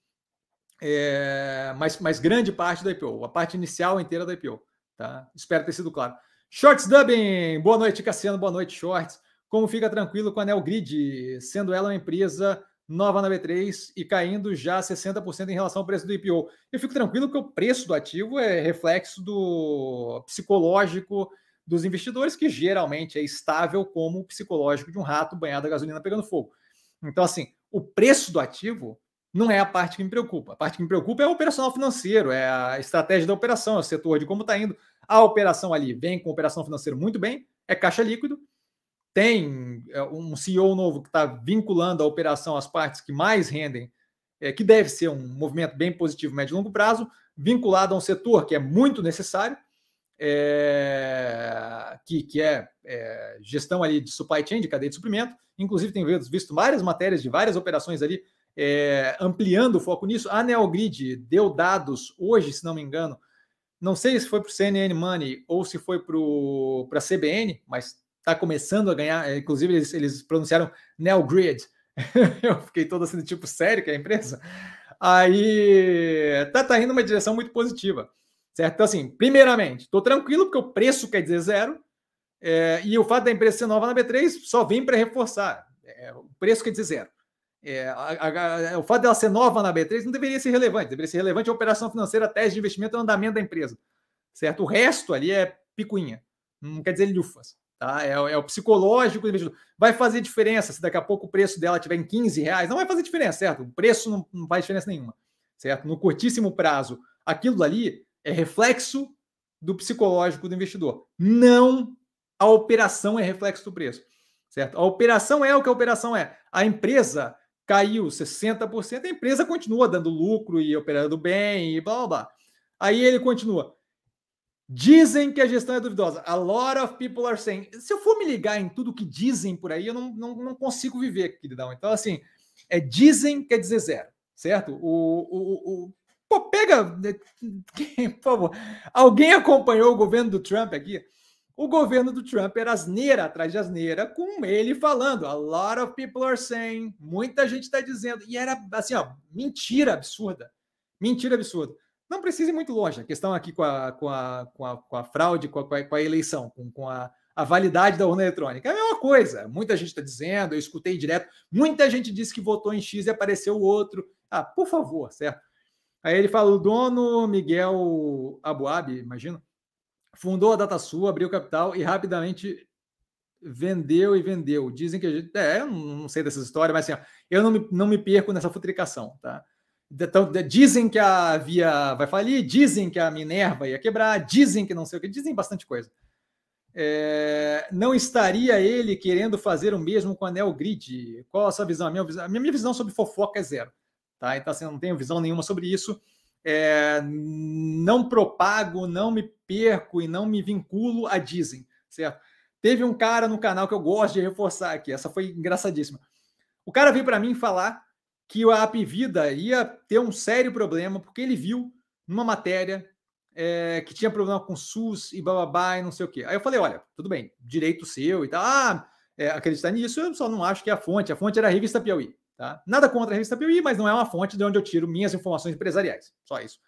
É, mas, mas grande parte do IPO, a parte inicial inteira do IPO. Tá? Espero ter sido claro. Shorts Dubbing, boa noite, Cassiano, boa noite, Shorts. Como fica tranquilo com a Nelgrid, sendo ela uma empresa nova na B3 e caindo já 60% em relação ao preço do IPO? Eu fico tranquilo que o preço do ativo é reflexo do psicológico dos investidores, que geralmente é estável como o psicológico de um rato banhado a gasolina pegando fogo. Então, assim, o preço do ativo não é a parte que me preocupa. A parte que me preocupa é o operacional financeiro, é a estratégia da operação, é o setor de como está indo. A operação ali vem com operação financeira muito bem, é caixa líquido, tem é, um CEO novo que está vinculando a operação às partes que mais rendem, é, que deve ser um movimento bem positivo médio e longo prazo, vinculado a um setor que é muito necessário, é, que, que é, é, gestão ali de supply chain, de cadeia de suprimento. Inclusive, tenho visto várias matérias de várias operações ali é, ampliando o foco nisso. A Neogrid deu dados hoje, se não me engano, não sei se foi para o CNN Money ou se foi para a CBN, mas está começando a ganhar. É, inclusive, eles, eles pronunciaram Neogrid. Eu fiquei todo assim, tipo, sério que é a empresa? Aí tá, tá indo uma direção muito positiva. Certo? Então, assim, primeiramente, estou tranquilo porque o preço quer dizer zero. É, e o fato da empresa ser nova na B3 só vem para reforçar. É, o preço quer dizer zero. É, a, a, o fato dela ser nova na B3 não deveria ser relevante. Deveria ser relevante a operação financeira, a tese de investimento e andamento da empresa. Certo? O resto ali é picuinha. Não quer dizer lufas. Tá? É, é, o psicológico do investidor. Vai fazer diferença se daqui a pouco o preço dela estiver em 15 reais? Não vai fazer diferença, certo? O preço não, não faz diferença nenhuma. Certo? No curtíssimo prazo, aquilo ali é reflexo do psicológico do investidor. Não a operação é reflexo do preço. Certo? A operação é o que a operação é. A empresa caiu 60%, a empresa continua dando lucro e operando bem e blá blá blá. Aí ele continua. Dizem que a gestão é duvidosa. A lot of people are saying. Se eu for me ligar em tudo que dizem por aí, eu não, não, não consigo viver, queridão. Então, assim, é dizem quer dizer zero, certo? O, o, o, Pô, pega. Né, por favor. Alguém acompanhou o governo do Trump aqui? O governo do Trump era asneira atrás de asneira, com ele falando. A lot of people are saying. Muita gente está dizendo. E era assim, ó, mentira absurda. Mentira absurda. Não precisa ir muito longe. A questão aqui com a, com a, com a, com a fraude, com a, com a eleição, com, com a, a validade da urna eletrônica. É a mesma coisa. Muita gente está dizendo, eu escutei direto. Muita gente disse que votou em X e apareceu o outro. Ah, por favor, certo? Aí ele fala: o dono Miguel Abuabi, imagino, fundou a DataSul, abriu capital e rapidamente vendeu e vendeu. Dizem que a gente. É, eu não sei dessas histórias, mas assim, ó, eu não me, não me perco nessa futricação, tá? Então, dizem que a Via vai falir, dizem que a Minerva ia quebrar, dizem que não sei o que, dizem bastante coisa. É, não estaria ele querendo fazer o mesmo com a Neogrid? Qual a sua visão? A minha, a minha visão sobre fofoca é zero. Tá? Então, assim, eu não tenho visão nenhuma sobre isso. É, não propago, não me perco e não me vinculo a dizem, certo? Teve um cara no canal que eu gosto de reforçar aqui, essa foi engraçadíssima. O cara veio para mim falar que a Apivida ia ter um sério problema, porque ele viu numa matéria é, que tinha problema com SUS e bababá e não sei o quê. Aí eu falei: olha, tudo bem, direito seu e tal. Ah, é, acreditar nisso, eu só não acho que é a fonte. A fonte era a revista Piauí. Tá? Nada contra a revista Piauí, mas não é uma fonte de onde eu tiro minhas informações empresariais. Só isso.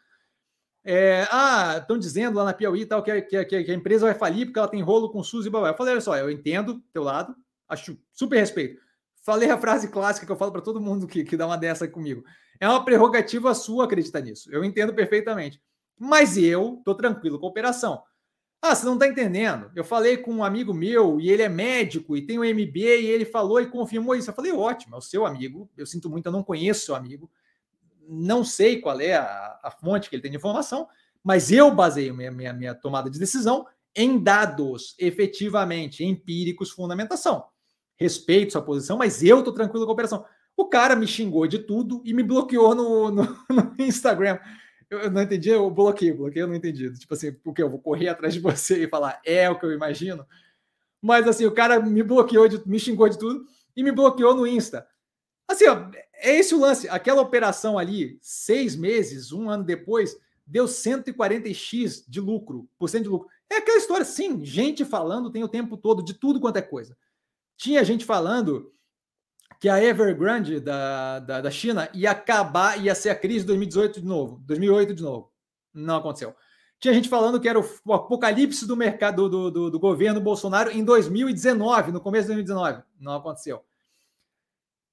É, ah, estão dizendo lá na Piauí tal, que, que, que, a empresa vai falir porque ela tem rolo com SUS e babá. Eu falei: olha só, eu entendo teu lado, acho super respeito. Falei a frase clássica que eu falo para todo mundo que, que dá uma dessa comigo. É uma prerrogativa sua acreditar nisso. Eu entendo perfeitamente. Mas eu estou tranquilo com a operação. Ah, você não está entendendo. Eu falei com um amigo meu e ele é médico e tem um MBA e ele falou e confirmou isso. Eu falei, ótimo, é o seu amigo. Eu sinto muito, eu não conheço seu amigo. Não sei qual é a, a fonte que ele tem de informação, mas eu baseio minha, minha, minha tomada de decisão em dados efetivamente empíricos, fundamentação. Respeito sua posição, mas eu estou tranquilo com a operação. O cara me xingou de tudo e me bloqueou no, no, no Instagram. Eu não entendi, eu bloqueei, bloqueei, eu não entendi. Tipo assim, porque eu vou correr atrás de você e falar, é o que eu imagino. Mas assim, o cara me bloqueou, de, me xingou de tudo e me bloqueou no Insta. Assim, ó, é esse o lance. Aquela operação ali, seis meses, um ano depois, deu 140x de lucro, por cento de lucro. É aquela história, sim, gente falando tem o tempo todo de tudo quanto é coisa. Tinha gente falando que a Evergrande da, da, da, China ia acabar, ia ser a crise de 2018 de novo, 2008 de novo. Não aconteceu. Tinha gente falando que era o, apocalipse do mercado do, do, do, governo Bolsonaro em 2019, no começo de 2019. Não aconteceu.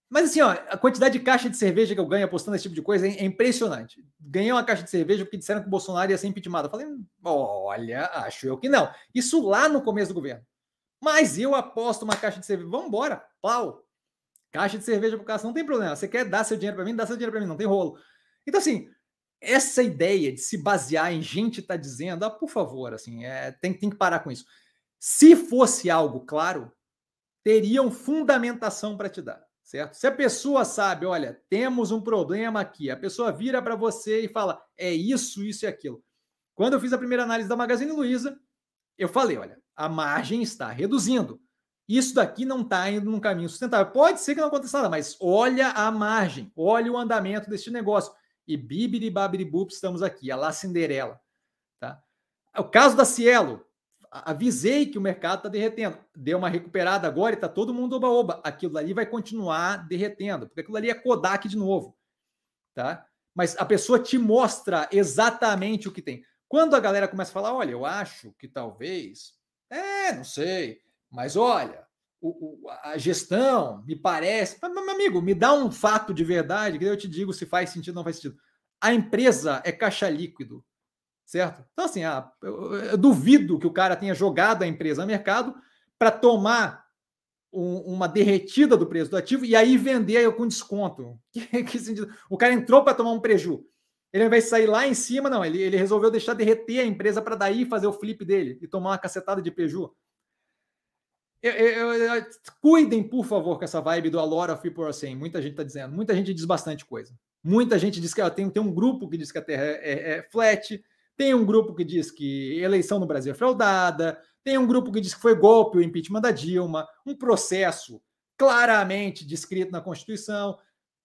Mas assim, ó, a quantidade de caixa de cerveja que eu ganho apostando nesse tipo de coisa é, é impressionante. Ganhei uma caixa de cerveja porque disseram que o Bolsonaro ia ser impeachment. Eu falei, olha, acho eu que não. Isso lá no começo do governo. Mas eu aposto uma caixa de cerveja. Vamos embora, pau. Caixa de cerveja para o cara, não tem problema. Você quer dar seu dinheiro para mim, dá seu dinheiro para mim, não tem rolo. Então, assim, essa ideia de se basear em gente tá dizendo, ah, por favor, assim, é, tem, tem que parar com isso. Se fosse algo claro, teriam fundamentação para te dar, certo? Se a pessoa sabe, olha, temos um problema aqui, a pessoa vira para você e fala, é isso, isso e aquilo. Quando eu fiz a primeira análise da Magazine Luiza, eu falei, olha, a margem está reduzindo isso daqui não está indo num caminho sustentável. Pode ser que não aconteça nada, mas olha a margem, olha o andamento deste negócio. E bibiri babiri bup, estamos aqui, a lá Cinderela. Tá? O caso da Cielo, avisei que o mercado está derretendo. Deu uma recuperada agora e está todo mundo oba-oba. Aquilo ali vai continuar derretendo, porque aquilo ali é Kodak de novo. Tá? Mas a pessoa te mostra exatamente o que tem. Quando a galera começa a falar, olha, eu acho que talvez, é, não sei, mas olha, o, o, a gestão me parece. Mas, meu amigo, me dá um fato de verdade que eu te digo se faz sentido ou não faz sentido. A empresa é caixa líquido, certo? Então, assim, ah, eu, eu, duvido que o cara tenha jogado a empresa no mercado para tomar um, uma derretida do preço do ativo e aí vender com desconto. Que, que sentido? O cara entrou para tomar um prejuízo. Ele, de sair lá em cima, não, ele, ele resolveu deixar derreter a empresa para daí fazer o flip dele e tomar uma cacetada de prejuízo. Eu, eu, eu, cuidem, por favor, com essa vibe do A lot of people. Muita gente está dizendo, muita gente diz bastante coisa. Muita gente diz que ó, tem, tem um grupo que diz que a Terra é, é, é, flat, tem um grupo que diz que eleição no Brasil é fraudada, tem um grupo que diz que foi golpe o impeachment da Dilma, um processo claramente descrito na Constituição.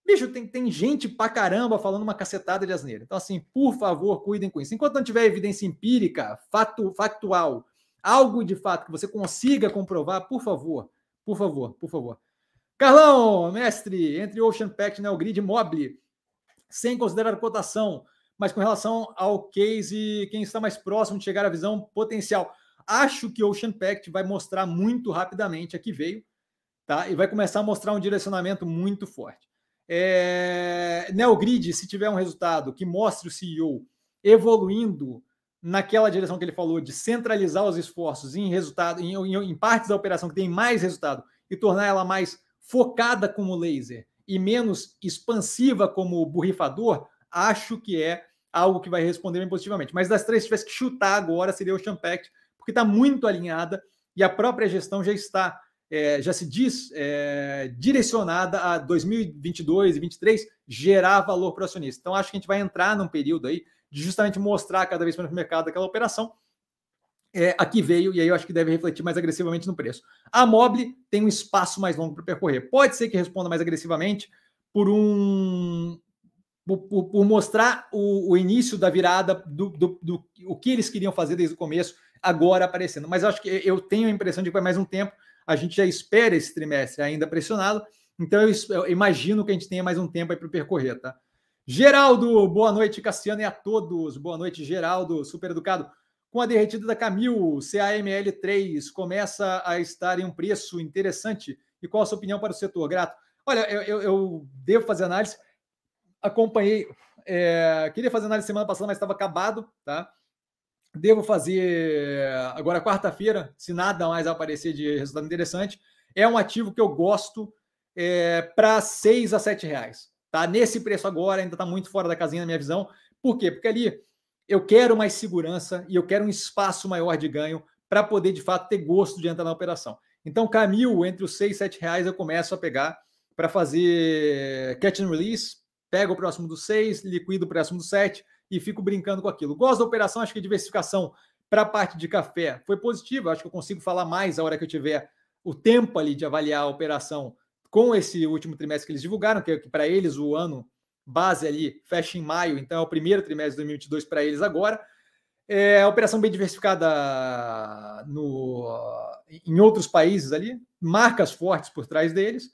Bicho, tem, tem gente pra caramba falando uma cacetada de asneira. Então, assim, por favor, cuidem com isso. Enquanto não tiver evidência empírica, fato, factual, algo de fato que você consiga comprovar, por favor, por favor, por favor. Carlão, mestre, entre Ocean Pact e Neogrid Mobile, sem considerar cotação, mas com relação ao case, quem está mais próximo de chegar à visão potencial. Acho que Ocean Pact vai mostrar muito rapidamente aqui veio, tá? E vai começar a mostrar um direcionamento muito forte. É... Neogrid, se tiver um resultado que mostre o CEO evoluindo naquela direção que ele falou de centralizar os esforços em resultado, em, em, em partes da operação que tem mais resultado e tornar ela mais focada como laser e menos expansiva como borrifador, acho que é algo que vai responder bem positivamente. Mas das três, se tivesse que chutar agora, seria o Champact, porque está muito alinhada e a própria gestão já está, é, já se diz, é, direcionada a 2022 e 2023 gerar valor para o acionista. Então, acho que a gente vai entrar num período aí de justamente mostrar cada vez mais no mercado aquela operação. É, aqui veio, e aí eu acho que deve refletir mais agressivamente no preço. A Mobile tem um espaço mais longo para percorrer. Pode ser que responda mais agressivamente por um. Por, por, por mostrar o, o, início da virada do, do, do, o que eles queriam fazer desde o começo, agora aparecendo. Mas eu acho que eu tenho a impressão de que vai mais um tempo. A gente já espera esse trimestre ainda pressionado. Então eu, eu imagino que a gente tenha mais um tempo aí para percorrer, tá? Geraldo, boa noite, Cassiano, e a todos. Boa noite, Geraldo, super educado. Com a derretida da Camil, CAML3 começa a estar em um preço interessante. E qual a sua opinião para o setor? Grato. Olha, eu, eu, eu devo fazer análise. Acompanhei, é, queria fazer análise semana passada, mas estava acabado, tá? Devo fazer agora quarta-feira, se nada mais aparecer de resultado interessante. É um ativo que eu gosto é, para 6 a 7 reais. Tá? Nesse preço agora, ainda está muito fora da casinha na minha visão. Por quê? Porque ali eu quero mais segurança e eu quero um espaço maior de ganho para poder, de fato, ter gosto de entrar na operação. Então, Camil, entre os 6 e 7 reais, eu começo a pegar para fazer catch and release, pego o próximo do 6, liquido o próximo do 7 e fico brincando com aquilo. Gosto da operação, acho que a diversificação para a parte de café foi positiva, acho que eu consigo falar mais a hora que eu tiver o tempo ali de avaliar a operação com esse último trimestre que eles divulgaram, que, que para eles o ano base ali fecha em maio, então é o primeiro trimestre de 2022 para eles agora. É a operação bem diversificada no, em outros países ali, marcas fortes por trás deles.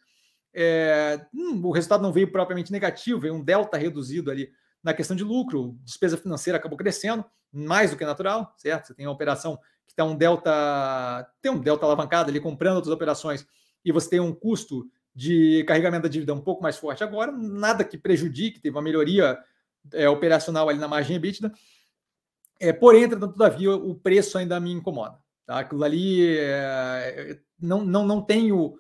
É, hum, o resultado não veio propriamente negativo, veio um delta reduzido ali na questão de lucro, despesa financeira acabou crescendo, mais do que natural, certo? Você tem uma operação que tem um delta, tem um delta alavancado ali comprando outras operações e você tem um custo de carregamento da dívida um pouco mais forte agora, nada que prejudique, teve uma melhoria é, operacional ali na margem EBITDA. É, porém, entretanto, todavia, o preço ainda me incomoda. Tá? Aquilo ali é, não, não, não tenho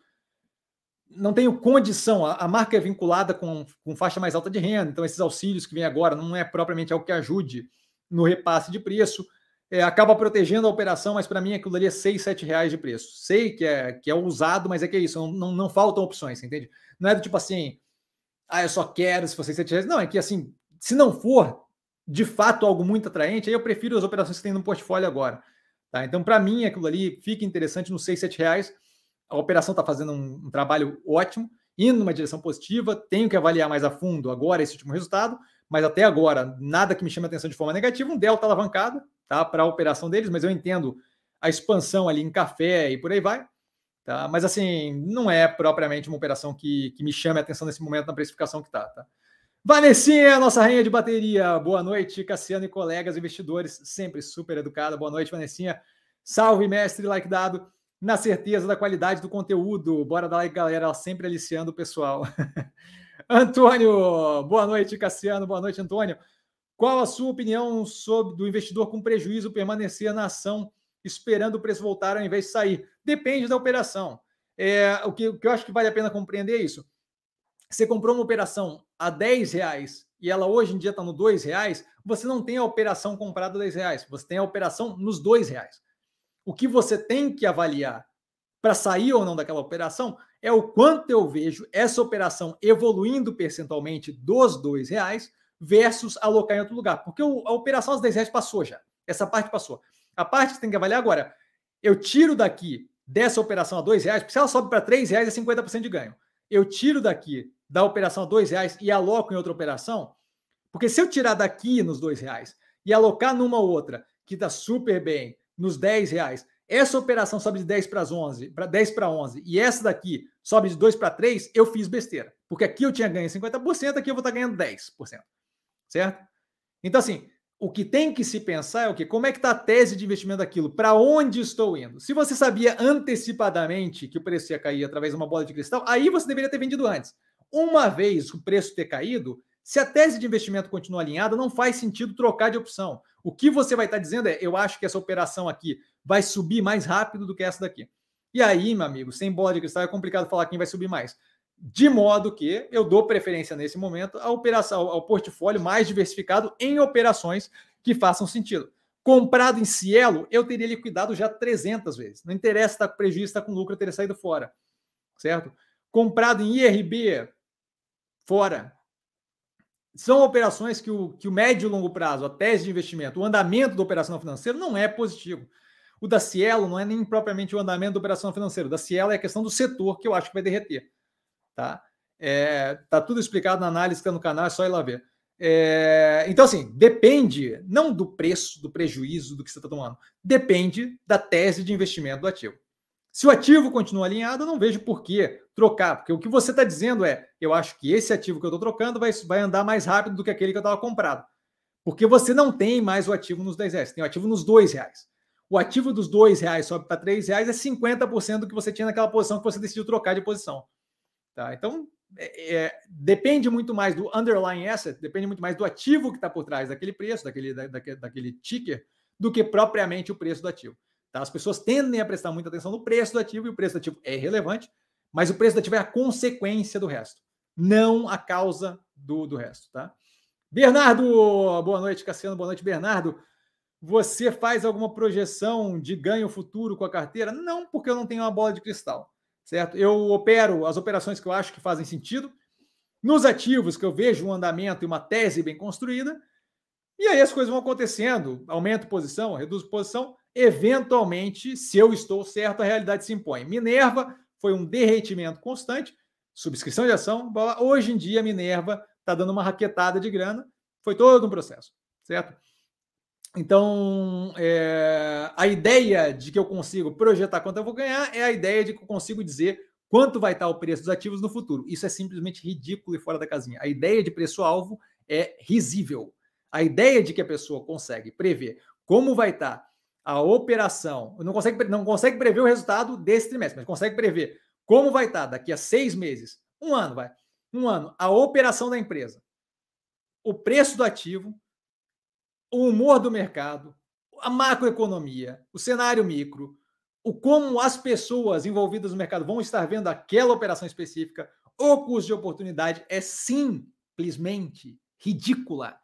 não tenho condição. A, a, marca é vinculada com, com faixa mais alta de renda, então esses auxílios que vem agora não é propriamente algo que ajude no repasse de preço é, acaba protegendo a operação, mas para mim aquilo ali é 6, 7 reais de preço. Sei que é, que é usado, mas é que é isso, não, não, não faltam opções, entende? Não é do tipo assim, ah, eu só quero se 6, 7 reais. Não, é que assim, se não for de fato algo muito atraente, aí eu prefiro as operações que tem no portfólio agora. Tá? Então, para mim, aquilo ali fica interessante nos 6, 7 reais. A operação está fazendo um, um trabalho ótimo, indo numa direção positiva. Tenho que avaliar mais a fundo agora esse último resultado, mas até agora, nada que me chame a atenção de forma negativa. Um delta alavancado, tá? Para a operação deles, mas eu entendo a expansão ali em café e por aí vai. Tá? Mas assim, não é propriamente uma operação que, que me chame a atenção nesse momento na precificação que está. Tá? Vanessinha, nossa rainha de bateria. Boa noite, Cassiano e colegas investidores, sempre super educada. Boa noite, Vanessinha. Salve, mestre, like dado, na certeza da qualidade do conteúdo. Bora dar like, galera, sempre aliciando o pessoal. Antônio, boa noite, Cassiano. Boa noite, Antônio. Qual a sua opinião sobre do investidor com prejuízo permanecer na ação esperando o preço voltar ao invés de sair? Depende da operação. É, o, que, o que eu acho que vale a pena compreender é isso. Você comprou uma operação a 10 reais e ela hoje em dia está no 2 reais, você não tem a operação comprada a 10 reais, você tem a operação nos 2 reais. O que você tem que avaliar para sair ou não daquela operação é o quanto eu vejo essa operação evoluindo percentualmente dos 2 reais versus alocar em outro lugar. Porque o, a operação às 10 reais passou já. Essa parte passou. A parte que você tem que avaliar agora, eu tiro daqui dessa operação a 2 reais, porque se ela sobe para 3 reais é 50% de ganho. Eu tiro daqui da operação a 2 reais e aloco em outra operação, porque se eu tirar daqui nos 2 reais e alocar numa outra que está super bem, nos 10 reais, essa operação sobe de 10 para 11, para 10 para 11, e essa daqui sobe de 2 para 3, eu fiz besteira. Porque aqui eu tinha ganho 50%, aqui eu vou estar tá ganhando 10% certo? Então, assim, o que tem que se pensar é o que? Como é que está a tese de investimento daquilo? Para onde estou indo? Se você sabia antecipadamente que o preço ia cair através de uma bola de cristal, aí você deveria ter vendido antes. Uma vez o preço ter caído, se a tese de investimento continua alinhada, não faz sentido trocar de opção. O que você vai estar dizendo é: eu acho que essa operação aqui vai subir mais rápido do que essa daqui. E aí, meu amigo, sem bola de cristal é complicado falar quem vai subir mais. De modo que eu dou preferência nesse momento operação, ao portfólio mais diversificado em operações que façam sentido. Comprado em Cielo, eu teria liquidado já 300 vezes. Não interessa está com prejuízo, está com lucro, eu teria saído fora. Certo? Comprado em IRB, fora. São operações que o, que o médio e longo prazo, a tese de investimento, o andamento da operação financeira não é positivo. O da Cielo não é nem propriamente o andamento da operação financeira. O da Cielo é a questão do setor que eu acho que vai derreter. Tá? É, tá tudo explicado na análise que está no canal, é só ir lá ver. É, então, assim, depende não do preço, do prejuízo do que você está tomando, depende da tese de investimento do ativo. Se o ativo continua alinhado, eu não vejo por que trocar, porque o que você está dizendo é: eu acho que esse ativo que eu estou trocando vai, vai andar mais rápido do que aquele que eu estava comprado. Porque você não tem mais o ativo nos 10 reais, tem o ativo nos 2 reais. O ativo dos 2 reais sobe para 3 reais é 50% do que você tinha naquela posição que você decidiu trocar de posição. Tá? Então, é, é, depende muito mais do underlying asset, depende muito mais do ativo que está por trás daquele preço, daquele, da, daquele, daquele ticker, do que propriamente o preço do ativo. Tá? As pessoas tendem a prestar muita atenção no preço do ativo, e o preço do ativo é relevante, mas o preço do ativo é a consequência do resto, não a causa do, do resto. Tá? Bernardo, boa noite, Cassiano, boa noite, Bernardo. Você faz alguma projeção de ganho futuro com a carteira? Não, porque eu não tenho uma bola de cristal certo? Eu opero as operações que eu acho que fazem sentido, nos ativos que eu vejo um andamento e uma tese bem construída, e aí as coisas vão acontecendo, aumento posição, reduzo posição, eventualmente, se eu estou certo, a realidade se impõe. Minerva foi um derretimento constante, subscrição de ação, hoje em dia Minerva está dando uma raquetada de grana, foi todo um processo, certo? Então, é, a ideia de que eu consigo projetar quanto eu vou ganhar é a ideia de que eu consigo dizer quanto vai estar o preço dos ativos no futuro. Isso é simplesmente ridículo e fora da casinha. A ideia de preço-alvo é risível. A ideia de que a pessoa consegue prever como vai estar a operação, não consegue, não consegue prever o resultado desse trimestre, mas consegue prever como vai estar daqui a seis meses, um ano, vai, um ano, a operação da empresa, o preço do ativo, o humor do mercado, a macroeconomia, o cenário micro, o como as pessoas envolvidas no mercado vão estar vendo aquela operação específica, o custo de oportunidade é simplesmente ridícula.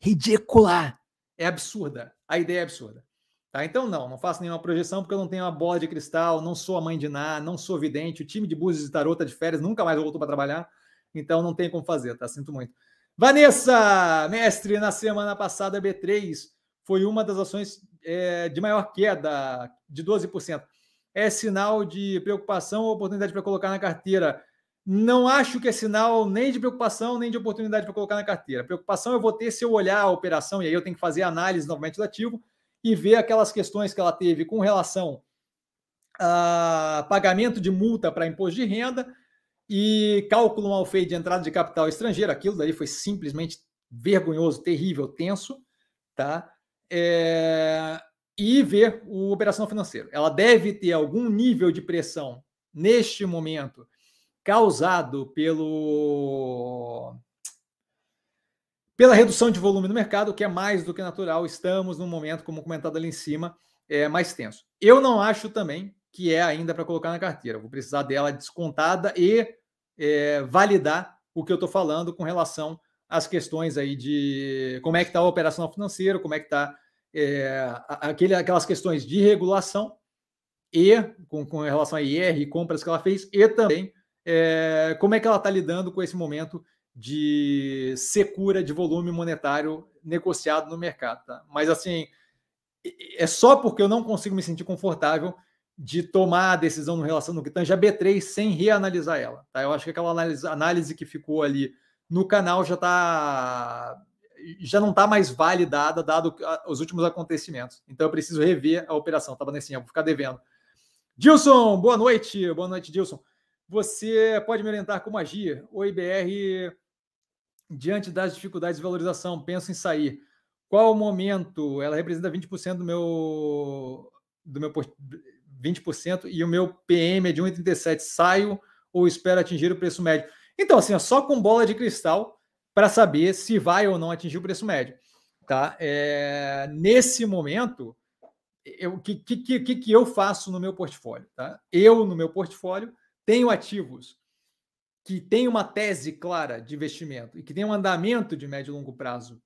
Ridícula. É absurda. A ideia é absurda. Tá? Então, não, não faço nenhuma projeção porque eu não tenho uma bola de cristal, não sou a mãe de Ná, não sou vidente, o time de Búzios e Tarota de férias nunca mais voltou para trabalhar, então não tem como fazer, tá? Sinto muito. Vanessa, mestre, na semana passada, B3 foi uma das ações é, de maior queda, de 12%. É sinal de preocupação ou oportunidade para colocar na carteira? Não acho que é sinal nem de preocupação, nem de oportunidade para colocar na carteira. Preocupação eu vou ter se eu olhar a operação, e aí eu tenho que fazer análise novamente do ativo e ver aquelas questões que ela teve com relação a pagamento de multa para imposto de renda e cálculo mal feito de entrada de capital estrangeiro, aquilo daí foi simplesmente vergonhoso, terrível, tenso, tá? É... E ver o operação financeira. Ela deve ter algum nível de pressão neste momento causado pelo pela redução de volume no mercado, que é mais do que natural. Estamos num momento, como comentado ali em cima, é mais tenso. Eu não acho também que é ainda para colocar na carteira. Vou precisar dela descontada e é, validar o que eu estou falando com relação às questões aí de como é que está a operação financeira, como é que está é, aquele, aquelas questões de regulação e com, com relação a IR compras que ela fez, e também é, como é que ela está lidando com esse momento de secura de volume monetário negociado no mercado. Tá? Mas assim, é só porque eu não consigo me sentir confortável de tomar a decisão no relação no que tange a B3 sem reanalisar ela. Tá? Eu acho que aquela análise, análise que ficou ali no canal já tá já não está mais validada dado os últimos acontecimentos. Então eu preciso rever a operação. Estava nesse vou ficar devendo. Dilson, boa noite. Boa noite, Dilson. Você pode me orientar como agir? O IBR, diante das dificuldades de valorização, penso em sair. Qual o momento? Ela representa 20% do meu do meu 20% e o meu PM é de 1,37. Saio ou espero atingir o preço médio? Então, assim, é só com bola de cristal para saber se vai ou não atingir o preço médio. tá? É, nesse momento, o que, que, que, que eu faço no meu portfólio? Tá? Eu, no meu portfólio, tenho ativos que têm uma tese clara de investimento e que tem um andamento de médio e longo prazo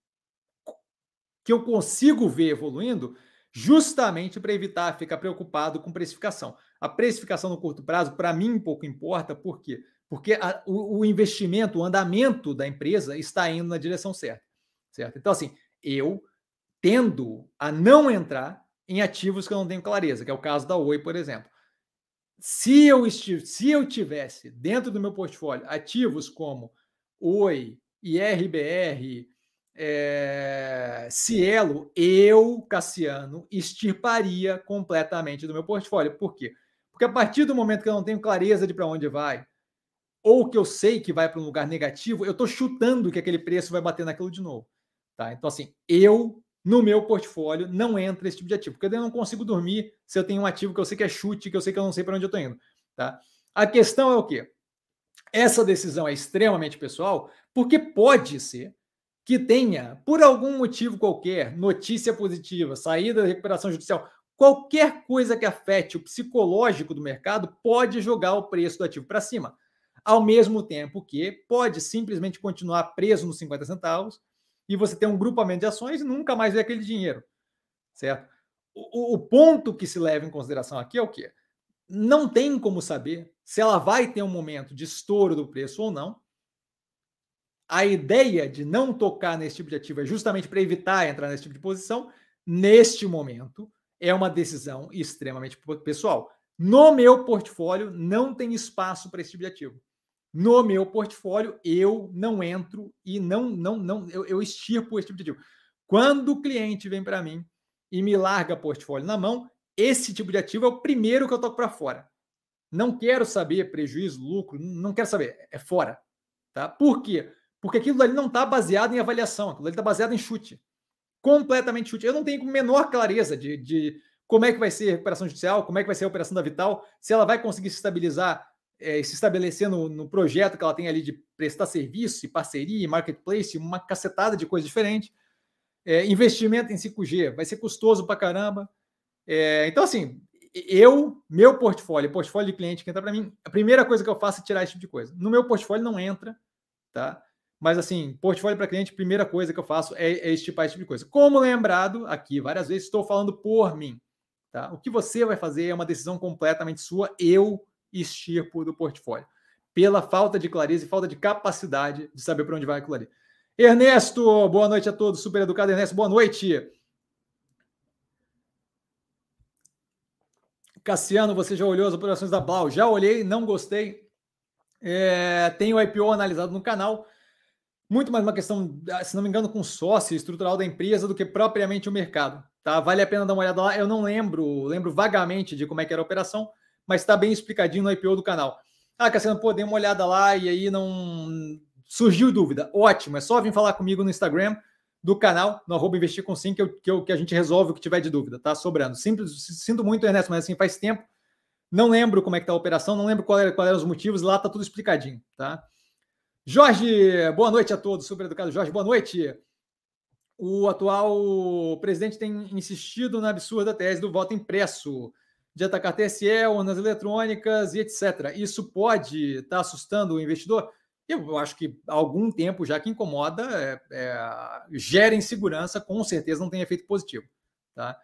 que eu consigo ver evoluindo, justamente para evitar ficar preocupado com precificação. A precificação no curto prazo, para mim, pouco importa, por quê? Porque a, o, o, investimento, o andamento da empresa está indo na direção certa. certo? Então, assim, eu tendo a não entrar em ativos que eu não tenho clareza, que é o caso da Oi, por exemplo. Se eu, se eu tivesse dentro do meu portfólio ativos como Oi, IRBR, é, Cielo, eu, Cassiano, extirparia completamente do meu portfólio. Por quê? Porque a partir do momento que eu não tenho clareza de para onde vai, ou que eu sei que vai para um lugar negativo, eu estou chutando que aquele preço vai bater naquilo de novo. Tá? Então, assim, eu no meu portfólio não entra esse tipo de ativo, porque eu não consigo dormir se eu tenho um ativo que eu sei que é chute, que eu sei que eu não sei para onde eu estou indo. Tá? A questão é o quê? Essa decisão é extremamente pessoal, porque pode ser que tenha, por algum motivo qualquer, notícia positiva, saída da recuperação judicial, qualquer coisa que afete o psicológico do mercado pode jogar o preço do ativo para cima. Ao mesmo tempo que pode simplesmente continuar preso nos 50 centavos, e você tem um grupamento de ações e nunca mais vê aquele dinheiro, certo? O, o ponto que se leva em consideração aqui é o quê? Não tem como saber se ela vai ter um momento de estouro do preço ou não. A ideia de não tocar nesse tipo de ativo é justamente para evitar entrar nesse tipo de posição. Neste momento, é uma decisão extremamente pessoal. No meu portfólio, não tem espaço para esse tipo de ativo no meu portfólio, eu não entro e não, não, não, eu, eu extirpo esse tipo de ativo. Quando o cliente vem para mim e me larga portfólio na mão, esse tipo de ativo é o primeiro que eu toco para fora. Não quero saber prejuízo, lucro, não quero saber, é fora. Tá? Por quê? Porque aquilo ali não está baseado em avaliação, aquilo ali está baseado em chute. Completamente chute. Eu não tenho menor clareza de, de como é que vai ser a recuperação judicial, como é que vai ser a operação da Vital, se ela vai conseguir se estabilizar é, se estabelecer no, no, projeto que ela tem ali de prestar serviço, parceria, marketplace, uma cacetada de coisa diferente. É, investimento em 5G vai ser custoso para caramba. É, então, assim, eu, meu portfólio, portfólio de cliente que entra para mim, a primeira coisa que eu faço é tirar esse tipo de coisa. No meu portfólio não entra, tá? Mas, assim, portfólio para cliente, primeira coisa que eu faço é, é estipar esse tipo de coisa. Como lembrado aqui várias vezes, estou falando por mim, tá? O que você vai fazer é uma decisão completamente sua. Eu extirpo do portfólio, pela falta de clareza e falta de capacidade de saber para onde vai aquilo ali. Ernesto, boa noite a todos, super educado Ernesto, boa noite. Cassiano, você já olhou as operações da Blau? Já olhei, não gostei. É, tenho o IPO analisado no canal. Muito mais uma questão, se não me engano, com sócio estrutural da empresa do que propriamente o mercado. Tá? Vale a pena dar uma olhada lá. Eu não lembro, lembro vagamente de como é que era a operação mas está bem explicadinho no IPO do canal. Ah, Cassiano, pô, dei uma olhada lá e aí não surgiu dúvida. Ótimo, é só vir falar comigo no Instagram do canal, no arroba investir com sim, que, eu, que, eu, que a gente resolve o que tiver de dúvida, tá? Sobrando. Simples, sinto muito, Ernesto, mas assim, faz tempo. Não lembro como é que tá a operação, não lembro qual era, qual eram os motivos, lá tá tudo explicadinho, tá? Jorge, boa noite a todos, super educado Jorge, boa noite. O atual presidente tem insistido na absurda tese do voto impresso de atacar TSE, urnas eletrônicas e etc. Isso pode estar tá assustando o investidor? Eu acho que há algum tempo já que incomoda, é, é, gera insegurança, com certeza não tem efeito positivo. Tá?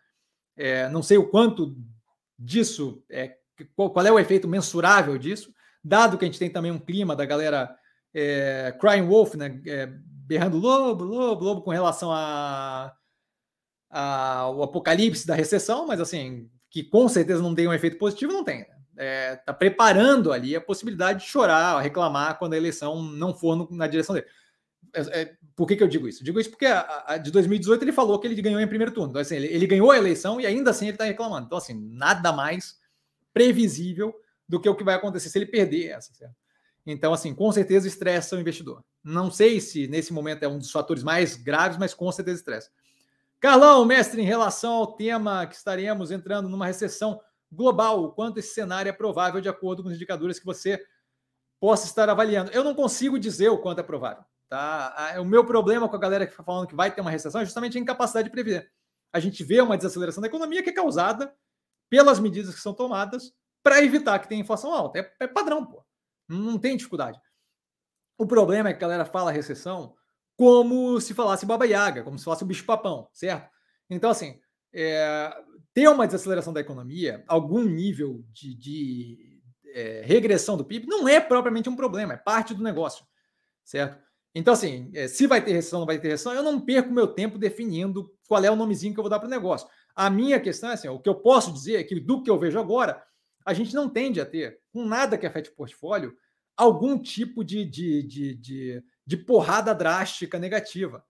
É, não sei o quanto disso, é, qual, qual, é o efeito mensurável disso, dado que a gente tem também um clima da galera é, crying wolf, né, é, berrando lobo, lobo, lobo com relação a, a, ao apocalipse da recessão, mas assim, que com certeza não tem um efeito positivo, não tem. Né? é, preparando ali a possibilidade de chorar, reclamar quando a eleição não for no, na direção dele. É, é, por que, que eu digo isso? Digo isso porque a, a, de 2018 ele falou que ele ganhou em primeiro turno. Então, assim, ele, ele ganhou a eleição e ainda assim ele está reclamando. Então, assim, nada mais previsível do que o que vai acontecer se ele perder essa. Certo? Então, assim, com certeza estressa o investidor. Não sei se nesse momento é um dos fatores mais graves, mas com certeza estressa. Carlão, mestre, em relação ao tema que estaremos entrando numa recessão global, o quanto esse cenário é provável de acordo com os indicadores que você possa estar avaliando? Eu não consigo dizer o quanto é provável. Tá? O meu problema com a galera que fica falando que vai ter uma recessão é justamente a incapacidade de prever. A gente vê uma desaceleração da economia que é causada pelas medidas que são tomadas para evitar que tenha inflação alta. É, é padrão, pô. Não tem dificuldade. O problema é que a galera fala recessão como se falasse Baba Yaga, como se falasse o bicho-papão, certo? Então, assim, é, ter uma desaceleração da economia, algum nível de, de é, regressão do PIB, não é propriamente um problema, é parte do negócio, certo? Então, assim, é, se vai ter recessão ou não vai ter recessão, eu não perco meu tempo definindo qual é o nomezinho que eu vou dar para o negócio. A minha questão é assim: o que eu posso dizer é que, do que eu vejo agora, a gente não tende a ter, com nada que afete o portfólio, algum tipo de, de, de, de, de porrada drástica negativa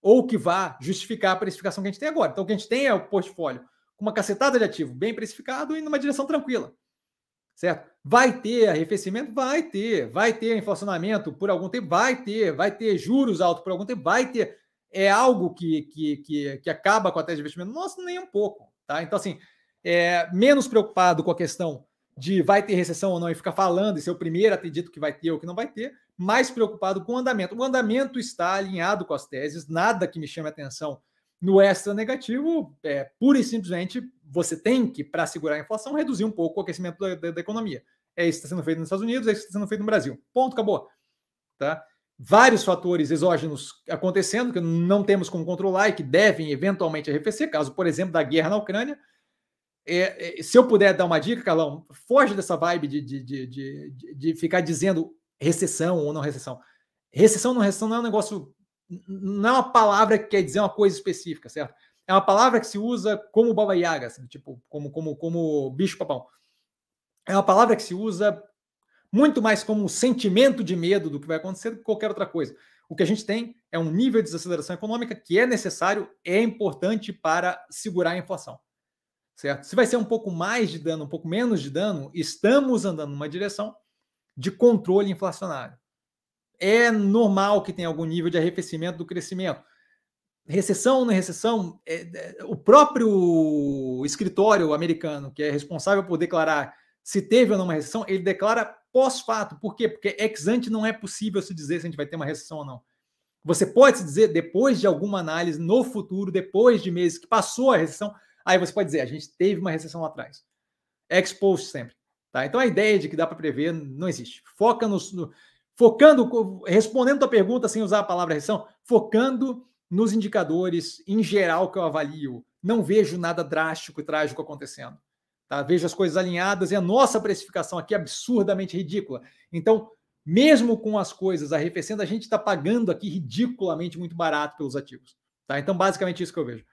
ou que vá justificar a precificação que a gente tem agora. Então, o que a gente tem é o portfólio com uma cacetada de ativo bem precificado e numa direção tranquila. Certo? Vai ter arrefecimento? Vai ter. Vai ter inflacionamento por algum tempo? Vai ter. Vai ter juros altos por algum tempo? Vai ter. É algo que, que, que, que acaba com a tese de investimento? Nossa, nem um pouco. Tá? Então, assim, é, menos preocupado com a questão de vai ter recessão ou não e ficar falando e ser o primeiro a ter dito que vai ter ou que não vai ter, mais preocupado com o andamento. O andamento está alinhado com as teses, nada que me chame a atenção no extra negativo, é pura e simplesmente você tem que, para segurar a inflação, reduzir um pouco o aquecimento da, da, da, economia. É isso que está sendo feito nos Estados Unidos, é isso que está sendo feito no Brasil. Ponto, acabou. Tá? Vários fatores exógenos acontecendo que não temos como controlar e que devem eventualmente arrefecer, caso, por exemplo, da guerra na Ucrânia. É, é, se eu puder dar uma dica, Carlão, foge dessa vibe de, de, de, de, de ficar dizendo recessão ou não recessão. Recessão ou não recessão não é um negócio não é uma palavra que quer dizer uma coisa específica, certo? É uma palavra que se usa como baba yaga, assim, tipo, como, como, como bicho-papão. É uma palavra que se usa muito mais como um sentimento de medo do que vai acontecer do que qualquer outra coisa. O que a gente tem é um nível de desaceleração econômica que é necessário, é importante para segurar a inflação. Certo? Se vai ser um pouco mais de dano, um pouco menos de dano, estamos andando numa direção de controle inflacionário é normal que tenha algum nível de arrefecimento do crescimento. Recessão não recessão, é, é, o próprio escritório americano, que é responsável por declarar se teve ou não uma recessão, ele declara pós-fato. Por quê? Porque ex ante não é possível se dizer se a gente vai ter uma recessão ou não. Você pode se dizer depois de alguma análise no futuro, depois de meses que passou a recessão, aí você pode dizer a gente teve uma recessão lá atrás. Ex post sempre. Tá? Então a ideia de que dá para prever não existe. Foca no, no focando, respondendo a pergunta sem usar a palavra recessão, focando nos indicadores em geral que eu avalio, não vejo nada drástico e trágico acontecendo. Tá? Vejo as coisas alinhadas e a nossa precificação aqui é absurdamente ridícula. Então, mesmo com as coisas arrefecendo, a gente está pagando aqui ridiculamente muito barato pelos ativos. Tá? Então, basicamente isso que eu vejo.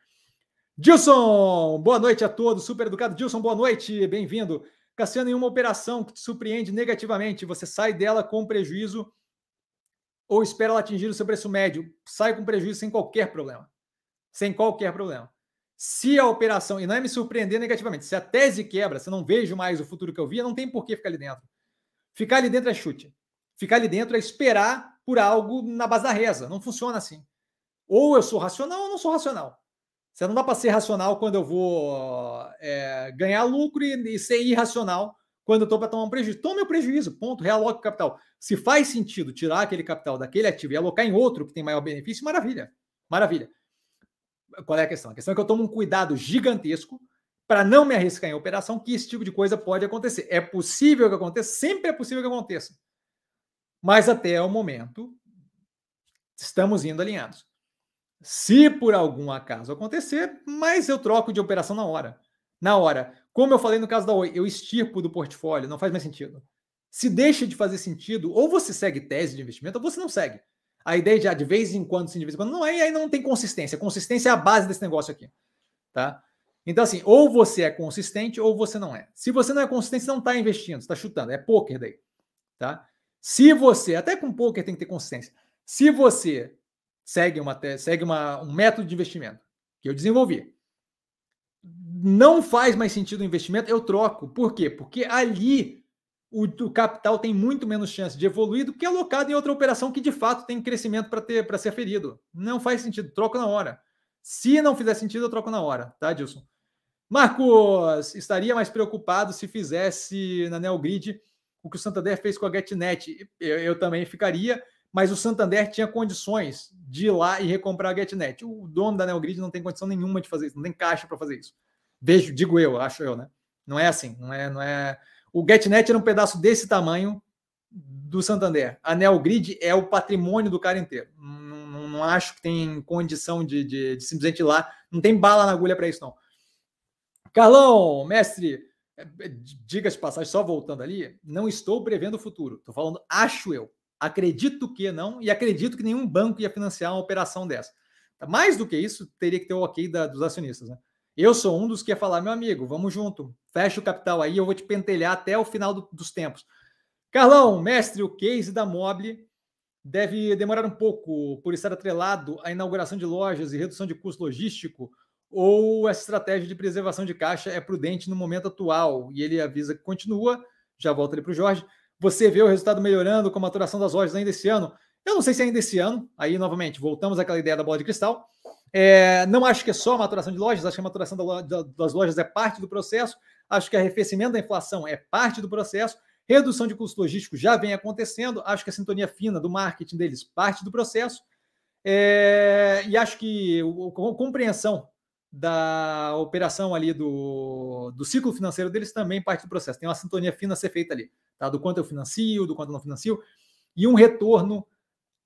Dilson, boa noite a todos, super educado. Dilson, boa noite, bem-vindo. Cassiano, em uma operação que te surpreende negativamente, você sai dela com prejuízo ou espera ela atingir o seu preço médio, sai com prejuízo sem qualquer problema. Sem qualquer problema. Se a operação, e não é me surpreender negativamente, se a tese quebra, se eu não vejo mais o futuro que eu via, não tem por que ficar ali dentro. Ficar ali dentro é chute. Ficar ali dentro é esperar por algo na base da reza. Não funciona assim. Ou eu sou racional ou não sou racional. Você não dá para ser racional quando eu vou é, ganhar lucro e, e, ser irracional quando eu estou para tomar um prejuízo. Tome o prejuízo, ponto, realoque o capital. Se faz sentido tirar aquele capital daquele ativo e alocar em outro que tem maior benefício, maravilha. Maravilha. Qual é a questão? A questão é que eu tomo um cuidado gigantesco para não me arriscar em operação que esse tipo de coisa pode acontecer. É possível que aconteça, sempre é possível que aconteça. Mas até o momento, estamos indo alinhados. Se por algum acaso acontecer, mas eu troco de operação na hora. Na hora. Como eu falei no caso da Oi, eu extirpo do portfólio, não faz mais sentido. Se deixa de fazer sentido, ou você segue tese de investimento, ou você não segue. A ideia de, ah, de vez em quando, sim, de vez em quando, não é, e aí não tem consistência. Consistência é a base desse negócio aqui. Tá? Então, assim, ou você é consistente ou você não é. Se você não é consistente, você não está investindo, você está chutando. É poker daí. Tá? Se você, até com poker tem que ter consistência. Se você segue, uma, segue uma, um método de investimento que eu desenvolvi. Não faz mais sentido o investimento, eu troco. Por quê? Porque ali o, o, capital tem muito menos chance de evoluir do que alocado em outra operação que de fato tem crescimento para ter para ser ferido. Não faz sentido, troco na hora. Se não fizer sentido, eu troco na hora, tá, Dilson? Marcos, estaria mais preocupado se fizesse na Neogrid o que o Santander fez com a GetNet. Eu, eu também ficaria, mas o Santander tinha condições de ir lá e recomprar a GetNet. O dono da Neogrid não tem condição nenhuma de fazer isso, não tem caixa para fazer isso. Vejo, digo eu, acho eu, né? Não é assim, não é, não é. O GetNet era um pedaço desse tamanho do Santander. A Neogrid é o patrimônio do cara inteiro. Não, não, não acho que tem condição de, de, de simplesmente ir lá. Não tem bala na agulha para isso, não. Carlão, mestre, é, é, diga-se passagem, só voltando ali, não estou prevendo o futuro. Estou falando, acho eu. Acredito que não, e acredito que nenhum banco ia financiar uma operação dessa. Mais do que isso, teria que ter o ok da, dos acionistas. Né? Eu sou um dos que ia falar, meu amigo, vamos junto, fecha o capital aí, eu vou te pentelhar até o final do, dos tempos. Carlão, mestre, o case da Mobile deve demorar um pouco por estar atrelado à inauguração de lojas e redução de custo logístico ou essa estratégia de preservação de caixa é prudente no momento atual? E ele avisa que continua, já volta ali para o Jorge. Você vê o resultado melhorando com a maturação das lojas ainda esse ano? Eu não sei se ainda esse ano, aí novamente, voltamos àquela ideia da bola de cristal. É, não acho que é só a maturação de lojas, acho que a maturação da, da, das lojas é parte do processo, acho que arrefecimento da inflação é parte do processo, redução de custos logísticos já vem acontecendo, acho que a sintonia fina do marketing deles parte do processo, é, e acho que a compreensão da operação ali do, do ciclo financeiro deles também parte do processo. Tem uma sintonia fina a ser feita ali, tá? Do quanto eu financio, do quanto eu não financio, e um retorno,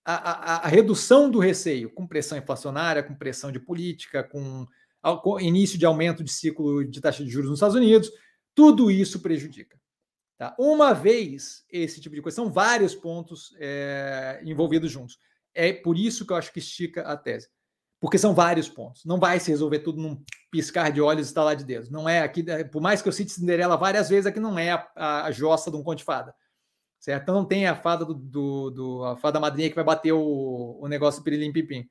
a, a, a redução do receio, com pressão inflacionária, com pressão de política, com, com início de aumento de ciclo de taxa de juros nos Estados Unidos, tudo isso prejudica. Tá? Uma vez esse tipo de coisa, são vários pontos é, envolvidos juntos. É por isso que eu acho que estica a tese porque são vários pontos. Não vai se resolver tudo num piscar de olhos e estalar de dedos. Não é aqui, é, por mais que eu cite Cinderela várias vezes, aqui não é a, a, jossa de um conto de fada. Certo? Então não tem a fada do, do, do, a fada madrinha que vai bater o, o negócio pirilim pipim.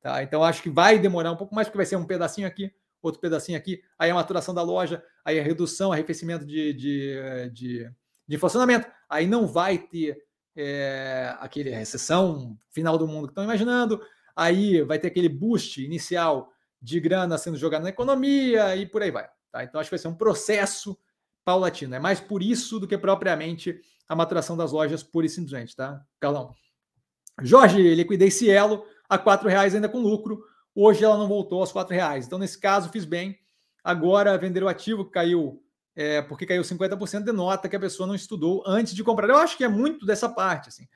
Tá? Então acho que vai demorar um pouco mais, porque vai ser um pedacinho aqui, outro pedacinho aqui, aí a maturação da loja, aí a redução, arrefecimento de, de, de, de funcionamento. Aí não vai ter é, aquele recessão final do mundo que estão imaginando aí vai ter aquele boost inicial de grana sendo jogada na economia e por aí vai. Tá? Então acho que vai ser um processo paulatino. É mais por isso do que propriamente a maturação das lojas pura e simplesmente, tá, Carlão? Jorge, liquidei Cielo a R$ reais ainda com lucro. Hoje ela não voltou aos R$ reais. Então, nesse caso, fiz bem. Agora, vender o ativo caiu, é, porque caiu 50%, denota que a pessoa não estudou antes de comprar. Eu acho que é muito dessa parte. Assim.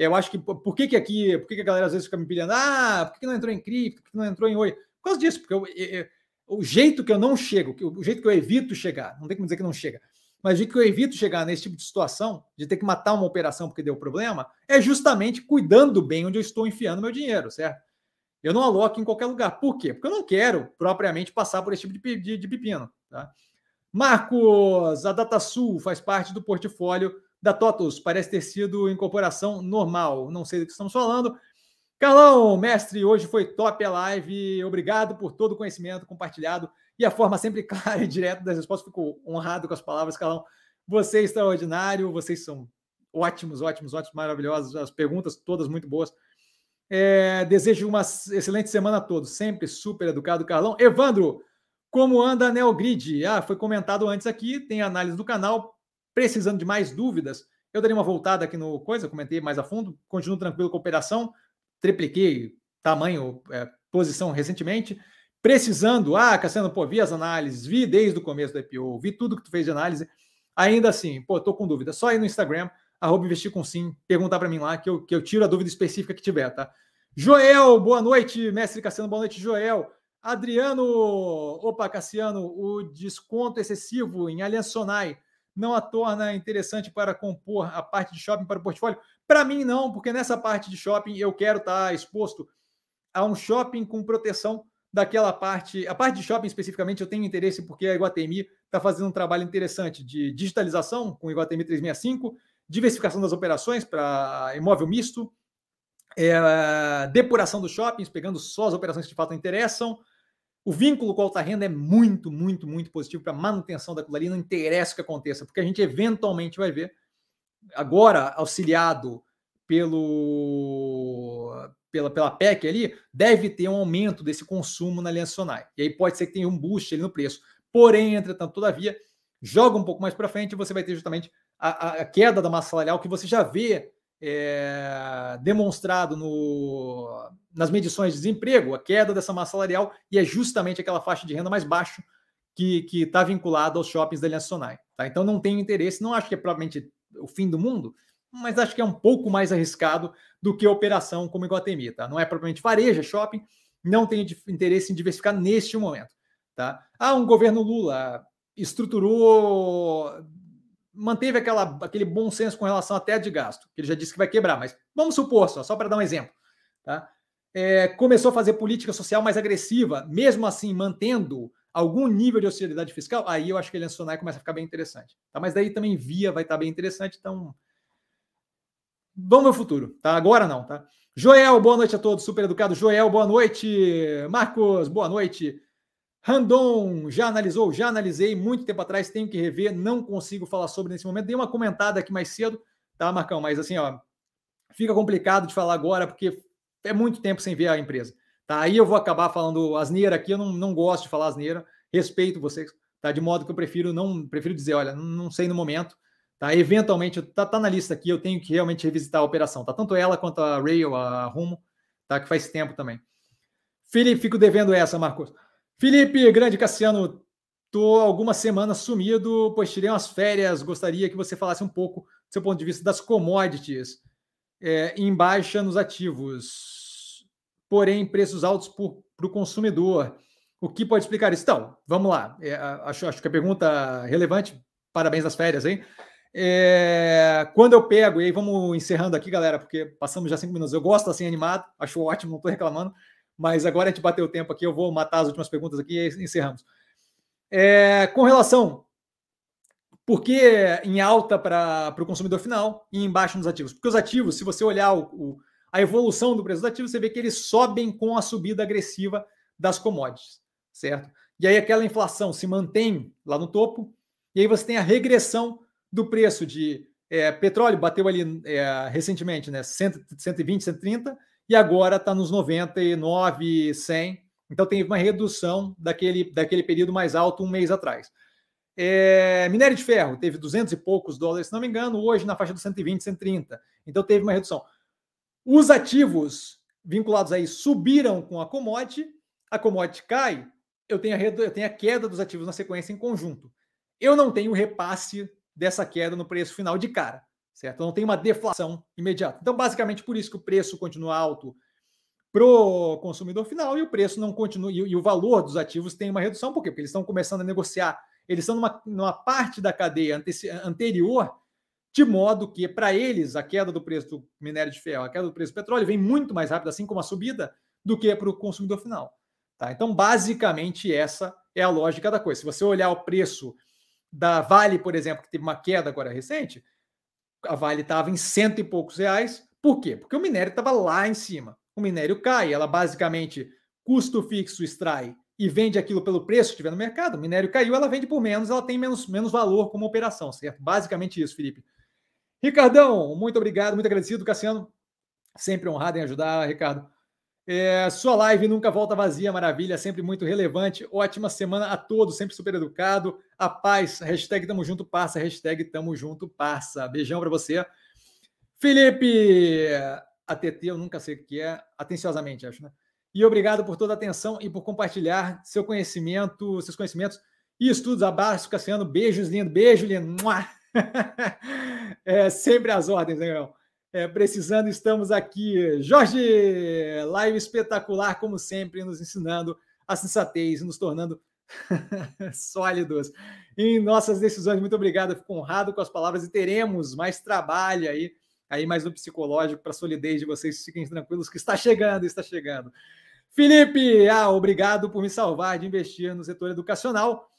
Eu acho que por que, que aqui, por que, que a galera às vezes fica me pedindo, ah, por que, que não entrou em cripto, por que não entrou em oi? Por causa disso, porque eu, eu, o jeito que eu não chego, o jeito que eu evito chegar, não tem como dizer que não chega, mas o jeito que eu evito chegar nesse tipo de situação, de ter que matar uma operação porque deu problema, é justamente cuidando bem onde eu estou enfiando meu dinheiro, certo? Eu não aloco em qualquer lugar. Por quê? Porque eu não quero propriamente passar por esse tipo de, de, de pepino. Tá? Marcos, a DataSul faz parte do portfólio da TOTUS parece ter sido incorporação normal. Não sei do que estamos falando. Carlão, mestre, hoje foi top a live. Obrigado por todo o conhecimento compartilhado e a forma sempre clara e direta das respostas. Fico honrado com as palavras, Carlão. Você é extraordinário, vocês são ótimos, ótimos, ótimos, maravilhosos. As perguntas todas muito boas. É, desejo uma excelente semana a todos. Sempre super educado, Carlão. Evandro, como anda a Neogrid? Ah, foi comentado antes aqui, tem análise do canal precisando de mais dúvidas, eu daria uma voltada aqui no coisa, comentei mais a fundo, continuo tranquilo com a operação, tripliquei tamanho, é, posição recentemente, precisando, ah, Cassiano, pô, vi as análises, vi desde o começo do IPO, vi tudo que tu fez de análise, ainda assim, pô, tô com dúvida, só ir no Instagram, arroba investir com sim, perguntar para mim lá, que eu, que eu tiro a dúvida específica que tiver, tá? Joel, boa noite, mestre Cassiano, boa noite, Joel. Adriano, opa, Cassiano, o desconto excessivo em Aliança Sonai não a torna interessante para compor a parte de shopping para o portfólio? Para mim, não, porque nessa parte de shopping eu quero estar tá exposto a um shopping com proteção daquela parte. A parte de shopping especificamente eu tenho interesse porque a Iguatemi está fazendo um trabalho interessante de digitalização com o Iguatemi 365, diversificação das operações para imóvel misto, é, depuração dos shoppings, pegando só as operações que de fato interessam, o vínculo com a alta renda é muito, muito, muito positivo para a manutenção daquilo ali, não interessa o que aconteça, porque a gente eventualmente vai ver, agora auxiliado pelo, pela, pela PEC ali, deve ter um aumento desse consumo na Aliança Sonai. E aí pode ser que tenha um boost ali no preço. Porém, entretanto, todavia, joga um pouco mais para frente e você vai ter justamente a, a, queda da massa salarial que você já vê é, demonstrado no, nas medições de desemprego, a queda dessa massa salarial, e é justamente aquela faixa de renda mais baixa que está vinculada aos shoppings da Aliança Sonai. Tá? Então não tenho interesse, não acho que é provavelmente o fim do mundo, mas acho que é um pouco mais arriscado do que a operação como Iguatemi. Tá? Não é propriamente varejo, é shopping, não tenho interesse em diversificar neste momento. Tá? Ah, um governo Lula estruturou manteve aquela, aquele bom senso com relação teto de gasto, que ele já disse que vai quebrar, mas vamos supor só, só para dar um exemplo. Tá? É, começou a fazer política social mais agressiva, mesmo assim mantendo algum nível de austeridade fiscal, aí eu acho que ele Sonai começa a ficar bem interessante. Tá? Mas daí também via vai estar bem interessante, então vamos ver o futuro, tá? Agora não, tá? Joel, boa noite a todos, super educado. Joel, boa noite. Marcos, boa noite. Randon já analisou? Já analisei muito tempo atrás, tenho que rever, não consigo falar sobre nesse momento. Dei uma comentada aqui mais cedo, tá, Marcão? Mas assim, ó, fica complicado de falar agora, porque é muito tempo sem ver a empresa. Tá? Aí eu vou acabar falando asneira aqui, eu não, não gosto de falar asneira, respeito vocês, tá? De modo que eu prefiro não prefiro dizer, olha, não sei no momento, tá? Eventualmente, tá, tá na lista aqui, eu tenho que realmente revisitar a operação, tá? Tanto ela quanto a Rail, a Rumo, tá? Que faz tempo também. Felipe, fico devendo essa, Marcos. Felipe, grande Cassiano, tô algumas semanas sumido, pois tirei umas férias. Gostaria que você falasse um pouco do seu ponto de vista das commodities é, em baixa nos ativos, porém preços altos para o consumidor. O que pode explicar isso? Então, vamos lá. É, acho, acho que a pergunta relevante. Parabéns das férias, hein? É, quando eu pego, e aí vamos encerrando aqui, galera, porque passamos já cinco minutos. Eu gosto assim animado, acho ótimo, não estou reclamando. Mas agora a gente bateu o tempo aqui, eu vou matar as últimas perguntas aqui e encerramos. É, com relação, por que em alta para o consumidor final e em baixo nos ativos? Porque os ativos, se você olhar o, o, a evolução do preço dos ativos, você vê que eles sobem com a subida agressiva das commodities, certo? E aí aquela inflação se mantém lá no topo, e aí você tem a regressão do preço de é, petróleo, bateu ali é, recentemente, né? 120, 130, e agora está nos 99, 100. Então tem uma redução daquele, daquele período mais alto um mês atrás. É, minério de ferro teve 200 e poucos dólares, se não me engano, hoje na faixa dos 120, 130. Então teve uma redução. Os ativos vinculados aí subiram com a commodity, a commodity cai, eu tenho a, eu tenho a queda dos ativos na sequência em conjunto. Eu não tenho repasse dessa queda no preço final de cara certo? Não tem uma deflação imediata. Então, basicamente, por isso que o preço continua alto para o consumidor final e o preço não continua, e, o valor dos ativos tem uma redução, por quê? Porque eles estão começando a negociar, eles estão numa, numa parte da cadeia anterior, de modo que, para eles, a queda do preço do minério de ferro, a queda do preço do petróleo vem muito mais rápida, assim como a subida, do que para o consumidor final. Tá? Então, basicamente, essa é a lógica da coisa. Se você olhar o preço da Vale, por exemplo, que teve uma queda agora recente, a Vale estava em cento e poucos reais. Por quê? Porque o minério estava lá em cima. O minério cai, ela basicamente custo fixo extrai e vende aquilo pelo preço que tiver no mercado. O minério caiu, ela vende por menos, ela tem menos, menos valor como operação, certo? Basicamente isso, Felipe. Ricardão, muito obrigado, muito agradecido. Cassiano, sempre honrado em ajudar, Ricardo. É, sua live nunca volta vazia, maravilha, sempre muito relevante. Ótima semana a todos, sempre super educado. A paz, hashtag tamo junto, passa, hashtag tamo junto, passa. Beijão para você. Felipe, ATT, eu nunca sei o que é, atenciosamente, acho, né? E obrigado por toda a atenção e por compartilhar seu conhecimento, seus conhecimentos e estudos. Abraço, Cassiano. Beijos, lindo. Beijo, lindo. É, sempre às ordens, né, meu? É, precisando, estamos aqui. Jorge, live espetacular, como sempre, nos ensinando a sensatez, nos tornando sólidos em nossas decisões. Muito obrigado, fico honrado com as palavras e teremos mais trabalho aí, aí mais no psicológico para a solidez de vocês. Fiquem tranquilos que está chegando, está chegando. Felipe, ah, obrigado por me salvar de investir no setor educacional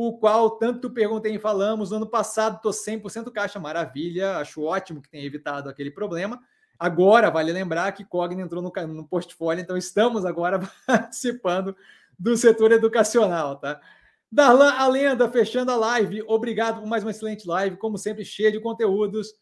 o qual tanto perguntei e falamos. No ano passado, estou 100% caixa, maravilha, acho ótimo que tenha evitado aquele problema. Agora, vale lembrar que Cogna entrou no, no portfólio, então estamos agora participando do setor educacional, tá? Darlan, a lenda, fechando a live. Obrigado por mais uma excelente live, como sempre, cheia de conteúdos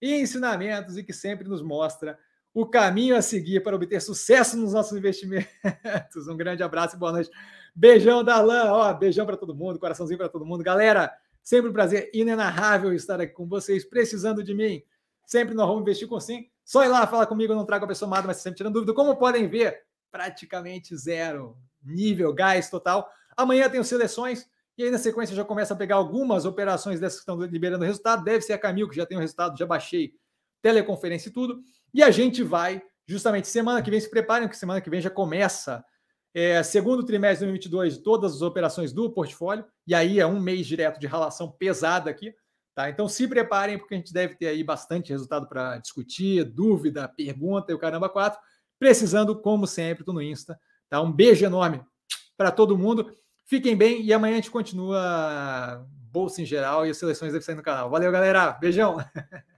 e ensinamentos e que sempre nos mostra o caminho a seguir para obter sucesso nos nossos investimentos. Um grande abraço e boa noite. Beijão, Darlan. Ó, beijão para todo mundo, coraçãozinho para todo mundo. Galera, sempre um prazer inenarrável estar aqui com vocês, precisando de mim. sempre no arroba investir com sim. Só ir lá falar comigo, eu não trago a pessoa amada, mas sempre tirando dúvida. Como podem ver, praticamente zero nível, gás total. Amanhã tem seleções e aí na sequência já começa a pegar algumas operações dessas que estão liberando resultado. Deve ser a Camil, que já tem o resultado, já baixei teleconferência e tudo. E a gente vai, justamente semana que vem, se preparem, que semana que vem já começa é, segundo trimestre de 2022, todas as operações do portfólio, e aí é um mês direto de relação pesada aqui. Tá? Então se preparem, porque a gente deve ter aí bastante resultado para discutir, dúvida, pergunta e o caramba 4. Precisando, como sempre, tô no Insta. Tá? Um beijo enorme para todo mundo. Fiquem bem e amanhã a gente continua bolsa em geral e as seleções devem sair no canal. Valeu, galera. Beijão.